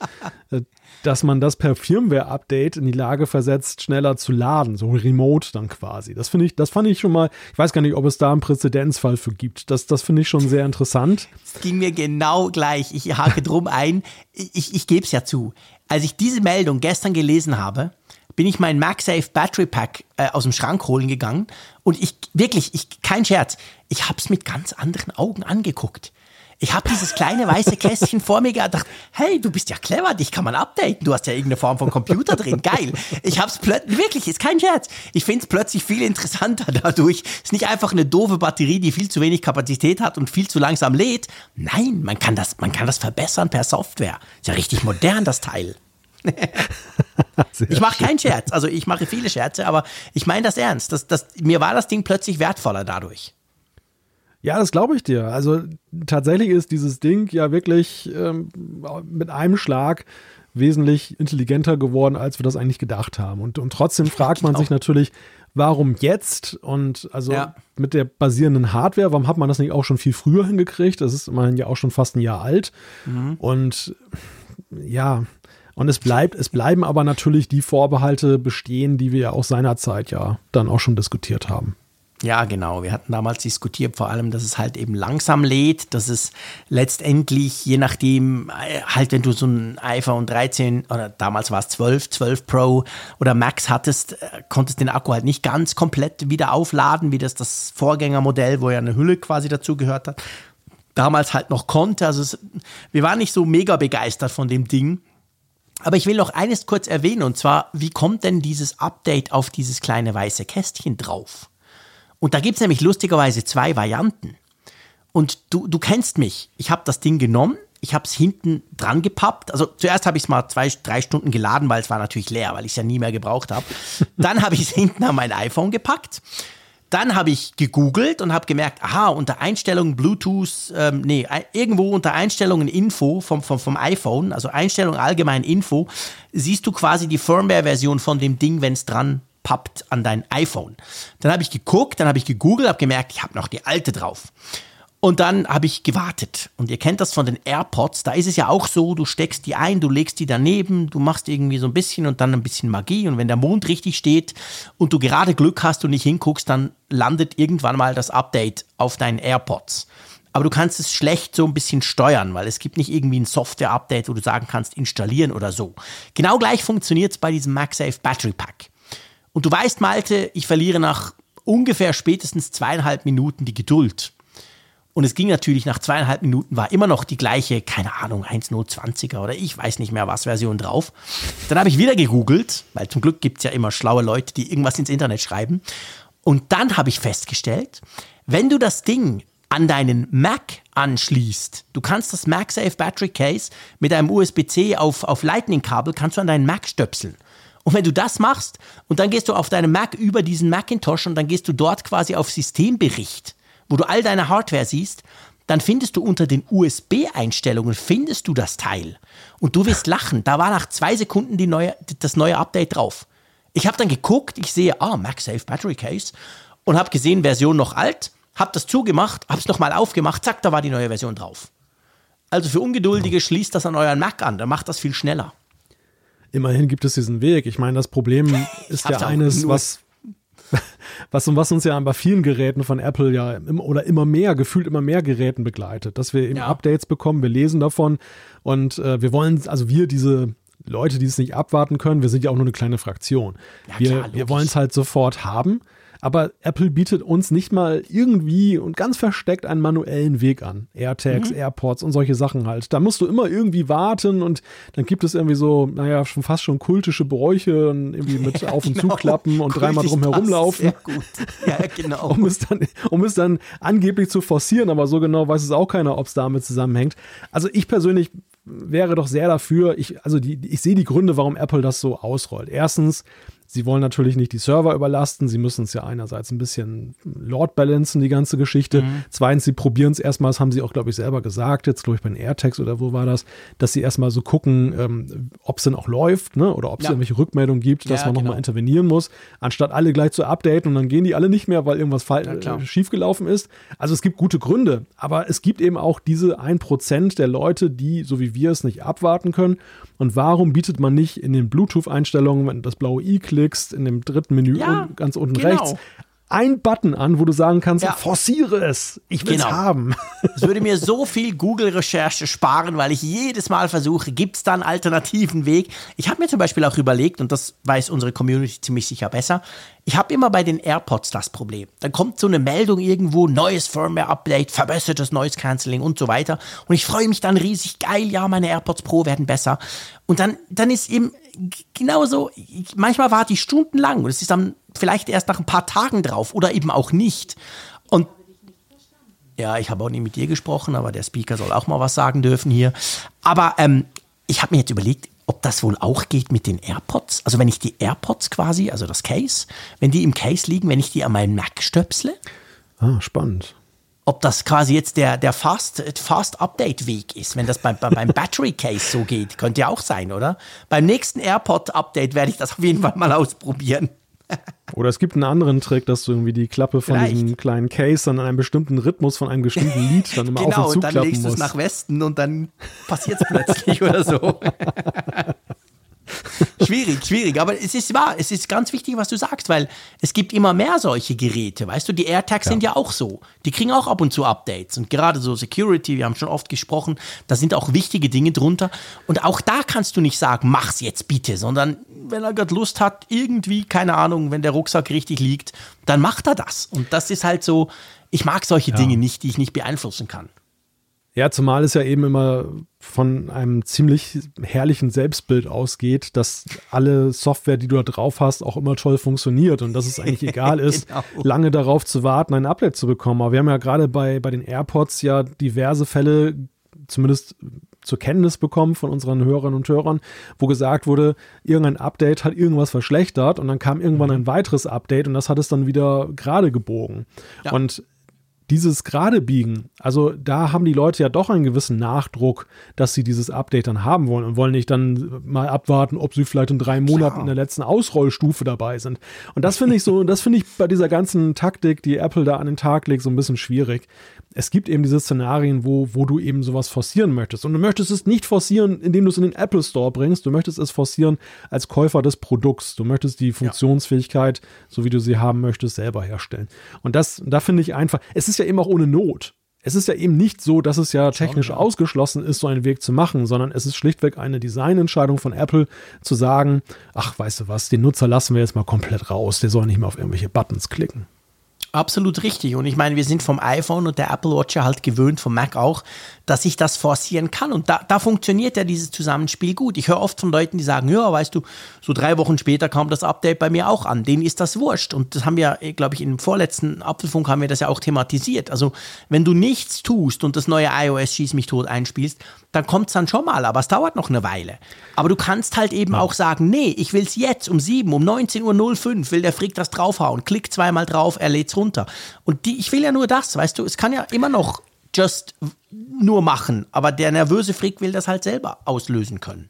ja. äh, dass man das per Firmware-Update in die Lage versetzt, schneller zu laden, so remote dann quasi. Das finde ich, das fand ich schon mal, ich weiß gar nicht, ob es da einen Präzedenzfall für gibt. Das, das finde ich schon sehr interessant. Es ging mir genau gleich. Ich hake drum ein. Ich, ich gebe es ja zu. Als ich diese Meldung gestern gelesen habe, bin ich mein MagSafe Battery Pack äh, aus dem Schrank holen gegangen und ich wirklich, ich kein Scherz, ich habe es mit ganz anderen Augen angeguckt. Ich habe dieses kleine weiße Kästchen vor mir gedacht, hey, du bist ja clever, dich kann man updaten. Du hast ja irgendeine Form von Computer drin, geil. Ich habe es plötzlich, wirklich, ist kein Scherz. Ich finde es plötzlich viel interessanter dadurch. Ist nicht einfach eine doofe Batterie, die viel zu wenig Kapazität hat und viel zu langsam lädt. Nein, man kann das, man kann das verbessern per Software. Ist ja richtig modern, das Teil. ich mache keinen Scherz. Also ich mache viele Scherze, aber ich meine das ernst. Das, das, mir war das Ding plötzlich wertvoller dadurch. Ja, das glaube ich dir. Also tatsächlich ist dieses Ding ja wirklich ähm, mit einem Schlag wesentlich intelligenter geworden, als wir das eigentlich gedacht haben. Und, und trotzdem fragt man sich natürlich, warum jetzt? Und also ja. mit der basierenden Hardware, warum hat man das nicht auch schon viel früher hingekriegt? Das ist immerhin ja auch schon fast ein Jahr alt. Mhm. Und ja, und es bleibt, es bleiben aber natürlich die Vorbehalte bestehen, die wir ja auch seinerzeit ja dann auch schon diskutiert haben. Ja, genau. Wir hatten damals diskutiert vor allem, dass es halt eben langsam lädt, dass es letztendlich, je nachdem, äh, halt wenn du so ein iPhone 13 oder damals war es 12, 12 Pro oder Max hattest, äh, konntest den Akku halt nicht ganz komplett wieder aufladen, wie das das Vorgängermodell, wo ja eine Hülle quasi dazu gehört hat, damals halt noch konnte. Also es, wir waren nicht so mega begeistert von dem Ding. Aber ich will noch eines kurz erwähnen, und zwar, wie kommt denn dieses Update auf dieses kleine weiße Kästchen drauf? Und da gibt es nämlich lustigerweise zwei Varianten. Und du, du kennst mich. Ich habe das Ding genommen, ich habe es hinten dran gepappt. Also zuerst habe ich es mal zwei, drei Stunden geladen, weil es war natürlich leer, weil ich es ja nie mehr gebraucht habe. Dann habe ich es hinten an mein iPhone gepackt. Dann habe ich gegoogelt und habe gemerkt, aha, unter Einstellungen Bluetooth, ähm, nee, irgendwo unter Einstellungen Info vom, vom, vom iPhone, also Einstellungen allgemein Info, siehst du quasi die Firmware-Version von dem Ding, wenn es dran pappt an dein iPhone. Dann habe ich geguckt, dann habe ich gegoogelt, habe gemerkt, ich habe noch die alte drauf. Und dann habe ich gewartet. Und ihr kennt das von den AirPods. Da ist es ja auch so, du steckst die ein, du legst die daneben, du machst irgendwie so ein bisschen und dann ein bisschen Magie. Und wenn der Mond richtig steht und du gerade Glück hast und nicht hinguckst, dann landet irgendwann mal das Update auf deinen AirPods. aber du kannst es schlecht so ein bisschen steuern, weil es gibt nicht irgendwie ein Software-Update, wo du sagen kannst, installieren oder so. Genau gleich funktioniert es bei diesem MagSafe Battery Pack. Und du weißt, Malte, ich verliere nach ungefähr spätestens zweieinhalb Minuten die Geduld. Und es ging natürlich nach zweieinhalb Minuten, war immer noch die gleiche, keine Ahnung, 1.020er oder ich weiß nicht mehr was Version drauf. Dann habe ich wieder gegoogelt, weil zum Glück gibt es ja immer schlaue Leute, die irgendwas ins Internet schreiben. Und dann habe ich festgestellt, wenn du das Ding an deinen Mac anschließt, du kannst das MagSafe Battery Case mit einem USB-C auf, auf Lightning-Kabel, kannst du an deinen Mac stöpseln. Und wenn du das machst und dann gehst du auf deinen Mac über diesen Macintosh und dann gehst du dort quasi auf Systembericht wo du all deine Hardware siehst, dann findest du unter den USB-Einstellungen, findest du das Teil. Und du wirst lachen. Da war nach zwei Sekunden die neue, das neue Update drauf. Ich habe dann geguckt, ich sehe, ah, MagSafe Battery Case und habe gesehen, Version noch alt, habe das zugemacht, habe es nochmal aufgemacht, zack, da war die neue Version drauf. Also für Ungeduldige schließt das an euren Mac an, dann macht das viel schneller. Immerhin gibt es diesen Weg. Ich meine, das Problem ist ja eines, was, was, was uns ja bei vielen Geräten von Apple ja im, oder immer mehr, gefühlt immer mehr Geräten begleitet, dass wir eben ja. Updates bekommen, wir lesen davon und äh, wir wollen, also wir diese Leute, die es nicht abwarten können, wir sind ja auch nur eine kleine Fraktion. Ja, wir, wir wollen es halt sofort haben aber Apple bietet uns nicht mal irgendwie und ganz versteckt einen manuellen Weg an. AirTags, mhm. AirPods und solche Sachen halt. Da musst du immer irgendwie warten und dann gibt es irgendwie so, naja, schon fast schon kultische Bräuche und irgendwie mit Auf- und genau. Zuklappen und dreimal drum herumlaufen. Sehr gut. Ja, genau. um, es dann, um es dann angeblich zu forcieren, aber so genau weiß es auch keiner, ob es damit zusammenhängt. Also ich persönlich wäre doch sehr dafür, ich, also die, ich sehe die Gründe, warum Apple das so ausrollt. Erstens, Sie wollen natürlich nicht die Server überlasten. Sie müssen es ja einerseits ein bisschen Lord balancen, die ganze Geschichte. Mhm. Zweitens, sie probieren es erstmal, das haben sie auch, glaube ich, selber gesagt, jetzt glaube ich bei den AirTags oder wo war das, dass sie erstmal so gucken, ähm, ob es denn auch läuft, ne? Oder ob es ja. irgendwelche Rückmeldungen gibt, dass ja, man genau. nochmal intervenieren muss, anstatt alle gleich zu updaten und dann gehen die alle nicht mehr, weil irgendwas ja, äh, schiefgelaufen ist. Also es gibt gute Gründe, aber es gibt eben auch diese 1% der Leute, die, so wie wir es, nicht abwarten können. Und warum bietet man nicht in den Bluetooth-Einstellungen, wenn das blaue i klickst, in dem dritten Menü ja, ganz unten genau. rechts, ein Button an, wo du sagen kannst, ja. forciere es, ich will es genau. haben. Das würde mir so viel Google-Recherche sparen, weil ich jedes Mal versuche, gibt es da einen alternativen Weg? Ich habe mir zum Beispiel auch überlegt, und das weiß unsere Community ziemlich sicher besser, ich habe immer bei den AirPods das Problem. Dann kommt so eine Meldung irgendwo, neues Firmware-Update, verbessertes Noise Cancelling und so weiter. Und ich freue mich dann riesig, geil, ja, meine AirPods Pro werden besser. Und dann, dann ist eben genauso, manchmal warte ich stundenlang und es ist dann vielleicht erst nach ein paar Tagen drauf oder eben auch nicht. Und ja, ich habe auch nie mit dir gesprochen, aber der Speaker soll auch mal was sagen dürfen hier. Aber ähm, ich habe mir jetzt überlegt, ob das wohl auch geht mit den AirPods. Also wenn ich die AirPods quasi, also das Case, wenn die im Case liegen, wenn ich die an meinen Mac stöpsle. Ah, spannend. Ob das quasi jetzt der, der Fast, Fast ist, wenn das beim, beim Battery Case so geht. Könnte ja auch sein, oder? Beim nächsten AirPod Update werde ich das auf jeden Fall mal ausprobieren. Oder es gibt einen anderen Trick, dass du irgendwie die Klappe von Vielleicht. diesem kleinen Case dann an einem bestimmten Rhythmus von einem bestimmten Lied dann immer genau, auf und zu Genau, und dann legst du es nach Westen und dann passiert es plötzlich oder so. schwierig, schwierig. Aber es ist wahr, es ist ganz wichtig, was du sagst, weil es gibt immer mehr solche Geräte. Weißt du, die AirTags ja. sind ja auch so. Die kriegen auch ab und zu Updates. Und gerade so Security, wir haben schon oft gesprochen, da sind auch wichtige Dinge drunter. Und auch da kannst du nicht sagen, mach's jetzt bitte, sondern wenn er gerade Lust hat, irgendwie, keine Ahnung, wenn der Rucksack richtig liegt, dann macht er das. Und das ist halt so, ich mag solche ja. Dinge nicht, die ich nicht beeinflussen kann. Ja, zumal es ja eben immer von einem ziemlich herrlichen Selbstbild ausgeht, dass alle Software, die du da drauf hast, auch immer toll funktioniert und dass es eigentlich egal ist, genau. lange darauf zu warten, ein Update zu bekommen. Aber wir haben ja gerade bei, bei den AirPods ja diverse Fälle, zumindest zur Kenntnis bekommen von unseren Hörern und Hörern, wo gesagt wurde, irgendein Update hat irgendwas verschlechtert und dann kam irgendwann mhm. ein weiteres Update und das hat es dann wieder gerade gebogen. Ja. Und dieses gerade biegen, also da haben die Leute ja doch einen gewissen Nachdruck, dass sie dieses Update dann haben wollen und wollen nicht dann mal abwarten, ob sie vielleicht in drei Monaten Klar. in der letzten Ausrollstufe dabei sind. Und das finde ich so, das finde ich bei dieser ganzen Taktik, die Apple da an den Tag legt, so ein bisschen schwierig es gibt eben diese Szenarien, wo, wo du eben sowas forcieren möchtest. Und du möchtest es nicht forcieren, indem du es in den Apple Store bringst. Du möchtest es forcieren als Käufer des Produkts. Du möchtest die Funktionsfähigkeit, ja. so wie du sie haben möchtest, selber herstellen. Und das, da finde ich einfach, es ist ja eben auch ohne Not. es ist ja eben nicht so, dass es ja technisch ausgeschlossen ist, so einen Weg zu machen, sondern es ist schlichtweg eine Designentscheidung von Apple zu sagen, ach, weißt du was, den Nutzer lassen wir jetzt mal komplett raus, der soll nicht mehr auf irgendwelche Buttons klicken. Absolut richtig. Und ich meine, wir sind vom iPhone und der Apple Watch ja halt gewöhnt, vom Mac auch, dass ich das forcieren kann. Und da, da funktioniert ja dieses Zusammenspiel gut. Ich höre oft von Leuten, die sagen, ja, weißt du, so drei Wochen später kam das Update bei mir auch an. Denen ist das wurscht. Und das haben wir, glaube ich, im vorletzten Apfelfunk haben wir das ja auch thematisiert. Also, wenn du nichts tust und das neue iOS Schieß mich tot einspielst, dann kommt es dann schon mal, aber es dauert noch eine Weile. Aber du kannst halt eben ja. auch sagen, nee, ich will es jetzt um 7, um 19.05 Uhr will der Frick das draufhauen. Klick zweimal drauf, er lädt's runter. Und die, ich will ja nur das, weißt du, es kann ja immer noch just nur machen, aber der nervöse Frick will das halt selber auslösen können.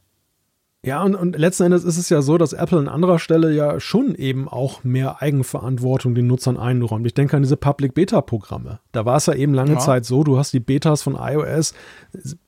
Ja, und, und letzten Endes ist es ja so, dass Apple an anderer Stelle ja schon eben auch mehr Eigenverantwortung den Nutzern einräumt. Ich denke an diese Public-Beta-Programme. Da war es ja eben lange ja. Zeit so, du hast die Betas von iOS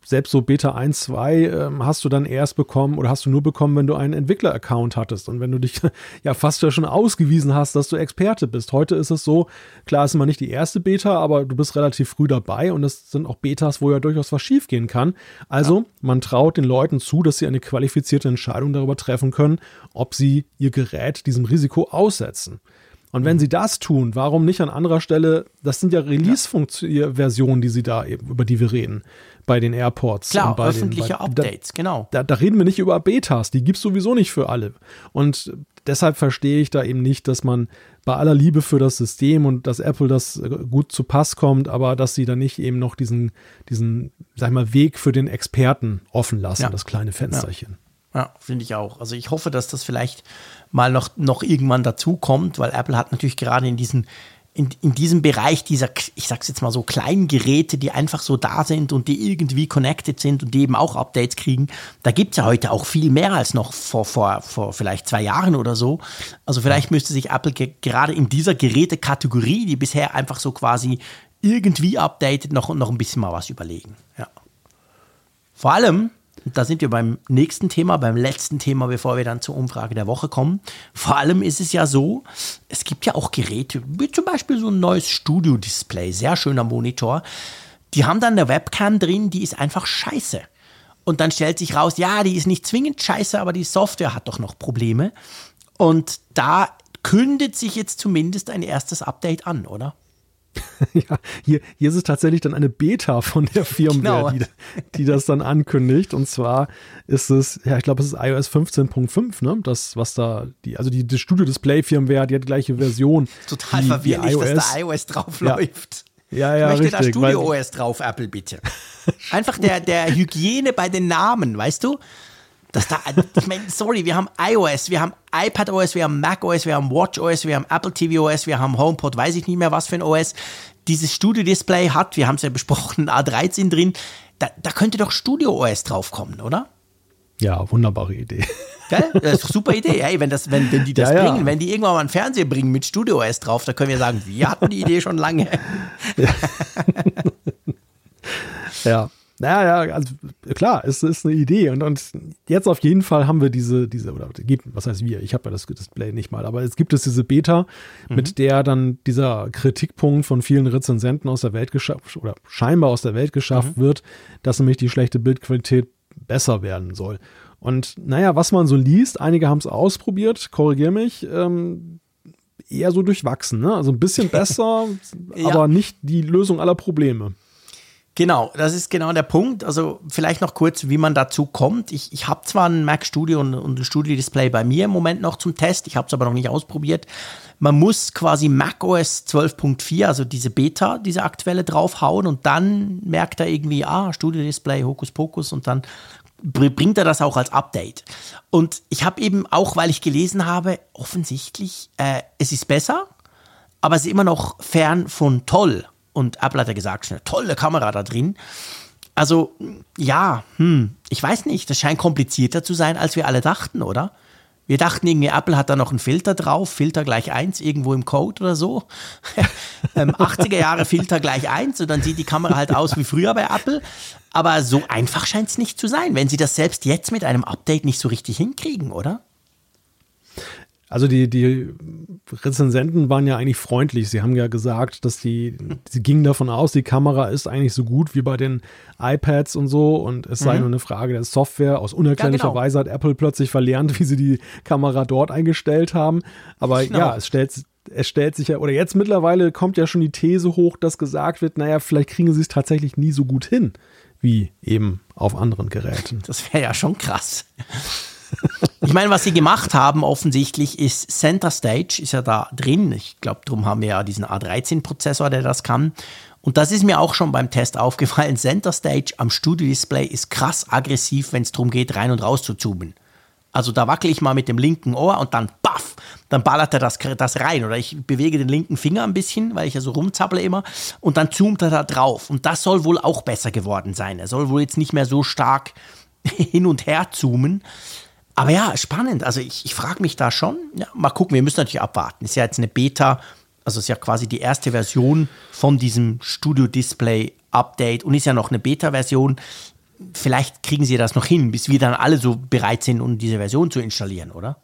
selbst so Beta 1, 2 ähm, hast du dann erst bekommen oder hast du nur bekommen, wenn du einen Entwickler-Account hattest und wenn du dich ja fast ja schon ausgewiesen hast, dass du Experte bist. Heute ist es so, klar ist immer nicht die erste Beta, aber du bist relativ früh dabei und es sind auch Betas, wo ja durchaus was schiefgehen kann. Also ja. man traut den Leuten zu, dass sie eine qualifizierte Entscheidung darüber treffen können, ob sie ihr Gerät diesem Risiko aussetzen. Und wenn mhm. sie das tun, warum nicht an anderer Stelle, das sind ja Release-Versionen, die sie da, über die wir reden bei den Airports. Klar, bei öffentliche den, bei, Updates, da, genau. Da, da, reden wir nicht über Betas, die gibt es sowieso nicht für alle. Und deshalb verstehe ich da eben nicht, dass man bei aller Liebe für das System und dass Apple das äh, gut zu Pass kommt, aber dass sie da nicht eben noch diesen, diesen, sag ich mal, Weg für den Experten offen lassen, ja. das kleine Fensterchen. Ja, ja finde ich auch. Also ich hoffe, dass das vielleicht mal noch, noch irgendwann dazu kommt, weil Apple hat natürlich gerade in diesen in, in diesem Bereich dieser, ich sag's jetzt mal so, kleinen Geräte, die einfach so da sind und die irgendwie connected sind und die eben auch Updates kriegen, da gibt's ja heute auch viel mehr als noch vor, vor, vor vielleicht zwei Jahren oder so. Also vielleicht müsste sich Apple gerade in dieser Gerätekategorie, die bisher einfach so quasi irgendwie updatet, noch, noch ein bisschen mal was überlegen. Ja. Vor allem, da sind wir beim nächsten Thema, beim letzten Thema, bevor wir dann zur Umfrage der Woche kommen. Vor allem ist es ja so, es gibt ja auch Geräte, wie zum Beispiel so ein neues Studio-Display, sehr schöner Monitor. Die haben dann eine Webcam drin, die ist einfach scheiße. Und dann stellt sich raus, ja, die ist nicht zwingend scheiße, aber die Software hat doch noch Probleme. Und da kündet sich jetzt zumindest ein erstes Update an, oder? ja, hier, hier ist es tatsächlich dann eine Beta von der Firmware, genau. die, die, das dann ankündigt. Und zwar ist es, ja, ich glaube, es ist iOS 15.5, ne? Das, was da, die, also die, die Studio Display Firmware, die hat die gleiche Version. Total verwirrlich, dass da iOS drauf ja. läuft. Ja, ja, ich möchte richtig, da Studio OS drauf, Apple, bitte. Einfach der, der Hygiene bei den Namen, weißt du? Das da, ich meine, sorry, wir haben iOS, wir haben iPadOS, wir haben macOS, wir haben WatchOS, wir haben Apple TVOS, wir haben HomePod, weiß ich nicht mehr was für ein OS. Dieses Studio-Display hat, wir haben es ja besprochen, A13 drin. Da, da könnte doch Studio OS draufkommen, oder? Ja, wunderbare Idee. Gell? Das ist eine super Idee. Hey, wenn, das, wenn, wenn die das ja, bringen, ja. wenn die irgendwann mal einen Fernseher bringen mit Studio OS drauf, da können wir sagen, wir hatten die Idee schon lange. ja. ja. Naja, ja, also klar, es ist eine Idee. Und, und jetzt auf jeden Fall haben wir diese, diese, oder gibt, was heißt wir? Ich habe ja das Display nicht mal, aber es gibt es diese Beta, mhm. mit der dann dieser Kritikpunkt von vielen Rezensenten aus der Welt geschafft oder scheinbar aus der Welt geschafft mhm. wird, dass nämlich die schlechte Bildqualität besser werden soll. Und naja, was man so liest, einige haben es ausprobiert, korrigier mich, ähm, eher so durchwachsen, ne? Also ein bisschen besser, ja. aber nicht die Lösung aller Probleme. Genau, das ist genau der Punkt. Also vielleicht noch kurz, wie man dazu kommt. Ich, ich habe zwar ein Mac Studio und, und ein Studio Display bei mir im Moment noch zum Test, ich habe es aber noch nicht ausprobiert. Man muss quasi Mac OS 12.4, also diese Beta, diese aktuelle draufhauen und dann merkt er irgendwie, ah, Studio Display, Hokus Pokus und dann bringt er das auch als Update. Und ich habe eben auch, weil ich gelesen habe, offensichtlich, äh, es ist besser, aber es ist immer noch fern von toll. Und Apple hat ja gesagt, eine tolle Kamera da drin. Also, ja, hm, ich weiß nicht, das scheint komplizierter zu sein, als wir alle dachten, oder? Wir dachten irgendwie, Apple hat da noch einen Filter drauf, Filter gleich 1 irgendwo im Code oder so. 80er ähm, Jahre Filter gleich 1 und dann sieht die Kamera halt aus wie früher bei Apple. Aber so einfach scheint es nicht zu sein, wenn sie das selbst jetzt mit einem Update nicht so richtig hinkriegen, oder? Also die, die Rezensenten waren ja eigentlich freundlich. Sie haben ja gesagt, dass die, sie gingen davon aus, die Kamera ist eigentlich so gut wie bei den iPads und so und es sei mhm. nur eine Frage der Software. Aus unerklärlicher ja, genau. Weise hat Apple plötzlich verlernt, wie sie die Kamera dort eingestellt haben. Aber genau. ja, es stellt, es stellt sich ja, oder jetzt mittlerweile kommt ja schon die These hoch, dass gesagt wird, naja, vielleicht kriegen sie es tatsächlich nie so gut hin, wie eben auf anderen Geräten. Das wäre ja schon krass. Ich meine, was sie gemacht haben offensichtlich ist Center Stage ist ja da drin. Ich glaube, darum haben wir ja diesen A13-Prozessor, der das kann. Und das ist mir auch schon beim Test aufgefallen. Center Stage am Studio-Display ist krass aggressiv, wenn es darum geht, rein und raus zu zoomen. Also da wackel ich mal mit dem linken Ohr und dann baff, dann ballert er das, das rein. Oder ich bewege den linken Finger ein bisschen, weil ich ja so rumzapple immer. Und dann zoomt er da drauf. Und das soll wohl auch besser geworden sein. Er soll wohl jetzt nicht mehr so stark hin und her zoomen. Aber ja, spannend. Also ich, ich frage mich da schon. Ja, mal gucken, wir müssen natürlich abwarten. Ist ja jetzt eine Beta, also ist ja quasi die erste Version von diesem Studio Display Update und ist ja noch eine Beta-Version. Vielleicht kriegen sie das noch hin, bis wir dann alle so bereit sind, um diese Version zu installieren, oder?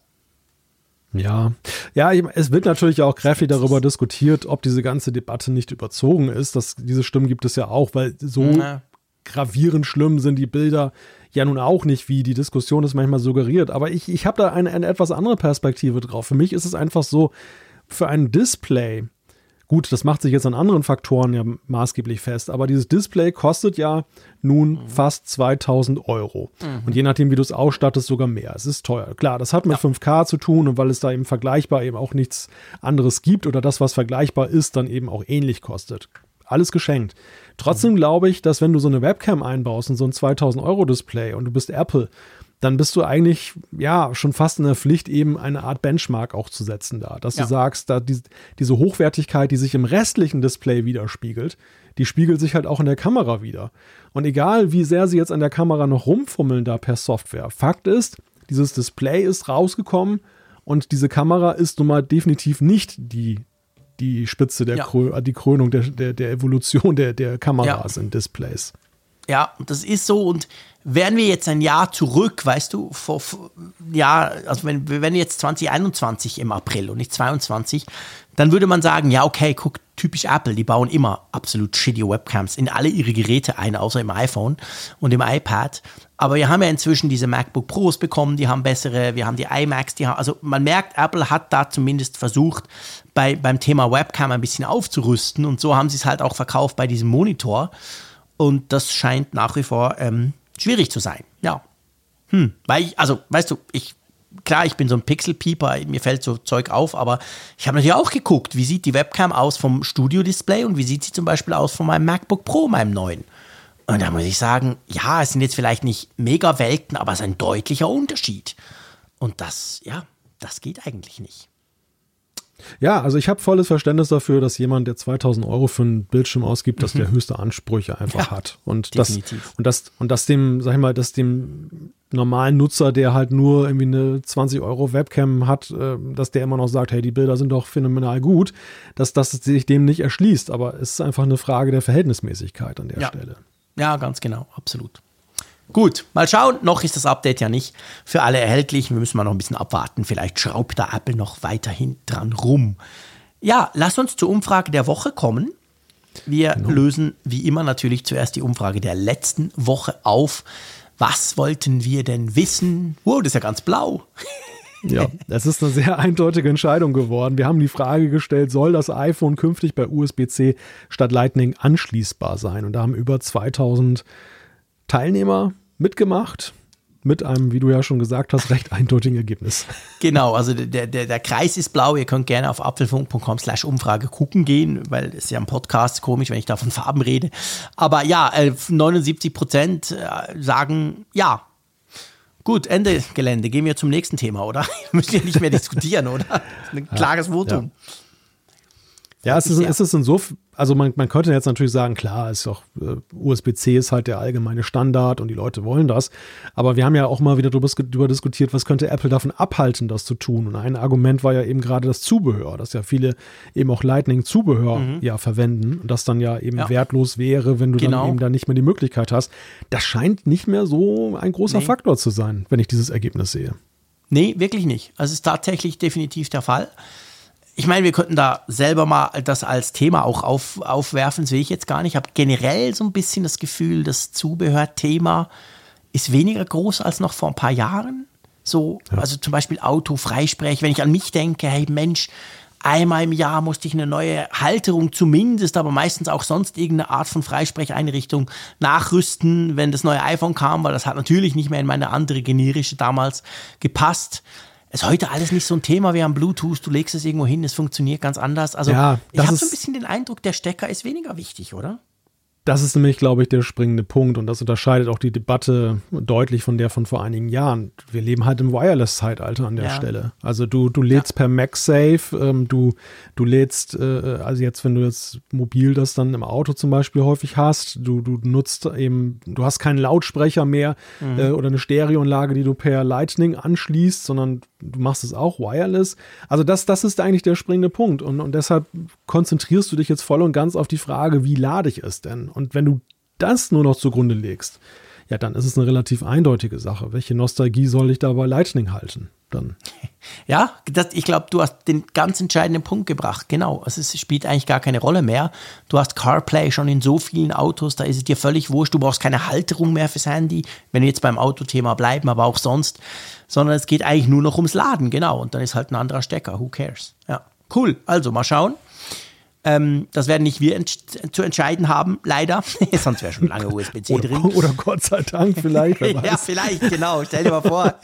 Ja, ja, es wird natürlich auch kräftig darüber diskutiert, ob diese ganze Debatte nicht überzogen ist. Das, diese Stimmen gibt es ja auch, weil so Na. gravierend schlimm sind die Bilder ja nun auch nicht, wie die Diskussion es manchmal suggeriert. Aber ich, ich habe da eine, eine etwas andere Perspektive drauf. Für mich ist es einfach so, für ein Display, gut, das macht sich jetzt an anderen Faktoren ja maßgeblich fest, aber dieses Display kostet ja nun mhm. fast 2000 Euro. Mhm. Und je nachdem, wie du es ausstattest, sogar mehr. Es ist teuer. Klar, das hat mit ja. 5K zu tun und weil es da eben vergleichbar eben auch nichts anderes gibt oder das, was vergleichbar ist, dann eben auch ähnlich kostet. Alles geschenkt. Trotzdem glaube ich, dass wenn du so eine Webcam einbaust und so ein 2000 Euro Display und du bist Apple, dann bist du eigentlich ja schon fast in der Pflicht, eben eine Art Benchmark auch zu setzen da. Dass ja. du sagst, da die, diese Hochwertigkeit, die sich im restlichen Display widerspiegelt, die spiegelt sich halt auch in der Kamera wieder. Und egal, wie sehr sie jetzt an der Kamera noch rumfummeln da per Software, Fakt ist, dieses Display ist rausgekommen und diese Kamera ist nun mal definitiv nicht die die Spitze der ja. Krö die Krönung der, der, der Evolution der, der Kameras ja. in Displays. Ja, das ist so. Und wären wir jetzt ein Jahr zurück, weißt du, vor, vor ja, also wenn, wenn jetzt 2021 im April und nicht 22, dann würde man sagen, ja, okay, guck, typisch Apple, die bauen immer absolut shitty Webcams in alle ihre Geräte ein, außer im iPhone und im iPad. Aber wir haben ja inzwischen diese MacBook Pros bekommen, die haben bessere, wir haben die iMacs, die haben, also man merkt, Apple hat da zumindest versucht, bei, beim Thema Webcam ein bisschen aufzurüsten und so haben sie es halt auch verkauft bei diesem Monitor. Und das scheint nach wie vor ähm, schwierig zu sein. Ja. Hm, weil ich, also, weißt du, ich, klar, ich bin so ein Pixel-Pieper, mir fällt so Zeug auf, aber ich habe natürlich auch geguckt, wie sieht die Webcam aus vom Studio-Display und wie sieht sie zum Beispiel aus von meinem MacBook Pro, meinem neuen. Und da muss ich sagen, ja, es sind jetzt vielleicht nicht mega Welten, aber es ist ein deutlicher Unterschied. Und das, ja, das geht eigentlich nicht. Ja, also ich habe volles Verständnis dafür, dass jemand, der 2000 Euro für einen Bildschirm ausgibt, dass der mhm. höchste Ansprüche einfach ja, hat. Und definitiv. das, und das, und das dem, sag ich mal, dass dem normalen Nutzer, der halt nur irgendwie eine 20 Euro Webcam hat, äh, dass der immer noch sagt, hey, die Bilder sind doch phänomenal gut, dass das sich dem nicht erschließt. Aber es ist einfach eine Frage der Verhältnismäßigkeit an der ja. Stelle. Ja, ganz genau, absolut. Gut, mal schauen. Noch ist das Update ja nicht für alle erhältlich. Wir müssen mal noch ein bisschen abwarten. Vielleicht schraubt da Apple noch weiterhin dran rum. Ja, lass uns zur Umfrage der Woche kommen. Wir genau. lösen wie immer natürlich zuerst die Umfrage der letzten Woche auf. Was wollten wir denn wissen? Wow, das ist ja ganz blau. Ja, das ist eine sehr eindeutige Entscheidung geworden. Wir haben die Frage gestellt, soll das iPhone künftig bei USB-C statt Lightning anschließbar sein? Und da haben über 2000 Teilnehmer mitgemacht mit einem, wie du ja schon gesagt hast, recht eindeutigen Ergebnis. Genau, also der, der, der Kreis ist blau. Ihr könnt gerne auf apfelfunk.com slash Umfrage gucken gehen, weil es ja ein Podcast komisch, wenn ich da von Farben rede. Aber ja, 79 äh, Prozent äh, sagen ja. Gut, Ende Gelände. Gehen wir zum nächsten Thema, oder? Wir müssen ja nicht mehr diskutieren, oder? Ein klares Votum. Ja. Ja, es ist, es ist insofern, also man, man könnte jetzt natürlich sagen, klar, ist auch äh, USB-C ist halt der allgemeine Standard und die Leute wollen das. Aber wir haben ja auch mal wieder darüber, diskutiert, was könnte Apple davon abhalten, das zu tun. Und ein Argument war ja eben gerade das Zubehör, dass ja viele eben auch Lightning-Zubehör mhm. ja verwenden und das dann ja eben ja. wertlos wäre, wenn du genau. dann eben da nicht mehr die Möglichkeit hast. Das scheint nicht mehr so ein großer nee. Faktor zu sein, wenn ich dieses Ergebnis sehe. Nee, wirklich nicht. Also es ist tatsächlich definitiv der Fall. Ich meine, wir könnten da selber mal das als Thema auch auf, aufwerfen, sehe ich jetzt gar nicht. Ich habe generell so ein bisschen das Gefühl, das Zubehörthema ist weniger groß als noch vor ein paar Jahren. So, ja. also zum Beispiel Autofreisprech, wenn ich an mich denke, hey Mensch, einmal im Jahr musste ich eine neue Halterung zumindest, aber meistens auch sonst irgendeine Art von Freisprecheinrichtung nachrüsten, wenn das neue iPhone kam, weil das hat natürlich nicht mehr in meine andere generische damals gepasst. Ist heute alles nicht so ein Thema wie am Bluetooth, du legst es irgendwo hin, es funktioniert ganz anders. Also ja, ich habe so ein bisschen den Eindruck, der Stecker ist weniger wichtig, oder? Das ist nämlich, glaube ich, der springende Punkt und das unterscheidet auch die Debatte deutlich von der von vor einigen Jahren. Wir leben halt im Wireless-Zeitalter an der ja. Stelle. Also du, du lädst ja. per MagSafe, ähm, du, du lädst, äh, also jetzt, wenn du jetzt mobil das dann im Auto zum Beispiel häufig hast, du, du nutzt eben, du hast keinen Lautsprecher mehr mhm. äh, oder eine Stereoanlage, die du per Lightning anschließt, sondern du machst es auch wireless. Also das, das ist eigentlich der springende Punkt und, und deshalb konzentrierst du dich jetzt voll und ganz auf die Frage, wie lade ich es denn? Und wenn du das nur noch zugrunde legst, ja, dann ist es eine relativ eindeutige Sache. Welche Nostalgie soll ich da bei Lightning halten? Dann. Ja, das, ich glaube, du hast den ganz entscheidenden Punkt gebracht. Genau. Also es spielt eigentlich gar keine Rolle mehr. Du hast CarPlay schon in so vielen Autos, da ist es dir völlig wurscht. Du brauchst keine Halterung mehr fürs Handy, wenn wir jetzt beim Autothema bleiben, aber auch sonst. Sondern es geht eigentlich nur noch ums Laden, genau. Und dann ist halt ein anderer Stecker. Who cares? Ja. Cool. Also mal schauen. Ähm, das werden nicht wir ent zu entscheiden haben, leider. Sonst wäre schon lange USB-C drin. Oder Gott sei Dank vielleicht. ja, vielleicht, genau. Stell dir mal vor,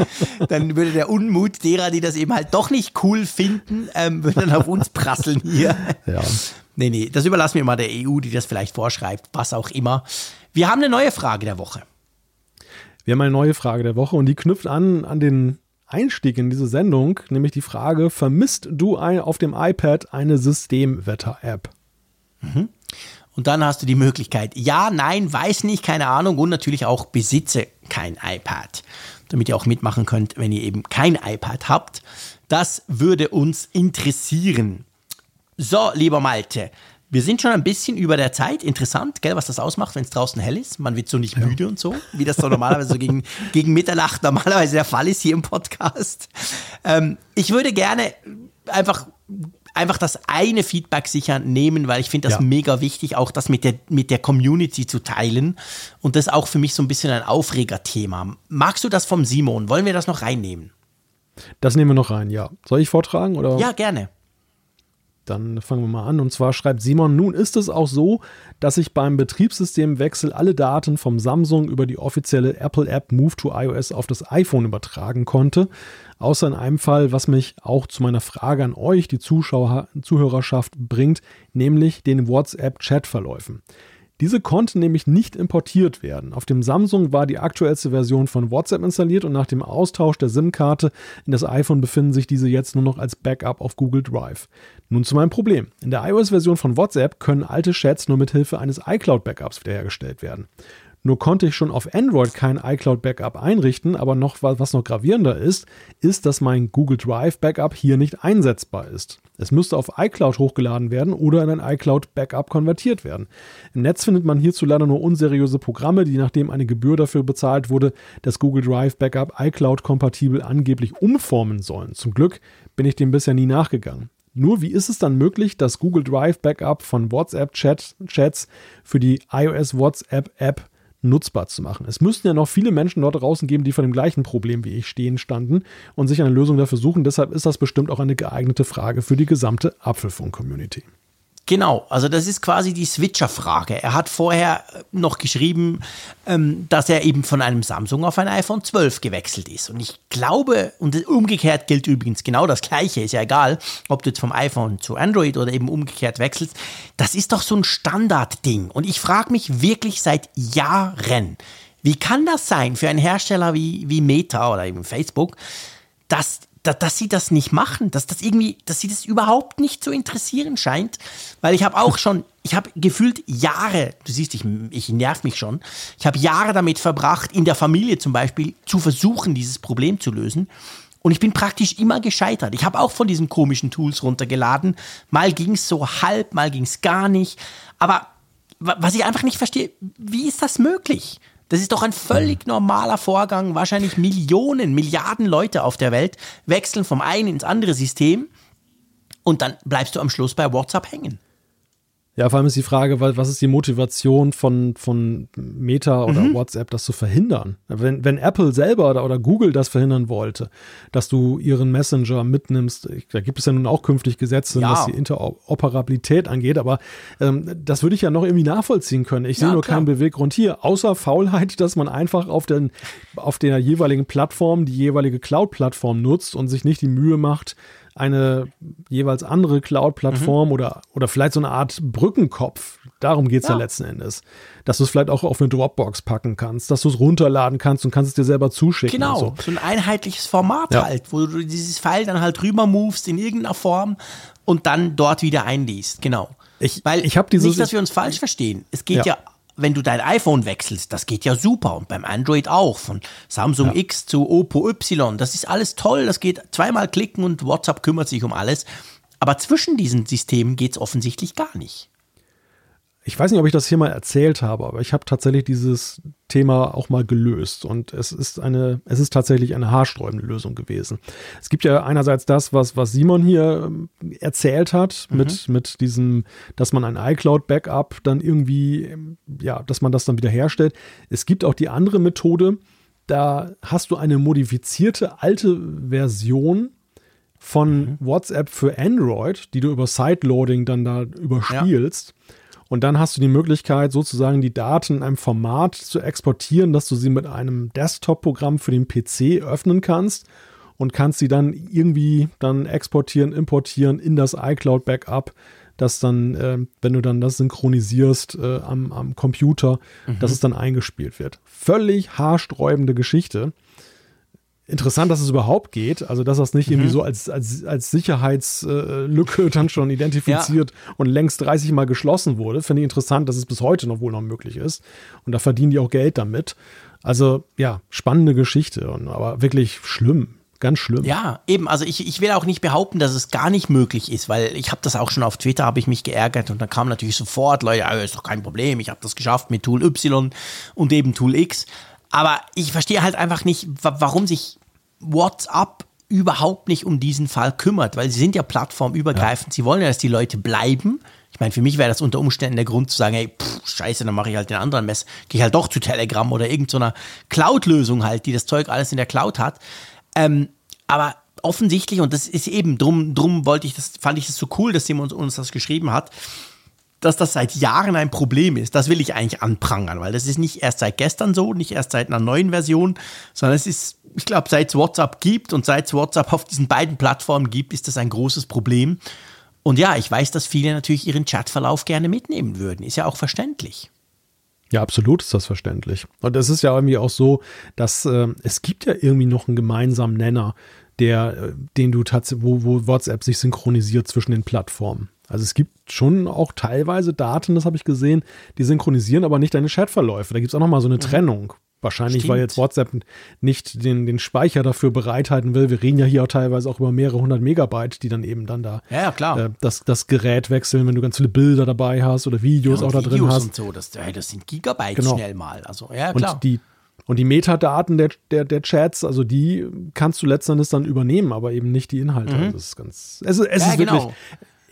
dann würde der Unmut derer, die das eben halt doch nicht cool finden, ähm, würde dann auf uns prasseln hier. Ja. Nee, nee, das überlassen wir mal der EU, die das vielleicht vorschreibt, was auch immer. Wir haben eine neue Frage der Woche. Wir haben eine neue Frage der Woche und die knüpft an an den Einstieg in diese Sendung, nämlich die Frage, vermisst du ein, auf dem iPad eine Systemwetter-App? Mhm. Und dann hast du die Möglichkeit, ja, nein, weiß nicht, keine Ahnung und natürlich auch besitze kein iPad, damit ihr auch mitmachen könnt, wenn ihr eben kein iPad habt. Das würde uns interessieren. So, lieber Malte, wir sind schon ein bisschen über der Zeit. Interessant, gell, was das ausmacht, wenn es draußen hell ist. Man wird so nicht ja. müde und so, wie das so normalerweise so gegen, gegen Mitternacht normalerweise der Fall ist hier im Podcast. Ähm, ich würde gerne einfach einfach das eine Feedback sicher nehmen, weil ich finde das ja. mega wichtig, auch das mit der, mit der Community zu teilen. Und das ist auch für mich so ein bisschen ein Aufregerthema. Magst du das vom Simon? Wollen wir das noch reinnehmen? Das nehmen wir noch rein, ja. Soll ich vortragen? Oder? Ja, gerne. Dann fangen wir mal an. Und zwar schreibt Simon, nun ist es auch so, dass ich beim Betriebssystemwechsel alle Daten vom Samsung über die offizielle Apple-App Move to iOS auf das iPhone übertragen konnte. Außer in einem Fall, was mich auch zu meiner Frage an euch, die Zuschauer, Zuhörerschaft, bringt, nämlich den WhatsApp-Chat-Verläufen. Diese konnten nämlich nicht importiert werden. Auf dem Samsung war die aktuellste Version von WhatsApp installiert und nach dem Austausch der SIM-Karte in das iPhone befinden sich diese jetzt nur noch als Backup auf Google Drive. Nun zu meinem Problem. In der iOS-Version von WhatsApp können alte Chats nur mit Hilfe eines iCloud-Backups wiederhergestellt werden. Nur konnte ich schon auf Android kein iCloud Backup einrichten, aber noch was noch gravierender ist, ist, dass mein Google Drive Backup hier nicht einsetzbar ist. Es müsste auf iCloud hochgeladen werden oder in ein iCloud Backup konvertiert werden. Im Netz findet man hierzulande nur unseriöse Programme, die nachdem eine Gebühr dafür bezahlt wurde, das Google Drive Backup iCloud kompatibel angeblich umformen sollen. Zum Glück bin ich dem bisher nie nachgegangen. Nur wie ist es dann möglich, das Google Drive Backup von WhatsApp -Chat Chats für die iOS WhatsApp App nutzbar zu machen. Es müssten ja noch viele Menschen dort draußen geben, die vor dem gleichen Problem wie ich stehen standen und sich eine Lösung dafür suchen. Deshalb ist das bestimmt auch eine geeignete Frage für die gesamte Apfelfunk-Community. Genau, also das ist quasi die Switcher-Frage. Er hat vorher noch geschrieben, ähm, dass er eben von einem Samsung auf ein iPhone 12 gewechselt ist. Und ich glaube, und umgekehrt gilt übrigens genau das Gleiche, ist ja egal, ob du jetzt vom iPhone zu Android oder eben umgekehrt wechselst. Das ist doch so ein Standardding. Und ich frage mich wirklich seit Jahren, wie kann das sein für einen Hersteller wie, wie Meta oder eben Facebook, dass da, dass sie das nicht machen, dass das irgendwie, dass sie das überhaupt nicht zu interessieren scheint, weil ich habe auch schon, ich habe gefühlt Jahre, du siehst, ich, ich nerv mich schon, ich habe Jahre damit verbracht, in der Familie zum Beispiel zu versuchen, dieses Problem zu lösen. Und ich bin praktisch immer gescheitert. Ich habe auch von diesen komischen Tools runtergeladen. Mal ging es so halb, mal ging es gar nicht. Aber was ich einfach nicht verstehe, wie ist das möglich? Das ist doch ein völlig normaler Vorgang. Wahrscheinlich Millionen, Milliarden Leute auf der Welt wechseln vom einen ins andere System und dann bleibst du am Schluss bei WhatsApp hängen. Ja, vor allem ist die Frage, was ist die Motivation von, von Meta oder mhm. WhatsApp, das zu verhindern? Wenn, wenn Apple selber oder, oder Google das verhindern wollte, dass du ihren Messenger mitnimmst, da gibt es ja nun auch künftig Gesetze, ja. was die Interoperabilität angeht, aber ähm, das würde ich ja noch irgendwie nachvollziehen können. Ich ja, sehe nur klar. keinen Beweggrund hier, außer Faulheit, dass man einfach auf, den, auf der jeweiligen Plattform die jeweilige Cloud-Plattform nutzt und sich nicht die Mühe macht, eine jeweils andere Cloud-Plattform mhm. oder, oder vielleicht so eine Art Brückenkopf. Darum geht es ja. ja. letzten Endes. Dass du es vielleicht auch auf eine Dropbox packen kannst, dass du es runterladen kannst und kannst es dir selber zuschicken. Genau, so. so. ein einheitliches Format ja. halt, wo du dieses File dann halt rüber movest in irgendeiner Form und dann dort wieder einliest. Genau. Ich, Weil ich habe dieses. Nicht, dass wir uns falsch verstehen. Es geht ja, ja wenn du dein iPhone wechselst, das geht ja super und beim Android auch, von Samsung ja. X zu Oppo Y, das ist alles toll, das geht zweimal klicken und WhatsApp kümmert sich um alles. Aber zwischen diesen Systemen geht es offensichtlich gar nicht ich weiß nicht, ob ich das hier mal erzählt habe, aber ich habe tatsächlich dieses Thema auch mal gelöst und es ist eine, es ist tatsächlich eine haarsträubende Lösung gewesen. Es gibt ja einerseits das, was, was Simon hier ähm, erzählt hat, mhm. mit, mit diesem, dass man ein iCloud-Backup dann irgendwie, ähm, ja, dass man das dann wieder herstellt. Es gibt auch die andere Methode, da hast du eine modifizierte alte Version von mhm. WhatsApp für Android, die du über Sideloading dann da überspielst. Ja und dann hast du die Möglichkeit, sozusagen die Daten in einem Format zu exportieren, dass du sie mit einem Desktop-Programm für den PC öffnen kannst und kannst sie dann irgendwie dann exportieren, importieren in das iCloud-Backup, dass dann, äh, wenn du dann das synchronisierst äh, am, am Computer, mhm. dass es dann eingespielt wird. Völlig haarsträubende Geschichte interessant, dass es überhaupt geht. Also, dass das nicht mhm. irgendwie so als, als, als Sicherheitslücke dann schon identifiziert ja. und längst 30 Mal geschlossen wurde. Finde ich interessant, dass es bis heute noch wohl noch möglich ist. Und da verdienen die auch Geld damit. Also, ja, spannende Geschichte, und, aber wirklich schlimm. Ganz schlimm. Ja, eben. Also ich, ich will auch nicht behaupten, dass es gar nicht möglich ist, weil ich habe das auch schon auf Twitter, habe ich mich geärgert und dann kam natürlich sofort, Leute, ist doch kein Problem, ich habe das geschafft mit Tool Y und eben Tool X. Aber ich verstehe halt einfach nicht, warum sich WhatsApp überhaupt nicht um diesen Fall kümmert, weil sie sind ja plattformübergreifend. Ja. Sie wollen ja, dass die Leute bleiben. Ich meine, für mich wäre das unter Umständen der Grund zu sagen, hey, pff, scheiße, dann mache ich halt den anderen Mess, gehe halt doch zu Telegram oder irgendeiner Cloud-Lösung halt, die das Zeug alles in der Cloud hat. Ähm, aber offensichtlich, und das ist eben, drum, drum wollte ich das, fand ich das so cool, dass jemand uns, uns das geschrieben hat, dass das seit Jahren ein Problem ist, das will ich eigentlich anprangern, weil das ist nicht erst seit gestern so, nicht erst seit einer neuen Version, sondern es ist, ich glaube, seit es WhatsApp gibt und seit es WhatsApp auf diesen beiden Plattformen gibt, ist das ein großes Problem. Und ja, ich weiß, dass viele natürlich ihren Chatverlauf gerne mitnehmen würden. Ist ja auch verständlich. Ja, absolut ist das verständlich. Und es ist ja irgendwie auch so, dass äh, es gibt ja irgendwie noch einen gemeinsamen Nenner, der, äh, den du tatsächlich, wo, wo WhatsApp sich synchronisiert zwischen den Plattformen. Also es gibt schon auch teilweise Daten, das habe ich gesehen, die synchronisieren aber nicht deine Chatverläufe. Da gibt es auch nochmal so eine mhm. Trennung. Wahrscheinlich, Stimmt. weil jetzt WhatsApp nicht den, den Speicher dafür bereithalten will. Wir reden ja hier auch teilweise auch über mehrere hundert Megabyte, die dann eben dann da ja, klar. Äh, das, das Gerät wechseln, wenn du ganz viele Bilder dabei hast oder Videos ja, auch da Videos drin hast. Und so, das, das sind Gigabyte genau. schnell mal. Also, ja, klar. Und die, und die Metadaten der, der, der Chats, also die kannst du letztendlich dann übernehmen, aber eben nicht die Inhalte. Mhm. Das ist ganz, es, es ja, ist genau. wirklich,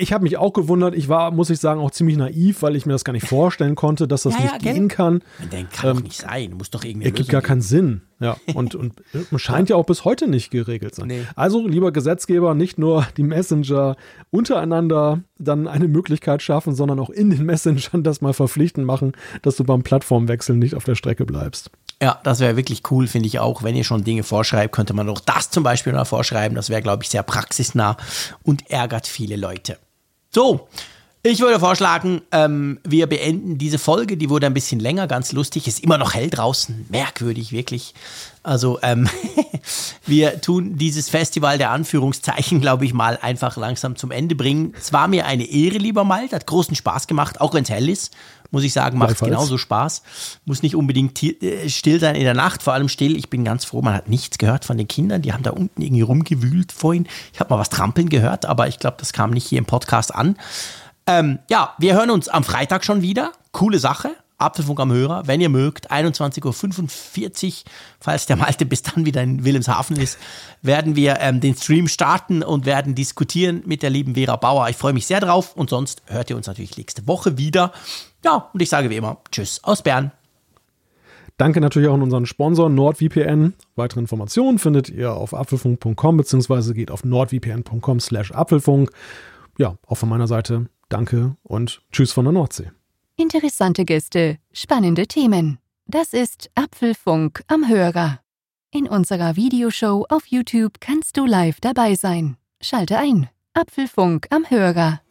ich habe mich auch gewundert. Ich war, muss ich sagen, auch ziemlich naiv, weil ich mir das gar nicht vorstellen konnte, dass das ja, nicht ja, gehen kann. Das kann ähm, doch nicht sein. Muss doch irgendwie. Ergibt gar keinen Sinn. Ja, und, und scheint ja auch bis heute nicht geregelt sein. Nee. Also, lieber Gesetzgeber, nicht nur die Messenger untereinander dann eine Möglichkeit schaffen, sondern auch in den Messengern das mal verpflichtend machen, dass du beim Plattformwechsel nicht auf der Strecke bleibst. Ja, das wäre wirklich cool, finde ich auch. Wenn ihr schon Dinge vorschreibt, könnte man doch das zum Beispiel mal vorschreiben. Das wäre, glaube ich, sehr praxisnah und ärgert viele Leute. So, ich würde vorschlagen, ähm, wir beenden diese Folge. Die wurde ein bisschen länger, ganz lustig. Ist immer noch hell draußen. Merkwürdig, wirklich. Also, ähm, wir tun dieses Festival der Anführungszeichen, glaube ich, mal einfach langsam zum Ende bringen. Es war mir eine Ehre, lieber Malte. Hat großen Spaß gemacht, auch wenn es hell ist. Muss ich sagen, macht genauso Spaß. Muss nicht unbedingt äh, still sein in der Nacht, vor allem still. Ich bin ganz froh, man hat nichts gehört von den Kindern. Die haben da unten irgendwie rumgewühlt vorhin. Ich habe mal was trampeln gehört, aber ich glaube, das kam nicht hier im Podcast an. Ähm, ja, wir hören uns am Freitag schon wieder. Coole Sache. Apfelfunk am Hörer, wenn ihr mögt, 21.45 Uhr, falls der Malte bis dann wieder in Wilhelmshaven ist, werden wir ähm, den Stream starten und werden diskutieren mit der lieben Vera Bauer. Ich freue mich sehr drauf und sonst hört ihr uns natürlich nächste Woche wieder. Ja, und ich sage wie immer, tschüss aus Bern. Danke natürlich auch an unseren Sponsor NordVPN. Weitere Informationen findet ihr auf apfelfunk.com bzw. geht auf nordvpn.com slash apfelfunk. Ja, auch von meiner Seite danke und tschüss von der Nordsee. Interessante Gäste, spannende Themen. Das ist Apfelfunk am Hörer. In unserer Videoshow auf YouTube kannst du live dabei sein. Schalte ein. Apfelfunk am Hörer.